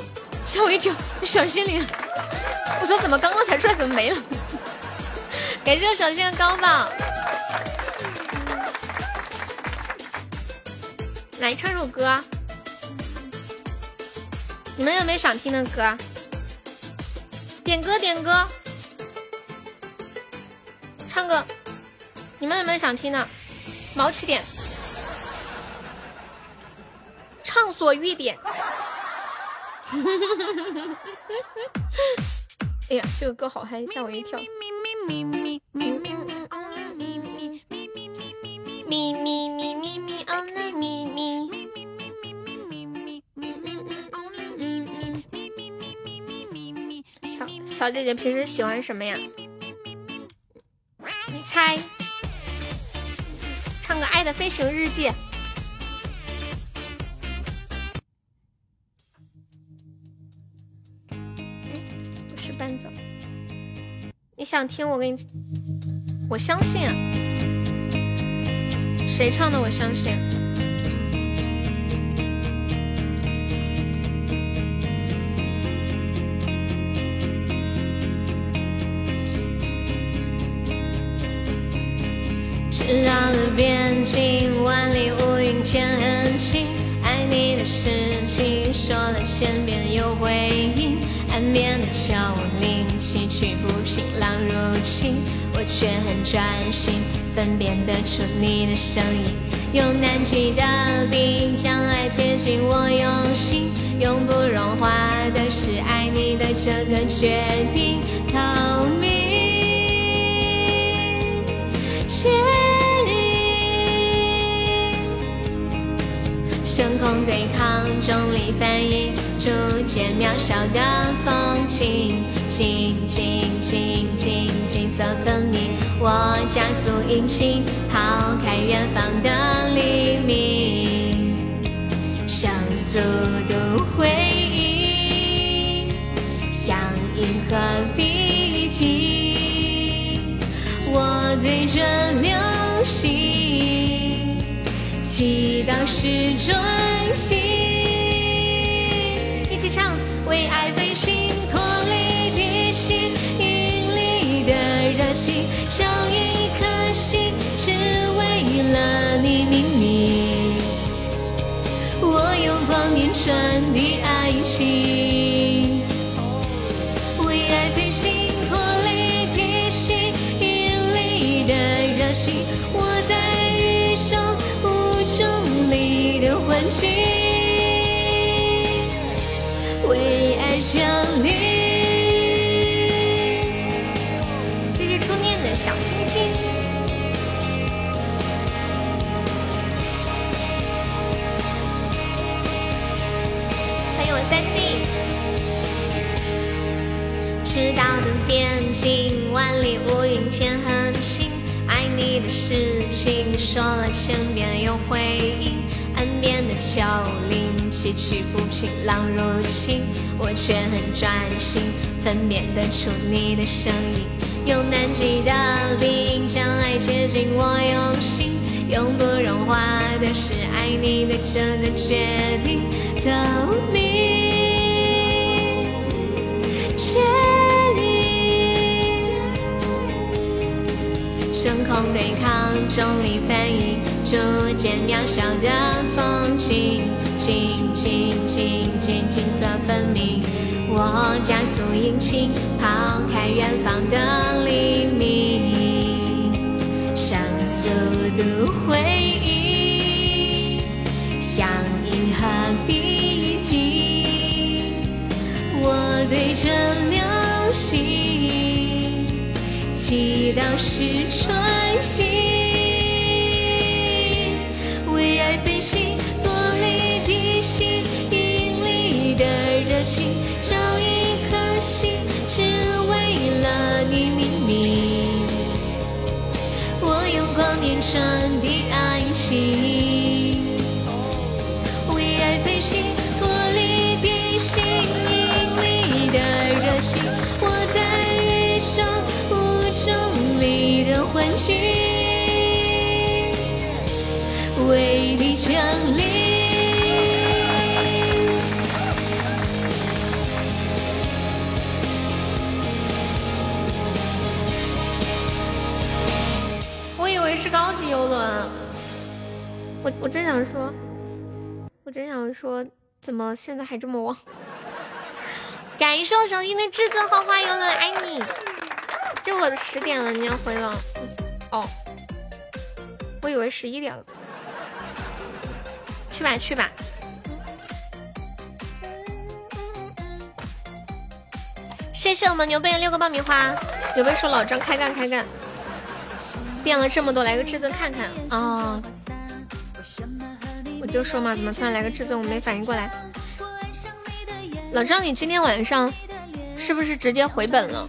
吓我一跳，小心灵！我说怎么刚刚才出来，怎么没了？感谢我小心的高榜，来唱首歌。你们有没有想听的歌？点歌，点歌。唱歌，你们有没有想听的？毛起点，畅所欲点。哎呀，这个歌好嗨，吓我一跳。咪咪咪咪咪咪哦那咪咪。小小姐姐平时喜欢什么呀？你猜，唱个《爱的飞行日记》。不是伴奏。你想听？我给你，我相信。谁唱的？我相信。边境，万里无云天很晴。爱你的事情说了千遍有回应，岸边的桥铃崎岖不平，浪如侵，我却很专心，分辨得出你的声音。用南极的冰将爱接近我用心，永不融化的是爱你的这个决定，透明。空对抗，重力反应，逐渐渺小的风景，静静静静景色分明。我加速引擎，抛开远方的黎明，像速度回应，像银河逼近。我对着流星，祈祷是心。一起唱，为爱飞行，脱离地心引力的热情，找一颗心，只为了你命名。我用光年传递爱情，的环境，为爱降临。谢谢初念的小星星，欢迎我三弟。赤道的边境，万里无云天很晴。爱你的事情说了千遍有回应，岸边的桥崎岖不平，浪如侵，我却很专心，分辨得出你的声音。用南极的冰将爱接近我用心，永不融化的是爱你的这个决定，透明。声空对抗，重力反应，逐渐渺小的风景，静静静静景色分明。我加速引擎，抛开远方的黎明，像速度回应，像银河逼近。我对着流星。祈祷是穿心，找一颗心，只为了你命名。我用光年传递爱情，高级游轮，我我真想说，我真想说，怎么现在还这么旺？感谢我小新的至尊豪华游轮，爱你。这会儿十点了，你要回了？哦，我以为十一点了。去吧去吧。谢谢我们牛贝六个爆米花。牛贝说老张开干开干，垫了这么多，来个至尊看看啊！我就说嘛，怎么突然来个至尊，我没反应过来。老张，你今天晚上是不是直接回本了？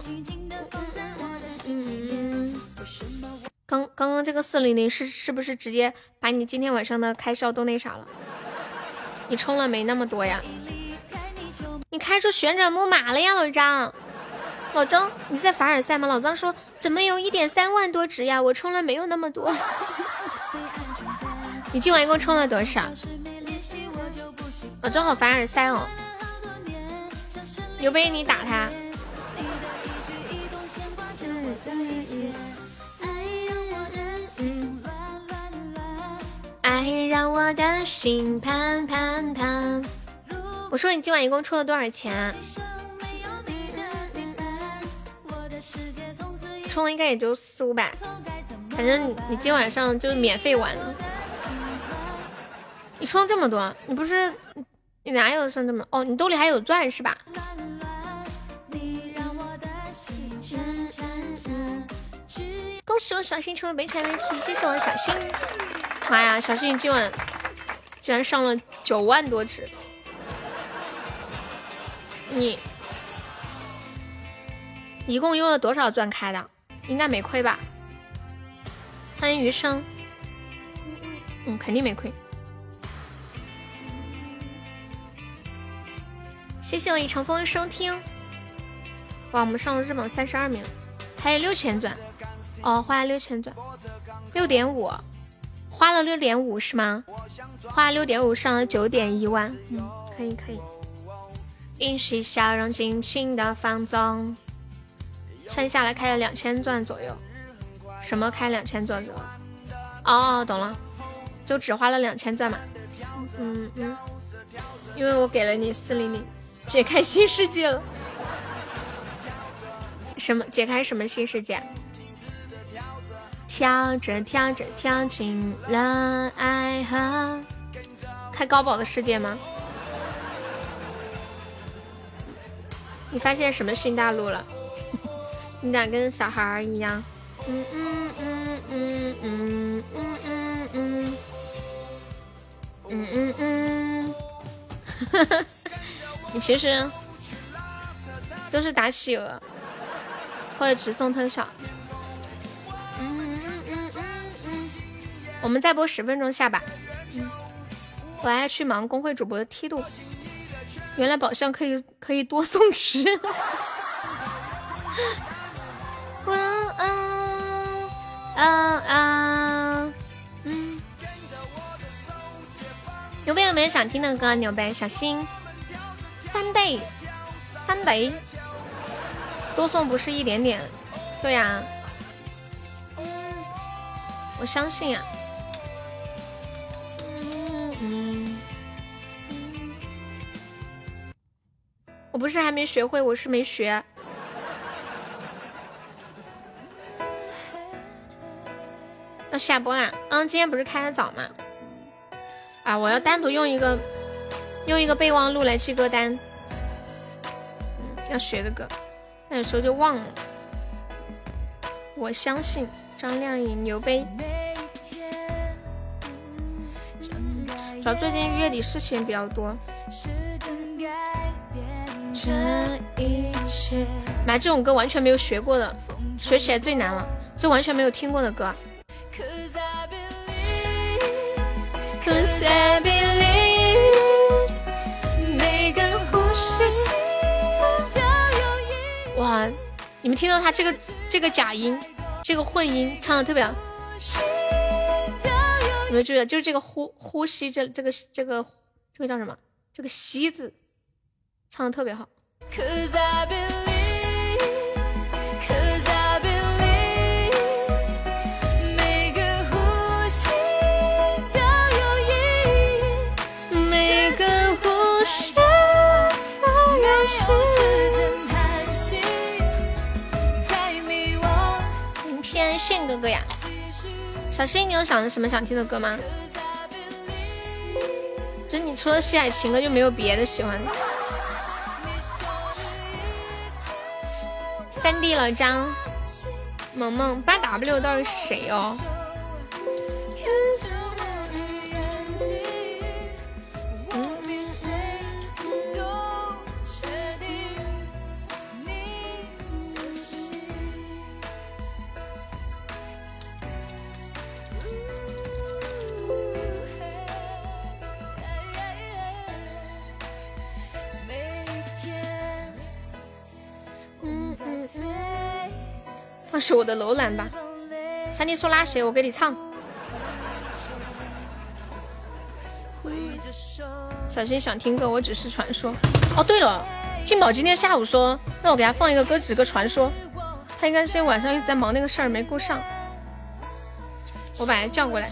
嗯刚刚刚这个四零零是是不是直接把你今天晚上的开销都那啥了？你充了没那么多呀？你开出旋转木马了呀，老张！老张你在凡尔赛吗？老张说怎么有一点三万多值呀？我充了没有那么多。*laughs* 你今晚一共充了多少？我正好凡尔赛哦！牛杯你打他。爱让我的心盼盼盼。我说你今晚一共充了多少钱？充了应该也就四五百，反正你你今晚上就是免费玩。你充这么多，你不是你哪有剩这么？哦，你兜里还有钻是吧？恭喜我小新成为本场 MVP，谢谢我小新。妈呀，小新今晚居然上了九万多只，你一共用了多少钻开的？应该没亏吧？欢迎余生，嗯，肯定没亏。谢谢我一长风收听。哇，我们上了日榜三十二名，还有六千钻。哦，花了六千钻，六点五，花了六点五是吗？花了六点五上了九点一万，嗯，可以可以。允许笑容尽情的放纵，算下来开了两千钻左右。什么开两千钻左右？哦，懂了，就只花了两千钻嘛。嗯嗯，因为我给了你四零零，解开新世界了。什么？解开什么新世界？跳着跳着跳进了爱河，开高宝的世界吗？你发现什么新大陆了？你咋跟小孩儿一样？嗯嗯嗯嗯嗯嗯嗯嗯嗯嗯嗯，哈哈，*laughs* 你平时都是打企鹅或者直送特效？我们再播十分钟下吧。嗯，我还要去忙公会主播的梯度。原来宝箱可以可以多送吃。*laughs* 啊啊，嗯。有没有没有想听的歌？牛呗，小心。三 day，三 day，多送不是一点点。对呀，我相信呀。我不是还没学会，我是没学。要下播啦！嗯，今天不是开的早吗？啊，我要单独用一个用一个备忘录来记歌单。要学的歌，那有时候就忘了。我相信张靓颖牛杯。主要最近月底事情比较多。这一切，买这种歌完全没有学过的，学起来最难了，就完全没有听过的歌。哇，你们听到他这个这个假音，这个混音唱的特别好。有没有注意？就是这个呼呼吸，这这个这个这个叫什么？这个吸字。唱的特别好。名片炫哥哥呀，小新，你有想着什么想听的歌吗？就你除了西海情歌就没有别的喜欢的？三弟老张，萌萌八 W 到底是谁哦？那是我的楼兰吧？三弟说拉谁？我给你唱。小新想听歌，我只是传说。哦，对了，静宝今天下午说让我给他放一个歌，只个传说。他应该是晚上一直在忙那个事儿，没顾上。我把他叫过来。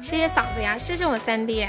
谢谢嗓子呀，谢谢我三弟。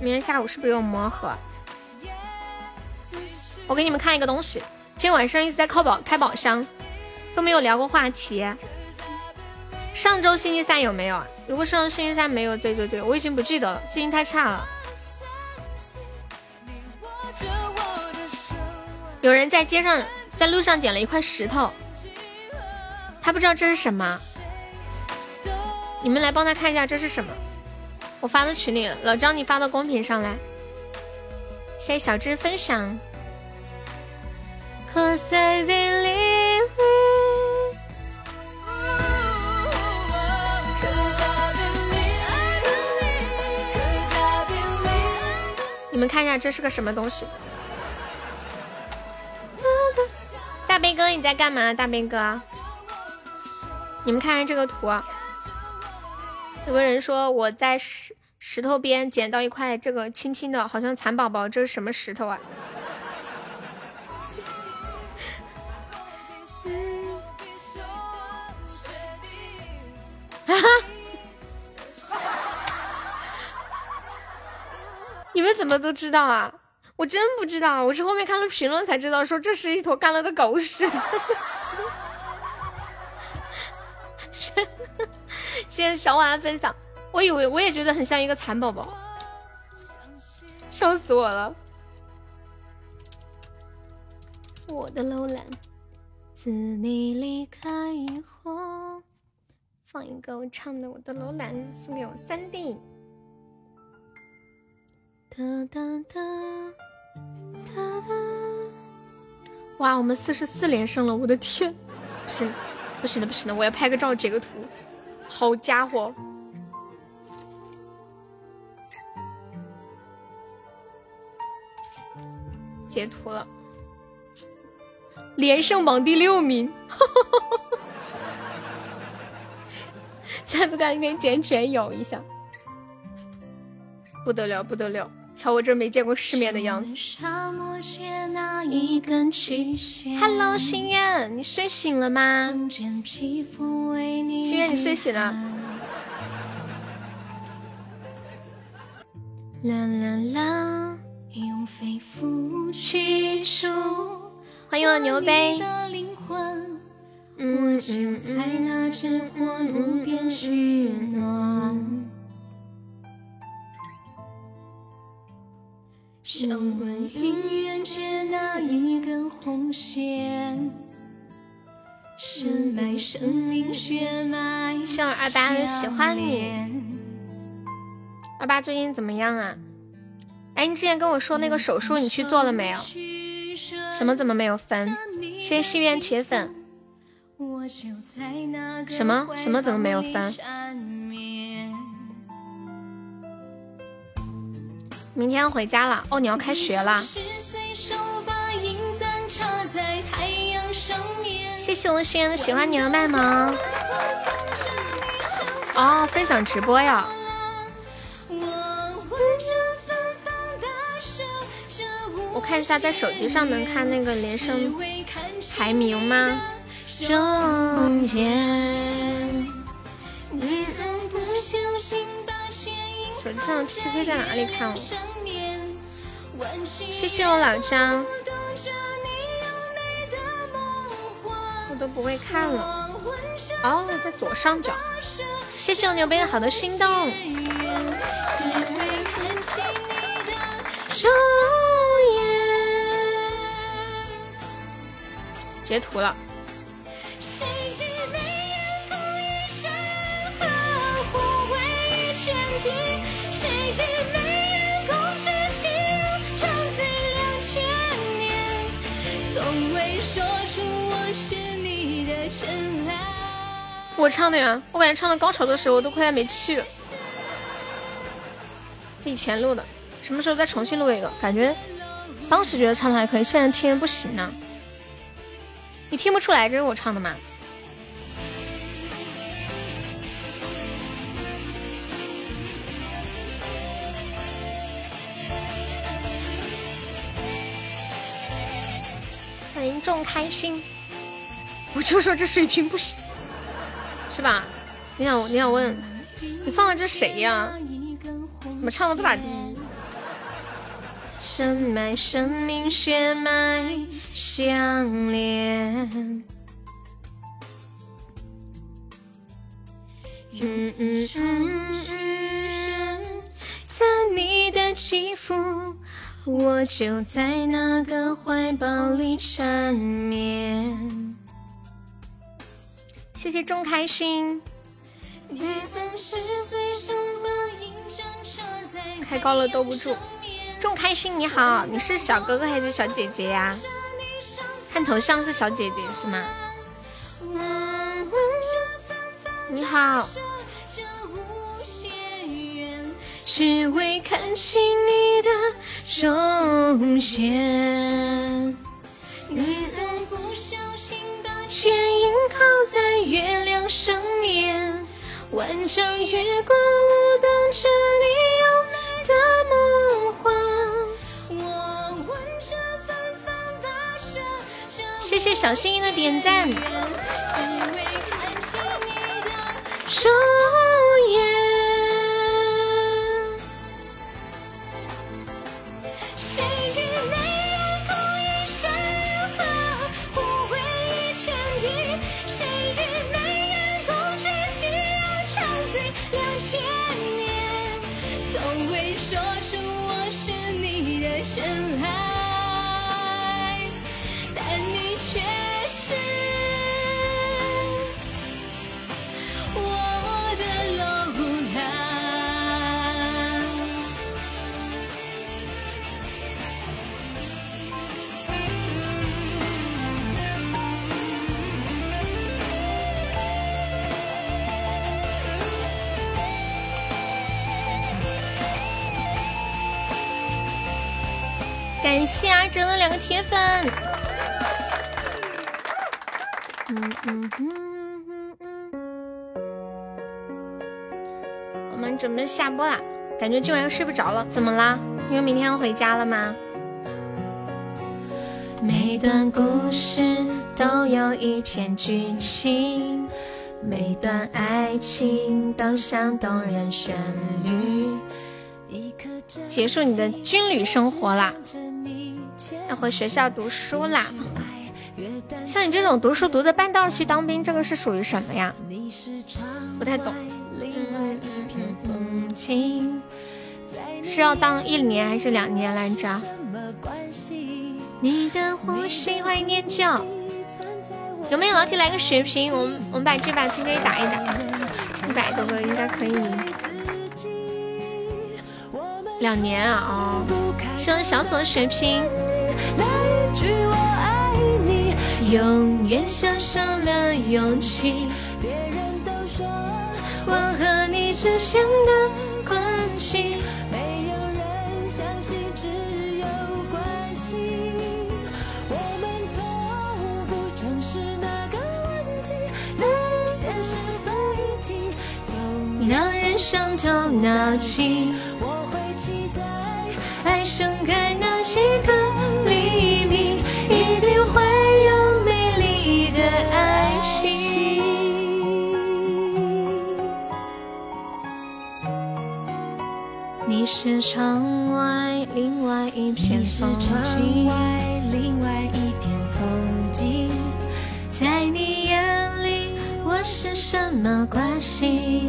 明天下午是不是有魔盒？我给你们看一个东西，今天晚上一直在开宝开宝箱，都没有聊过话题。上周星期三有没有啊？如果上周星期三没有，对对对，我已经不记得了，最近太差了。有人在街上，在路上捡了一块石头，他不知道这是什么。你们来帮他看一下这是什么？我发到群里了，老张你发到公屏上来。谢谢小智分享。你们看一下这是个什么东西？大兵哥你在干嘛？大兵哥，你们看看这个图。有个人说我在石石头边捡到一块这个青青的，好像蚕宝宝，这是什么石头啊？哈 *laughs* 你们怎么都知道啊？我真不知道，我是后面看了评论才知道，说这是一坨干了的狗屎。*laughs* 谢谢小晚安分享，我以为我也觉得很像一个蚕宝宝，笑死我了。我的楼兰，自你离开以后，放一个我唱的《我的楼兰》，送给我三弟。哒哒哒哒哒！哇，我们四十四连胜了，我的天！不行，不行的，不行的，我要拍个照截个图。好家伙！截图了，连胜榜第六名，*laughs* 下次赶紧给捡起来咬一下，不得了，不得了！瞧我这没见过世面的样子。Hello，心愿，你睡醒了吗？心愿，你睡醒了。啦啦啦！欢迎我牛杯。嗯嗯嗯。想问姻缘借那一根红线，深埋生命血脉。希望二八喜欢你。二八最近怎么样啊？哎，你之前跟我说那个手术你去做了没有？什么怎么没有分？谢谢心愿铁粉。什么什么怎么没有分？明天要回家了哦，你要开学了。谢谢我心愿的喜欢你的麦萌。哦，分享直播呀。我看一下，在手机上能看那个连胜排名吗？中间。手机上 PK 在哪里看？谢谢我老张，我都不会看了。哦，在左上角。谢谢我牛杯的好多心动。截图了。我唱的呀，我感觉唱到高潮的时候我都快要没气了。以前录的，什么时候再重新录一个？感觉当时觉得唱的还可以，现在听不行呢。你听不出来这是我唱的吗？欢迎众开心，我就说这水平不行，是吧？你想你想问，你放的这谁呀？怎么唱的不咋地？深埋生命血脉相连。嗯嗯嗯嗯，在你的肌肤，我就在那个怀抱里缠绵。谢谢众开心。开高了兜不住。众开心，你好，你是小哥哥还是小姐姐呀？看头像是小姐姐是吗？你好。只为看清你的容颜。你在不小心把剪影靠在月亮上面，万丈月光舞动着你优美的梦幻。我闻着芬芳跋涉着谢谢小心心的点赞。只为看清你的容谢阿哲的两个铁粉。嗯嗯嗯嗯嗯，我们准备下播啦，感觉今晚又睡不着了，怎么啦？因为明天要回家了吗？每段故事都有一篇剧情，每段爱情都像动人旋律。结束你的军旅生活啦，要回学校读书啦。像你这种读书读的半道去当兵，这个是属于什么呀？不太懂。嗯嗯嗯，是要当一年还是两年来着？你的呼吸，欢迎念旧。有没有老铁来个血瓶？我们我们把这把 PK 打一打，一百多个应该可以。两年啊哦，谢谢小锁血瓶。那一句“我爱你永远像少了勇气。别人都说我和你之间的关系，没有人相信，只有关系。我们从不正视那个问题，那现实非题，总让人伤透脑筋。我会期待爱盛开那几个黎明，一定会有美丽的爱情。你是窗外另外一片风景，另外一片风景。在你眼里，我是什么关系？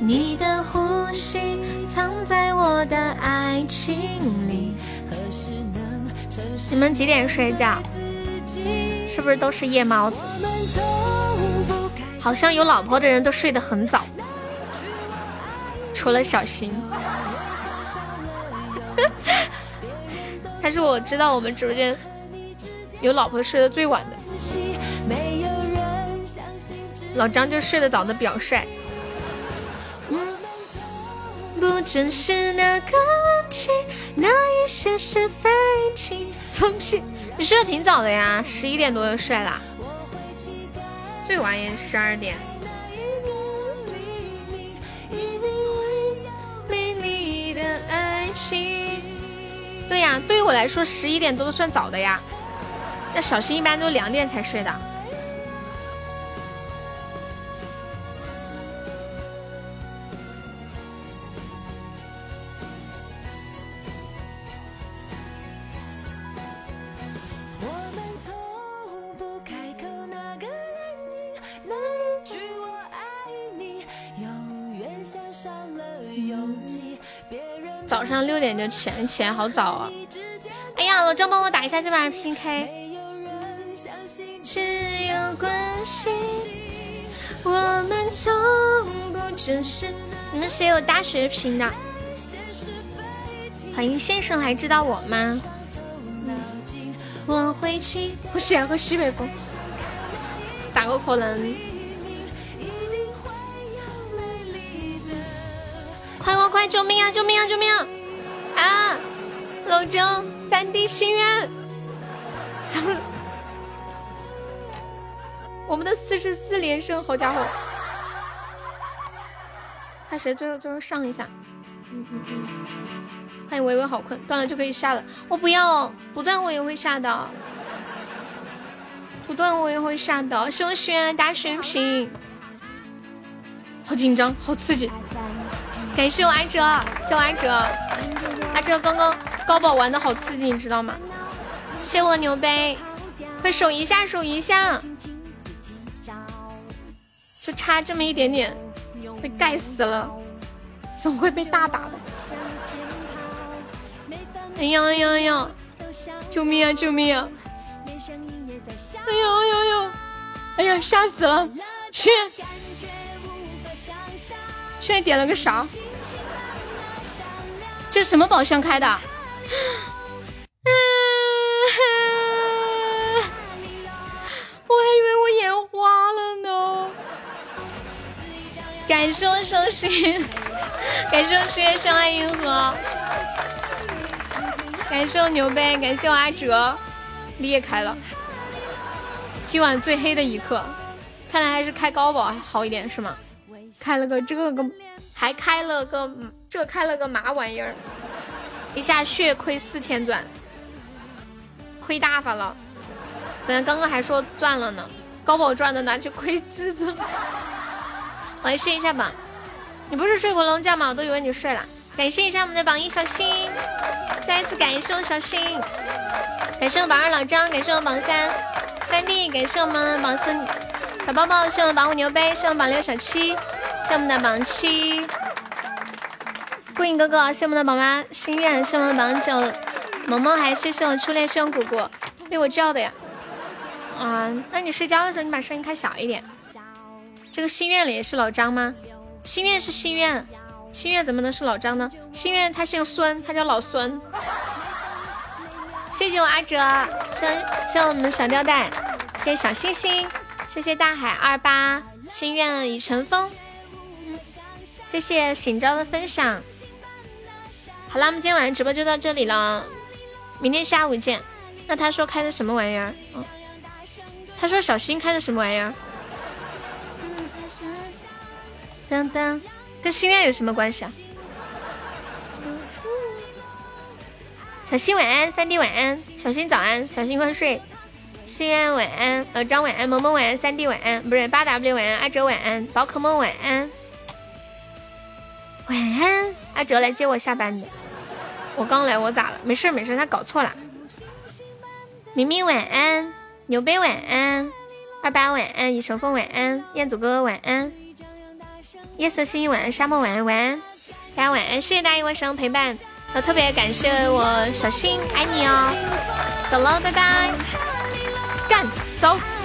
你的呼吸藏在我的爱情里。你们几点睡觉？是不是都是夜猫子？好像有老婆的人都睡得很早，除了小新。*laughs* 他是我知道我们直播间有老婆睡得最晚的。老张就睡得早的表率。不正是那个问题，那一些是非题。放屁！你睡得挺早的呀，十一点多就睡啦，最晚也十二点。对呀，对于我来说十一点多都算早的呀。那小新一般都两点才睡的。就起来，起来好早啊！哎呀，老张帮我打一下这把 PK。只有关系，我们从不只是。你们谁有大血瓶的？欢迎先生，还知道我吗？我会去，我喜欢喝西北风。咋个可能？快快快！救命啊！救命啊！救命啊！啊！老张，三 D 心愿，怎么？我们的四十四连胜，好家伙！看谁最后最后上一下。嗯嗯嗯。欢迎微微好困，断了就可以下了。我不要，不断我也会下的。不断我也会下的。谢我许愿大水瓶，好紧张，好刺激。感谢我阿哲，谢我阿哲，阿哲刚刚高宝玩的好刺激，你知道吗？谢我牛杯，快守一下，守一下，就差这么一点点，被盖死了，总会被大打的？哎呀哎呀哎呀！救命啊救命啊！哎呀哎呀呀！哎呀吓死了！去，去点了个啥？这什么宝箱开的？*laughs* 我还以为我眼花了呢。感谢我伤心，感谢我十月相爱银河，感谢我牛杯，感谢我阿哲，裂开了。今晚最黑的一刻，看来还是开高宝好一点是吗？开了个这个，还开了个。这开了个嘛玩意儿，一下血亏四千钻，亏大发了。本来刚刚还说赚了呢，高宝赚的拿去亏至尊。我来试一下榜，你不是睡过龙觉吗？我都以为你睡了。感谢一下我们的榜一小新，再一次感谢我小新，感谢我榜二老张，感谢我榜三三弟，感谢我们榜四小包包，谢我们榜五牛杯，谢我们榜六小七，谢我们的榜七。顾影哥哥，谢我们的宝妈心愿，谢我们的榜九萌萌，还谢谢我初恋，谢我姑姑被我叫的呀。啊，那你睡觉的时候你把声音开小一点。这个心愿里是老张吗？心愿是心愿，心愿怎么能是老张呢？心愿他姓孙，他叫老孙。谢谢我阿哲，谢谢我们小吊带，谢谢小星星，谢谢大海二八，心愿已成风。谢谢醒朝的分享。好了，我们今天晚上直播就到这里了，明天下午见。那他说开的什么玩意儿？嗯，他说小新开的什么玩意儿？当当，跟心愿有什么关系啊？小新晚安，三弟晚安，小新早安，小新快睡。心愿晚安，老张晚安，萌萌晚安，三弟晚安，不是八 W 晚安，阿哲晚安，宝可梦晚安。晚安，阿哲来接我下班的。我刚来，我咋了？没事没事，他搞错了。明明晚安，牛杯晚安，二八晚安，以成风晚安，彦祖哥哥晚安，夜色星晚安，沙漠晚安晚安，大家晚安，谢谢大家一晚上陪伴，我特别感谢我小新，爱你哦。走了，拜拜，干走。